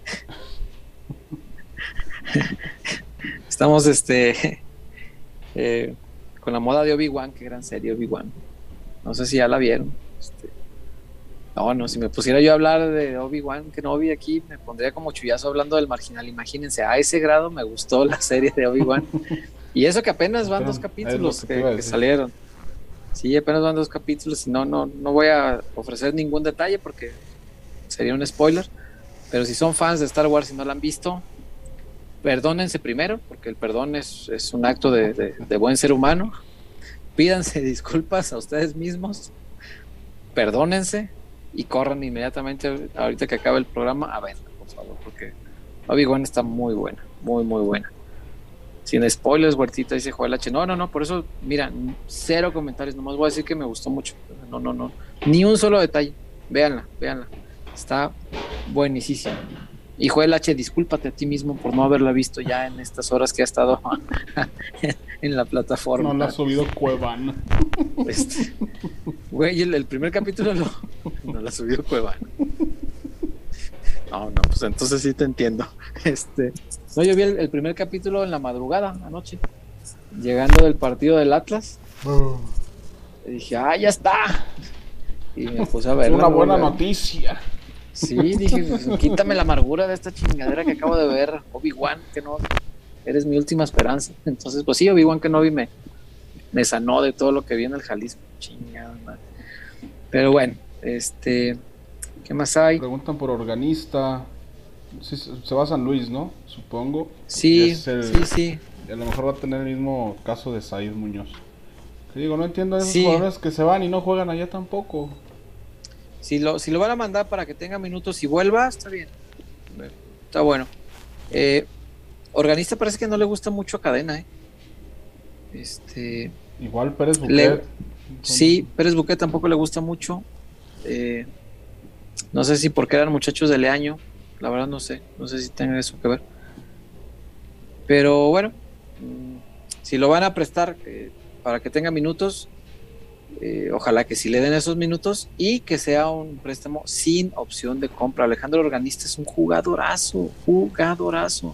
Estamos este eh, con la moda de Obi-Wan, qué gran serie Obi-Wan. No sé si ya la vieron. Este, no, no, si me pusiera yo a hablar de Obi-Wan que no vi aquí, me pondría como chullazo hablando del marginal. Imagínense, a ese grado me gustó la serie de Obi-Wan. y eso que apenas van dos capítulos que, salieron. Sí, apenas van dos capítulos y no, no, no voy a ofrecer ningún detalle porque sería un spoiler. Pero si son fans de Star Wars y no la han visto, perdónense primero, porque el perdón es, un acto de, de buen ser humano. Pídanse disculpas a ustedes mismos, perdónense, y corran inmediatamente ahorita que acabe el programa a verla, por favor, porque Obi-Wan está muy buena, muy, muy buena. Sin spoilers, Huertita dice Joel H. No, no, no, por eso, mira, cero comentarios, nomás voy a decir que me gustó mucho. No, no, no, ni un solo detalle. Véanla, véanla. Está buenísima. Y Joel H, discúlpate a ti mismo por no haberla visto ya en estas horas que ha estado en la plataforma. No la ha subido Cuevana. Este, güey, el, primer capítulo no, no la subió Cuevana. No, no, pues entonces sí te entiendo. Este, no, yo vi el, primer capítulo en la madrugada, anoche, llegando del partido del Atlas. Y dije, ah, ya está. Y me puse a ver. Una buena noticia. Sí, dije, pues, quítame la amargura de esta chingadera que acabo de ver, Obi-Wan, que no, eres mi última esperanza. Entonces, pues sí, Obi-Wan que no vi me, me sanó de todo lo que vi en el Jalisco. Chingada madre. Pero bueno, este, ¿qué más hay? Preguntan por organista. se va a San Luis, ¿no? Supongo. Sí, sí, sí. A lo mejor va a tener el mismo caso de Said Muñoz. Que digo, no entiendo a esos jugadores que se van y no juegan allá tampoco. Si lo, si lo van a mandar para que tenga minutos y vuelva, está bien. Está bueno. Eh, organista parece que no le gusta mucho a Cadena, ¿eh? Este. Igual Pérez Buquet. sí, Pérez Buquet tampoco le gusta mucho. Eh, no sé si porque eran muchachos de Leaño. La verdad no sé. No sé si tenga eso que ver. Pero bueno, mm, si lo van a prestar eh, para que tenga minutos, eh, ojalá que sí le den esos minutos y que sea un préstamo sin opción de compra. Alejandro Organista es un jugadorazo, jugadorazo.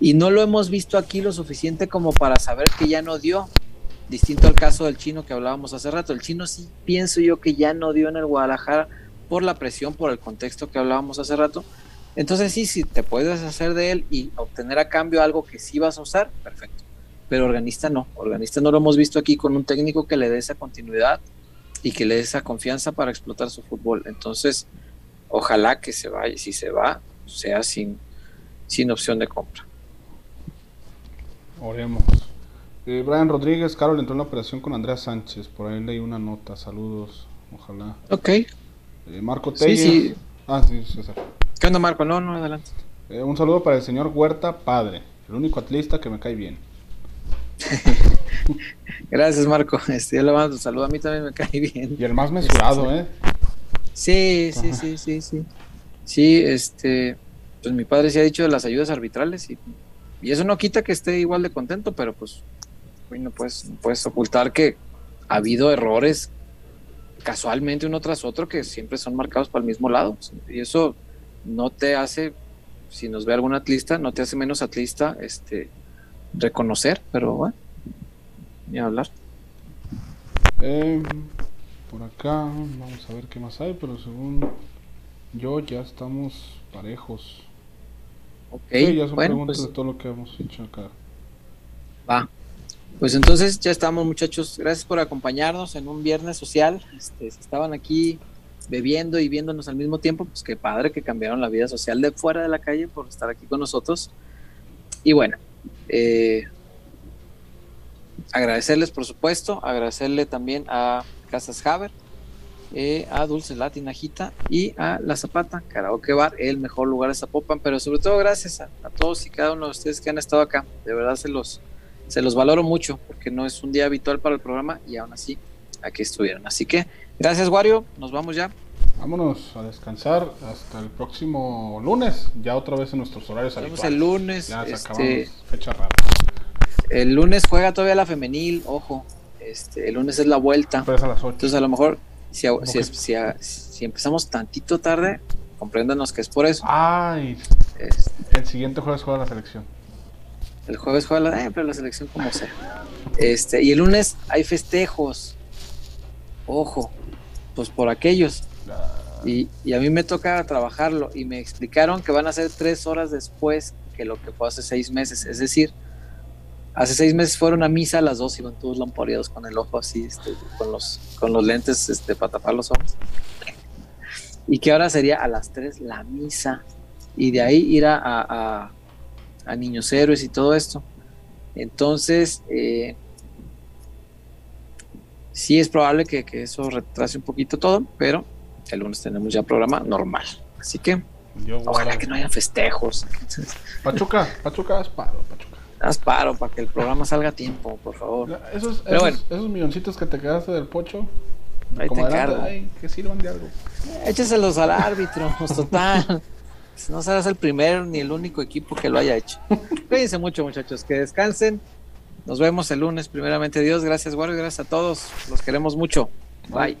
Y no lo hemos visto aquí lo suficiente como para saber que ya no dio. Distinto al caso del chino que hablábamos hace rato. El chino sí pienso yo que ya no dio en el Guadalajara por la presión, por el contexto que hablábamos hace rato. Entonces sí, si te puedes hacer de él y obtener a cambio algo que sí vas a usar, perfecto. Pero organista no, organista no lo hemos visto aquí con un técnico que le dé esa continuidad y que le dé esa confianza para explotar su fútbol. Entonces, ojalá que se vaya, si se va, sea sin, sin opción de compra. Oremos. Eh, Brian Rodríguez, Carol entró en la operación con Andrea Sánchez, por ahí leí una nota, saludos, ojalá. Ok. Eh, Marco Telles. Sí, sí. Ah, sí, César. ¿Qué onda, Marco? No, no, adelante. Eh, un saludo para el señor Huerta, padre, el único atlista que me cae bien. Gracias, Marco. Este, yo le mando un saludo, a mí también me cae bien. Y el más mesurado, ¿eh? Sí, sí, sí, sí, sí. Sí, este, pues mi padre se ha dicho de las ayudas arbitrales y, y eso no quita que esté igual de contento, pero pues no puedes, no puedes ocultar que ha habido errores casualmente uno tras otro que siempre son marcados para el mismo lado. Y eso no te hace, si nos ve algún atlista, no te hace menos atlista este, reconocer, pero bueno, ni hablar. Eh, por acá, vamos a ver qué más hay, pero según yo ya estamos parejos. Ok, ya son preguntas pues de todo lo que hemos hecho acá. Va. Pues entonces ya estamos muchachos, gracias por acompañarnos en un viernes social. Este, estaban aquí bebiendo y viéndonos al mismo tiempo, pues qué padre que cambiaron la vida social de fuera de la calle por estar aquí con nosotros. Y bueno, eh, agradecerles por supuesto, agradecerle también a Casas Haber, eh, a Dulce Latina Gita y a La Zapata, Karaoke Bar, el mejor lugar de Zapopan, pero sobre todo gracias a, a todos y cada uno de ustedes que han estado acá, de verdad se los se los valoro mucho porque no es un día habitual para el programa y aún así aquí estuvieron. Así que gracias Wario, nos vamos ya. Vámonos a descansar hasta el próximo lunes, ya otra vez en nuestros horarios habituales. el lunes. Ya este, fecha rara. El lunes juega todavía la femenil, ojo. Este, el lunes es la vuelta. a las 8. Entonces a lo mejor si, si, si, empezamos tantito tarde, compréndanos que es por eso. Ay, este. el siguiente jueves juega la selección. El jueves juega la, eh, pero la selección como sea. Este, y el lunes hay festejos. Ojo, pues por aquellos. Y, a mí me toca trabajarlo y me explicaron que van a ser tres horas después que lo que fue hace seis meses. Es decir, hace seis meses fueron a misa a las dos, iban todos lampareados con el ojo así, este, con, los, con los lentes este, para tapar los ojos. Y que ahora sería a las tres la misa. Y de ahí ir a a niños héroes y todo esto. Entonces, eh, sí es probable que, eso retrase un poquito todo, pero el lunes tenemos ya programa normal. Así que ojalá que no haya festejos. Pachuca, Pachuca, haz paro, Pachuca. Haz paro para que el programa salga a tiempo, por favor. Esos, esos, milloncitos que te quedaste del pocho, ahí te encargo. que sirvan de algo. Écheselos al árbitro, total. no serás el primero ni el único equipo que lo haya hecho. Cuídense mucho, muchachos, que descansen. Nos vemos el lunes, primeramente Dios. Gracias, Wario, gracias a todos. Los queremos mucho. Bye.